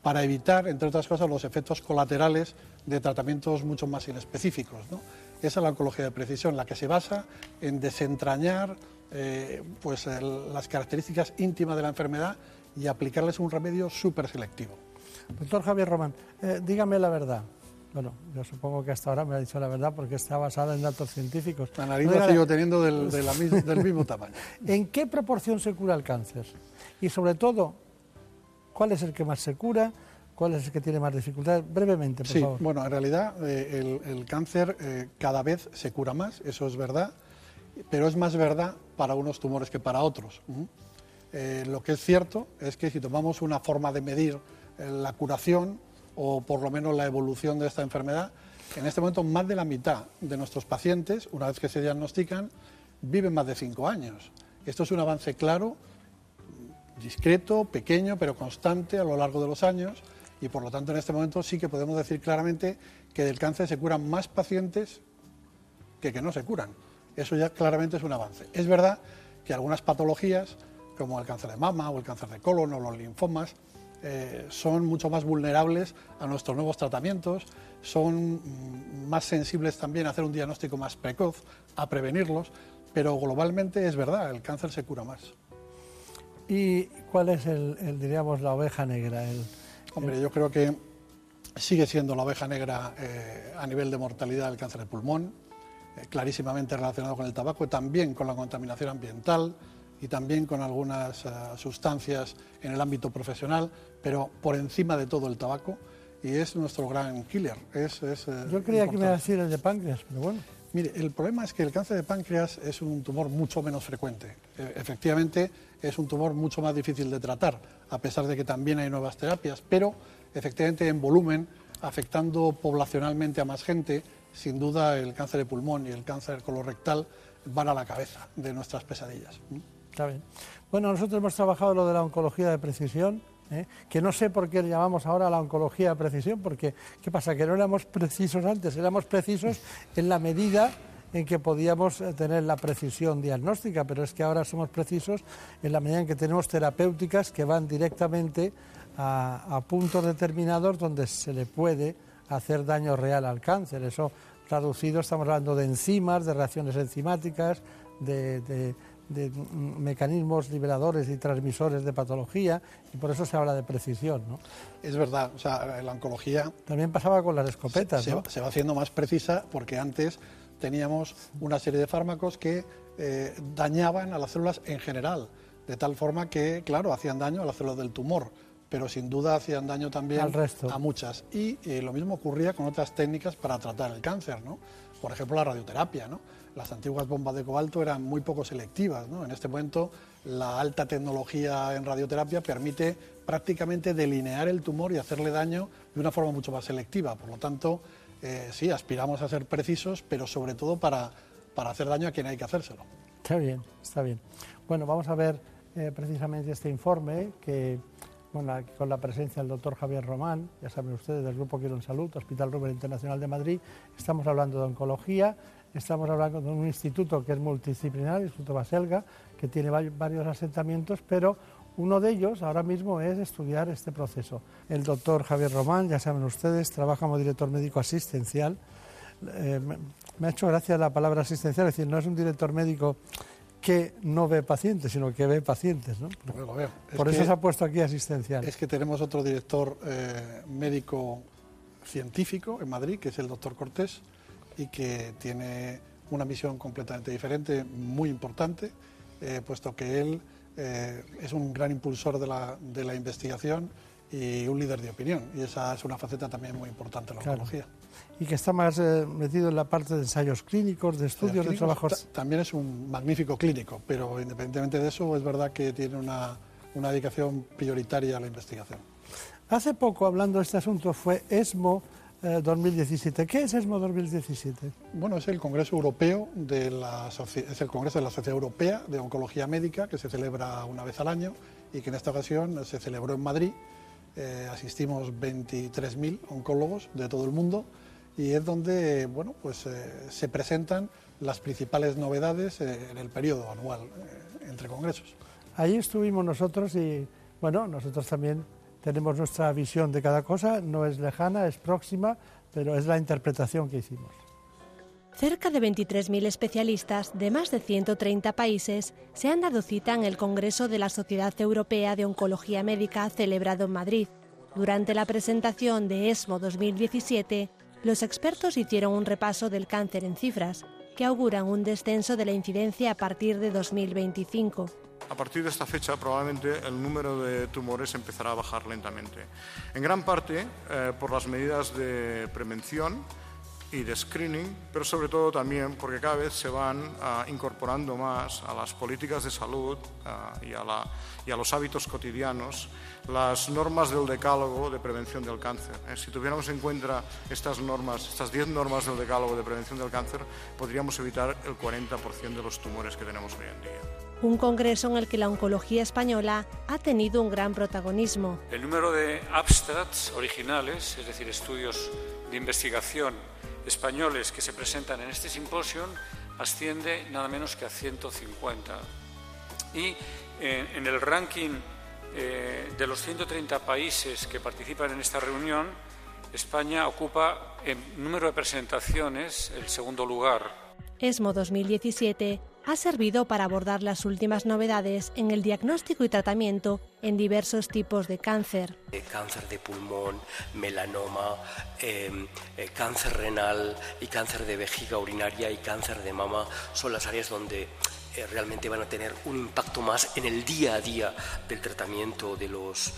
para evitar, entre otras cosas, los efectos colaterales de tratamientos mucho más inespecíficos. Esa es la oncología de precisión, la que se basa en desentrañar eh, pues, las características íntimas de la enfermedad y aplicarles un remedio súper selectivo. Doctor Javier Román, eh, dígame la verdad. Bueno, yo supongo que hasta ahora me ha dicho la verdad porque está basada en datos científicos. La nariz la sigo teniendo del, del mismo *laughs* tamaño. ¿En qué proporción se cura el cáncer? Y sobre todo, ¿cuál es el que más se cura? ¿Cuál es el que tiene más dificultades? Brevemente, por sí, favor. Bueno, en realidad eh, el, cáncer eh, cada vez se cura más, eso es verdad, pero es más verdad para unos tumores que para otros. Eh, lo que es cierto es que si tomamos una forma de medir la curación, o por lo menos la evolución de esta enfermedad, en este momento más de la mitad de nuestros pacientes, una vez que se diagnostican, viven más de cinco años. Esto es un avance claro, discreto, pequeño, pero constante a lo largo de los años y por lo tanto en este momento sí que podemos decir claramente que del cáncer se curan más pacientes que que no se curan. Eso ya claramente es un avance. Es verdad que algunas patologías, como el cáncer de mama o el cáncer de colon o los linfomas, eh, son mucho más vulnerables a nuestros nuevos tratamientos, son mm, más sensibles también a hacer un diagnóstico más precoz, a prevenirlos, pero globalmente es verdad, el cáncer se cura más. ¿Y cuál es el, diríamos, la oveja negra? Hombre, yo creo que sigue siendo la oveja negra eh, a nivel de mortalidad el cáncer de pulmón, eh, clarísimamente relacionado con el tabaco, también con la contaminación ambiental, y también con algunas eh, sustancias en el ámbito profesional, pero por encima de todo el tabaco y es nuestro gran killer. Es, eh, Yo creía que me iba a decir el de páncreas, pero bueno. Mire, el problema es que el cáncer de páncreas es un tumor mucho menos frecuente. E- efectivamente, es un tumor mucho más difícil de tratar, a pesar de que también hay nuevas terapias, pero efectivamente en volumen, afectando poblacionalmente a más gente, sin duda el cáncer de pulmón y el cáncer colorectal van a la cabeza de nuestras pesadillas. Está bien. Bueno, nosotros hemos trabajado lo de la oncología de precisión, ¿eh? que no sé por qué le llamamos ahora la oncología de precisión, porque ¿qué pasa? Que no éramos precisos antes, éramos precisos en la medida en que podíamos eh, tener la precisión diagnóstica, pero es que ahora somos precisos en la medida en que tenemos terapéuticas que van directamente a, puntos determinados donde se le puede hacer daño real al cáncer. Eso traducido estamos hablando de enzimas, de reacciones enzimáticas, de- de, mecanismos liberadores y transmisores de patología, y por eso se habla de precisión. ¿no? Es verdad, o sea, la oncología También pasaba con las escopetas. se, ¿no? va- se va haciendo más precisa porque antes teníamos una serie de fármacos que eh, dañaban a las células en general, de tal forma que, claro, hacían daño a las células del tumor, pero sin duda hacían daño también Al resto. a muchas. Y eh, lo mismo ocurría con otras técnicas para tratar el cáncer, ¿no? Por ejemplo, la radioterapia, ¿no? Las antiguas bombas de cobalto eran muy poco selectivas, ¿no? En este momento, la alta tecnología en radioterapia permite prácticamente delinear el tumor y hacerle daño de una forma mucho más selectiva. Por lo tanto, eh, sí, aspiramos a ser precisos, pero sobre todo para, para hacer daño a quien hay que hacérselo. Está bien, está bien. Bueno, vamos a ver eh, precisamente este informe que, con la presencia del doctor Javier Román, ya saben ustedes, del Grupo Quiero en Salud, Hospital Rubén Internacional de Madrid, estamos hablando de oncología, estamos hablando de un instituto que es multidisciplinar, el Instituto Baselga, que tiene va- varios asentamientos, pero uno de ellos ahora mismo es estudiar este proceso. El doctor Javier Román, ya saben ustedes, trabaja como director médico asistencial. Eh, me ha hecho gracia la palabra asistencial, es decir, no es un director médico que no ve pacientes, sino que ve pacientes. ¿no? Es Por eso que- se ha puesto aquí asistencial. Es que tenemos otro director eh, médico científico en Madrid, que es el doctor Cortés, y que tiene una misión completamente diferente, muy importante, eh, puesto que él eh, es un gran impulsor de la, de la investigación y un líder de opinión. Y esa es una faceta también muy importante en la Claro. oncología. Y que está más eh, metido en la parte de ensayos clínicos, de estudios, de Clínicos, trabajos. ta- También es un magnífico clínico, pero independientemente de eso, es verdad que tiene una, una dedicación prioritaria a la investigación. Hace poco, hablando de este asunto, fue ESMO eh, 2017. ¿Qué es ESMO 2017? Bueno, es el Congreso Europeo de la es el Congreso de la Sociedad Europea de Oncología Médica que se celebra una vez al año y que en esta ocasión se celebró en Madrid. Eh, asistimos 23.000 oncólogos de todo el mundo y es donde bueno, pues, eh, se presentan las principales novedades eh, en el periodo anual eh, entre congresos. Ahí estuvimos nosotros y, bueno, nosotros también tenemos nuestra visión de cada cosa, no es lejana, es próxima, pero es la interpretación que hicimos. Cerca de 23.000 especialistas de más de 130 países se han dado cita en el Congreso de la Sociedad Europea de Oncología Médica celebrado en Madrid. Durante la presentación de ESMO 2017, los expertos hicieron un repaso del cáncer en cifras, que auguran un descenso de la incidencia a partir de 2025. A partir de esta fecha probablemente el número de tumores empezará a bajar lentamente. En gran parte eh, por las medidas de prevención y de screening, pero sobre todo también porque cada vez se van ah, incorporando más a las políticas de salud ah, y, a la- y a los hábitos cotidianos las normas del decálogo de prevención del cáncer. Eh, si tuviéramos en cuenta estas normas, estas 10 normas del decálogo de prevención del cáncer, podríamos evitar el 40% de los tumores que tenemos hoy en día. Un congreso en el que la oncología española ha tenido un gran protagonismo. El número de abstracts originales, es decir, estudios de investigación españoles que se presentan en este simposio, asciende nada menos que a 150. Y eh, en el ranking eh, de los 130 países que participan en esta reunión, España ocupa en número de presentaciones el segundo lugar. ESMO 2017 ha servido para abordar las últimas novedades en el diagnóstico y tratamiento en diversos tipos de cáncer. Eh, cáncer de pulmón, melanoma, eh, eh, cáncer renal y cáncer de vejiga urinaria y cáncer de mama son las áreas donde eh, realmente van a tener un impacto más en el día a día del tratamiento de los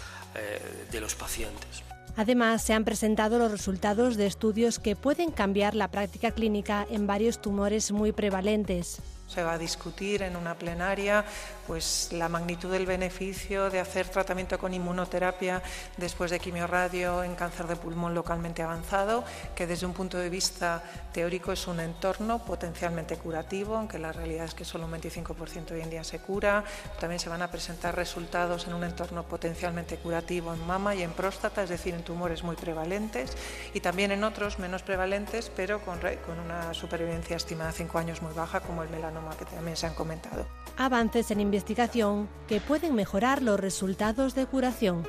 de los pacientes. Además, se han presentado los resultados de estudios que pueden cambiar la práctica clínica en varios tumores muy prevalentes. Se va a discutir en una plenaria pues la magnitud del beneficio de hacer tratamiento con inmunoterapia después de quimiorradio en cáncer de pulmón localmente avanzado, que desde un punto de vista teórico es un entorno potencialmente curativo, aunque la realidad es que solo un 25% hoy en día se cura. También se van a presentar resultados en un entorno potencialmente curativo en mama y en próstata, es decir, en tumores muy prevalentes, y también en otros menos prevalentes, pero con, con una supervivencia estimada a 5 años muy baja, como el melanoma, que también se han comentado. Avances en investigación que pueden mejorar los resultados de curación.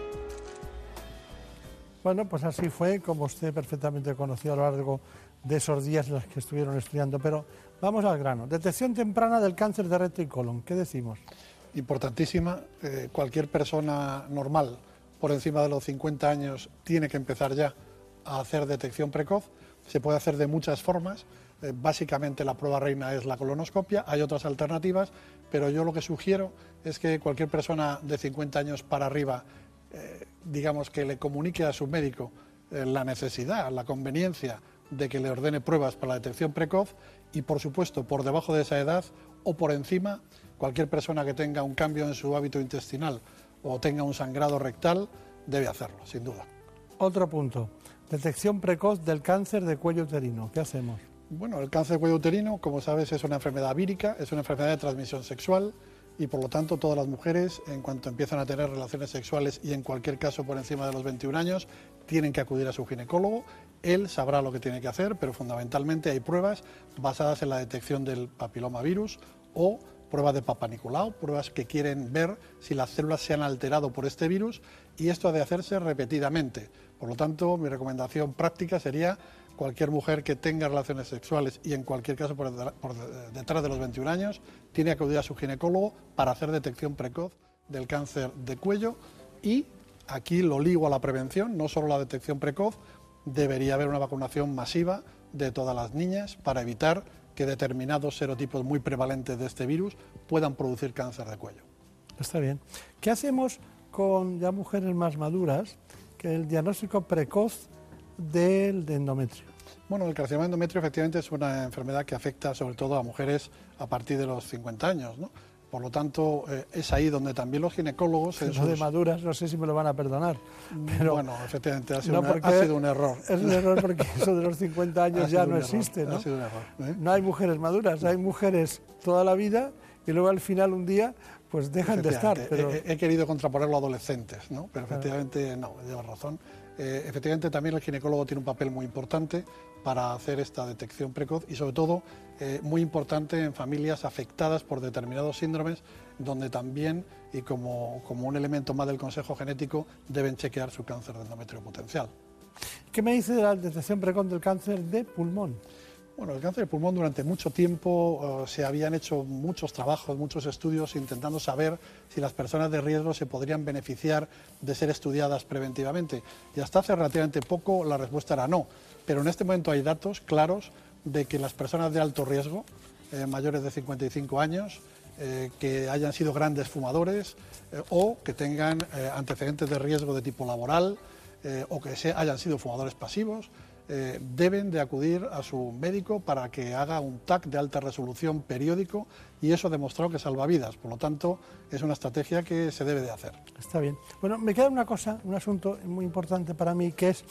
Bueno, pues así fue, como usted perfectamente conoció a lo largo de esos días en los que estuvieron estudiando. Pero vamos al grano. Detección temprana del cáncer de recto y colon. ¿Qué decimos? Importantísima. Eh, cualquier persona normal por encima de los 50 años tiene que empezar ya a hacer detección precoz. Se puede hacer de muchas formas. Eh, básicamente la prueba reina es la colonoscopia, hay otras alternativas, pero yo lo que sugiero es que cualquier persona de 50 años para arriba, eh, digamos que le comunique a su médico eh, la necesidad, la conveniencia de que le ordene pruebas para la detección precoz y, por supuesto, por debajo de esa edad o por encima, cualquier persona que tenga un cambio en su hábito intestinal o tenga un sangrado rectal debe hacerlo, sin duda. Otro punto, detección precoz del cáncer de cuello uterino. ¿Qué hacemos? Bueno, el cáncer cuello uterino, como sabes, es una enfermedad vírica, es una enfermedad de transmisión sexual y por lo tanto todas las mujeres, en cuanto empiezan a tener relaciones sexuales y en cualquier caso por encima de los 21 años, tienen que acudir a su ginecólogo. Él sabrá lo que tiene que hacer, pero fundamentalmente hay pruebas basadas en la detección del papilomavirus o pruebas de Papa pruebas que quieren ver si las células se han alterado por este virus y esto ha de hacerse repetidamente. Por lo tanto, mi recomendación práctica sería cualquier mujer que tenga relaciones sexuales y en cualquier caso por, detrás de los 21 años tiene que acudir a su ginecólogo para hacer detección precoz del cáncer de cuello y aquí lo ligo a la prevención, no solo la detección precoz, debería haber una vacunación masiva de todas las niñas para evitar que determinados serotipos muy prevalentes de este virus puedan producir cáncer de cuello. Está bien. ¿Qué hacemos con ya mujeres más maduras que el diagnóstico precoz del endometrio? Bueno, el carcinoma endometrio efectivamente es una enfermedad que afecta sobre todo a mujeres a partir de los 50 años, ¿no? Por lo tanto, eh, es ahí donde también los ginecólogos... En de maduras, no sé si me lo van a perdonar. Mm, pero bueno, efectivamente, ha sido, ha sido un error. Es un error porque *laughs* eso de los 50 años ya no existe, ¿no? Ha sido un error. ¿eh? No hay mujeres maduras, hay mujeres toda la vida y luego al final un día pues dejan de estar. Pero... He, he, querido contraponerlo a adolescentes, ¿no? Pero efectivamente no, lleva razón. Eh, efectivamente también el ginecólogo tiene un papel muy importante para hacer esta detección precoz y sobre todo eh, muy importante en familias afectadas por determinados síndromes donde también y como, como un elemento más del consejo genético deben chequear su cáncer de endometrio potencial. ¿Qué me dice de la detección precoz del cáncer de pulmón? Bueno, el cáncer de pulmón durante mucho tiempo eh, se habían hecho muchos trabajos, muchos estudios intentando saber si las personas de riesgo se podrían beneficiar de ser estudiadas preventivamente. Y hasta hace relativamente poco la respuesta era no. Pero en este momento hay datos claros de que las personas de alto riesgo, eh, mayores de 55 años, eh, que hayan sido grandes fumadores o que tengan antecedentes de riesgo de tipo laboral o que hayan sido fumadores pasivos, eh, deben de acudir a su médico para que haga un TAC de alta resolución periódico y eso ha demostrado que salva vidas. Por lo tanto, es una estrategia que se debe de hacer. Está bien. Bueno, me queda una cosa, un asunto muy importante para mí, que es,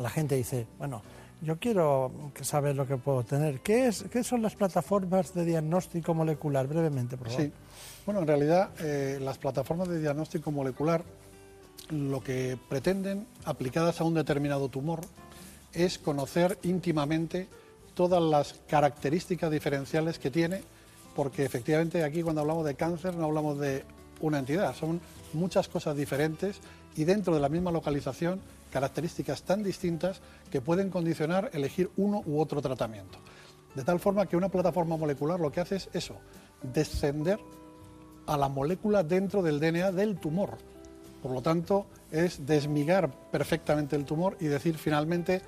la gente dice, bueno, yo quiero saber lo que puedo tener. ¿Qué, es, qué son las plataformas de diagnóstico molecular? Brevemente, por favor. Sí. Bueno, en realidad, eh, las plataformas de diagnóstico molecular lo que pretenden, aplicadas a un determinado tumor, es conocer íntimamente todas las características diferenciales que tiene, porque efectivamente aquí cuando hablamos de cáncer no hablamos de una entidad, son muchas cosas diferentes y dentro de la misma localización características tan distintas que pueden condicionar elegir uno u otro tratamiento. De tal forma que una plataforma molecular lo que hace es eso, descender a la molécula dentro del DNA del tumor. Por lo tanto, es desmigar perfectamente el tumor y decir finalmente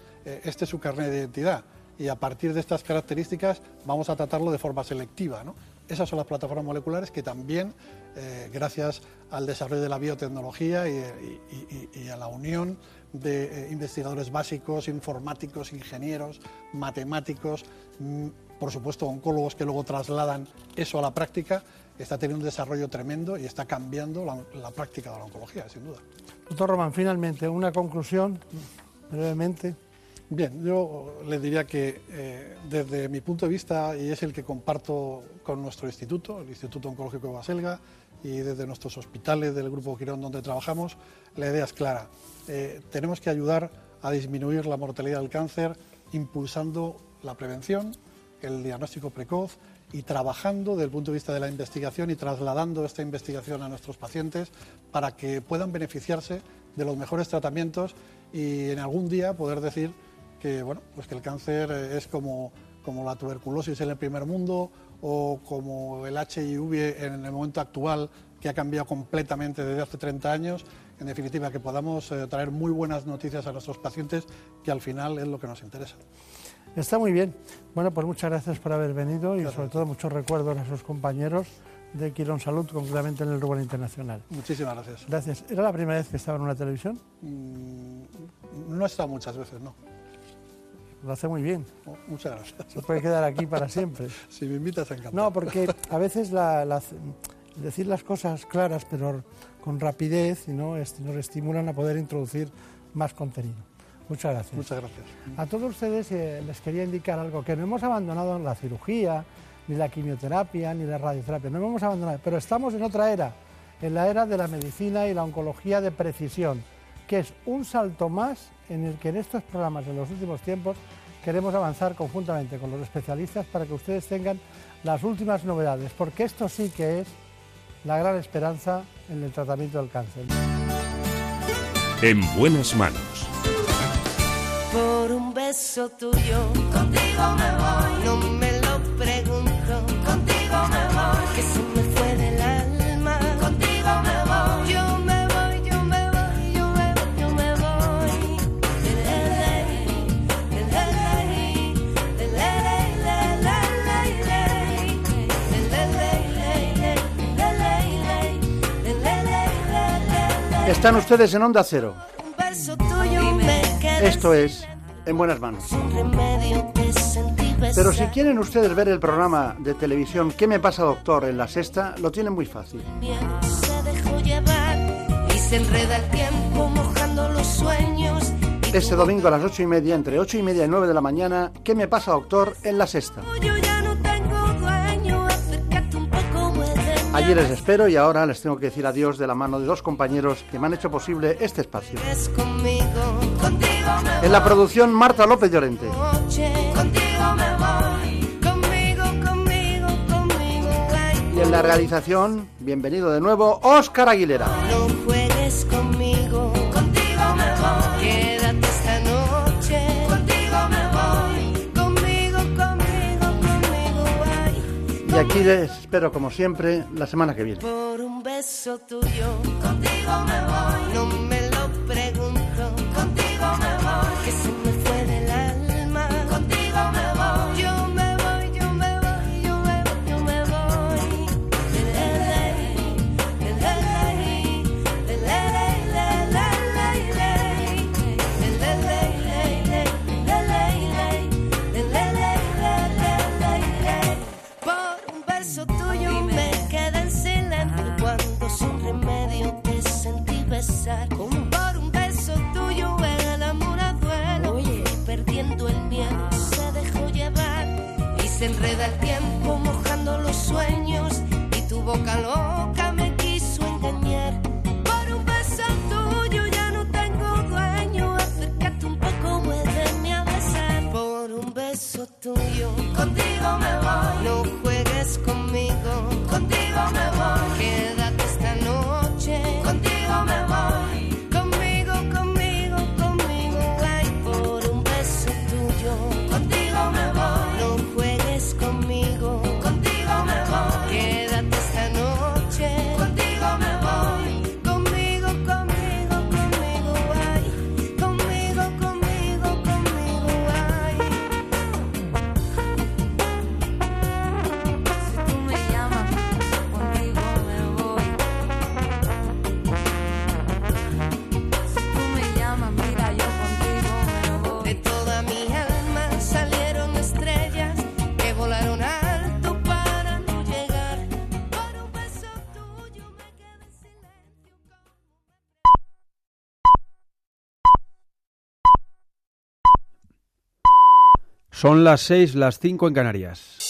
este es su carnet de identidad y a partir de estas características vamos a tratarlo de forma selectiva. Esas son las plataformas moleculares que también, eh, gracias al desarrollo de la biotecnología y, a la unión de eh, investigadores básicos, informáticos, ingenieros, matemáticos, mm, por supuesto oncólogos que luego trasladan eso a la práctica, está teniendo un desarrollo tremendo y está cambiando la, práctica de la oncología, sin duda. Doctor Román, finalmente, una conclusión, brevemente. Bien, yo le diría que eh, desde mi punto de vista, y es el que comparto con nuestro instituto, el Instituto Oncológico de Baselga, y desde nuestros hospitales del Grupo Quirón donde trabajamos, la idea es clara. Eh, tenemos que ayudar a disminuir la mortalidad del cáncer impulsando la prevención, el diagnóstico precoz y trabajando desde el punto de vista de la investigación y trasladando esta investigación a nuestros pacientes para que puedan beneficiarse de los mejores tratamientos y en algún día poder decir que, bueno, pues que el cáncer es como, como la tuberculosis en el primer mundo o como el HIV en el momento actual que ha cambiado completamente desde hace 30 años. En definitiva, que podamos eh, traer muy buenas noticias a nuestros pacientes, que al final es lo que nos interesa. Está muy bien. Bueno, pues muchas gracias por haber venido y sobre todo muchos recuerdos a sus compañeros de Quirón Salud, concretamente en el Rubén Internacional. Muchísimas gracias. Gracias. ¿Era la primera vez que estaba en una televisión? Mm, no he estado muchas veces, no. Lo hace muy bien. Oh, muchas gracias. Se puede quedar aquí para siempre. *laughs* si me invitas, encantado. No, porque a veces decir las cosas claras, pero con rapidez, ¿no? nos estimulan a poder introducir más contenido. Muchas gracias. Muchas gracias. A todos ustedes eh, les quería indicar algo, que no hemos abandonado la cirugía, ni la quimioterapia, ni la radioterapia, no hemos abandonado, pero estamos en otra era, en la era de la medicina y la oncología de precisión, que es un salto más en el que en estos programas en los últimos tiempos queremos avanzar conjuntamente con los especialistas para que ustedes tengan las últimas novedades, porque esto sí que es la gran esperanza en el tratamiento del cáncer. En buenas manos. Por un beso tuyo, contigo me voy, no me Están ustedes en Onda Cero. Esto es En Buenas Manos. Pero si quieren ustedes ver el programa de televisión ¿Qué me pasa, doctor? en la sexta, lo tienen muy fácil. Este domingo a las ocho y media, entre ocho y media y nueve de la mañana, ¿Qué me pasa, doctor? en la sexta. Allí les espero y ahora les tengo que decir adiós de la mano de dos compañeros que me han hecho posible este espacio. En la producción Marta López Llorente. Y en la realización, bienvenido de nuevo, Óscar Aguilera. Y aquí les espero, como siempre, la semana que viene. Por un beso tuyo, contigo me voy. No me tuyo, contigo me voy. No juegues conmigo, contigo me voy. Quédate Son las 6, las 5 en Canarias.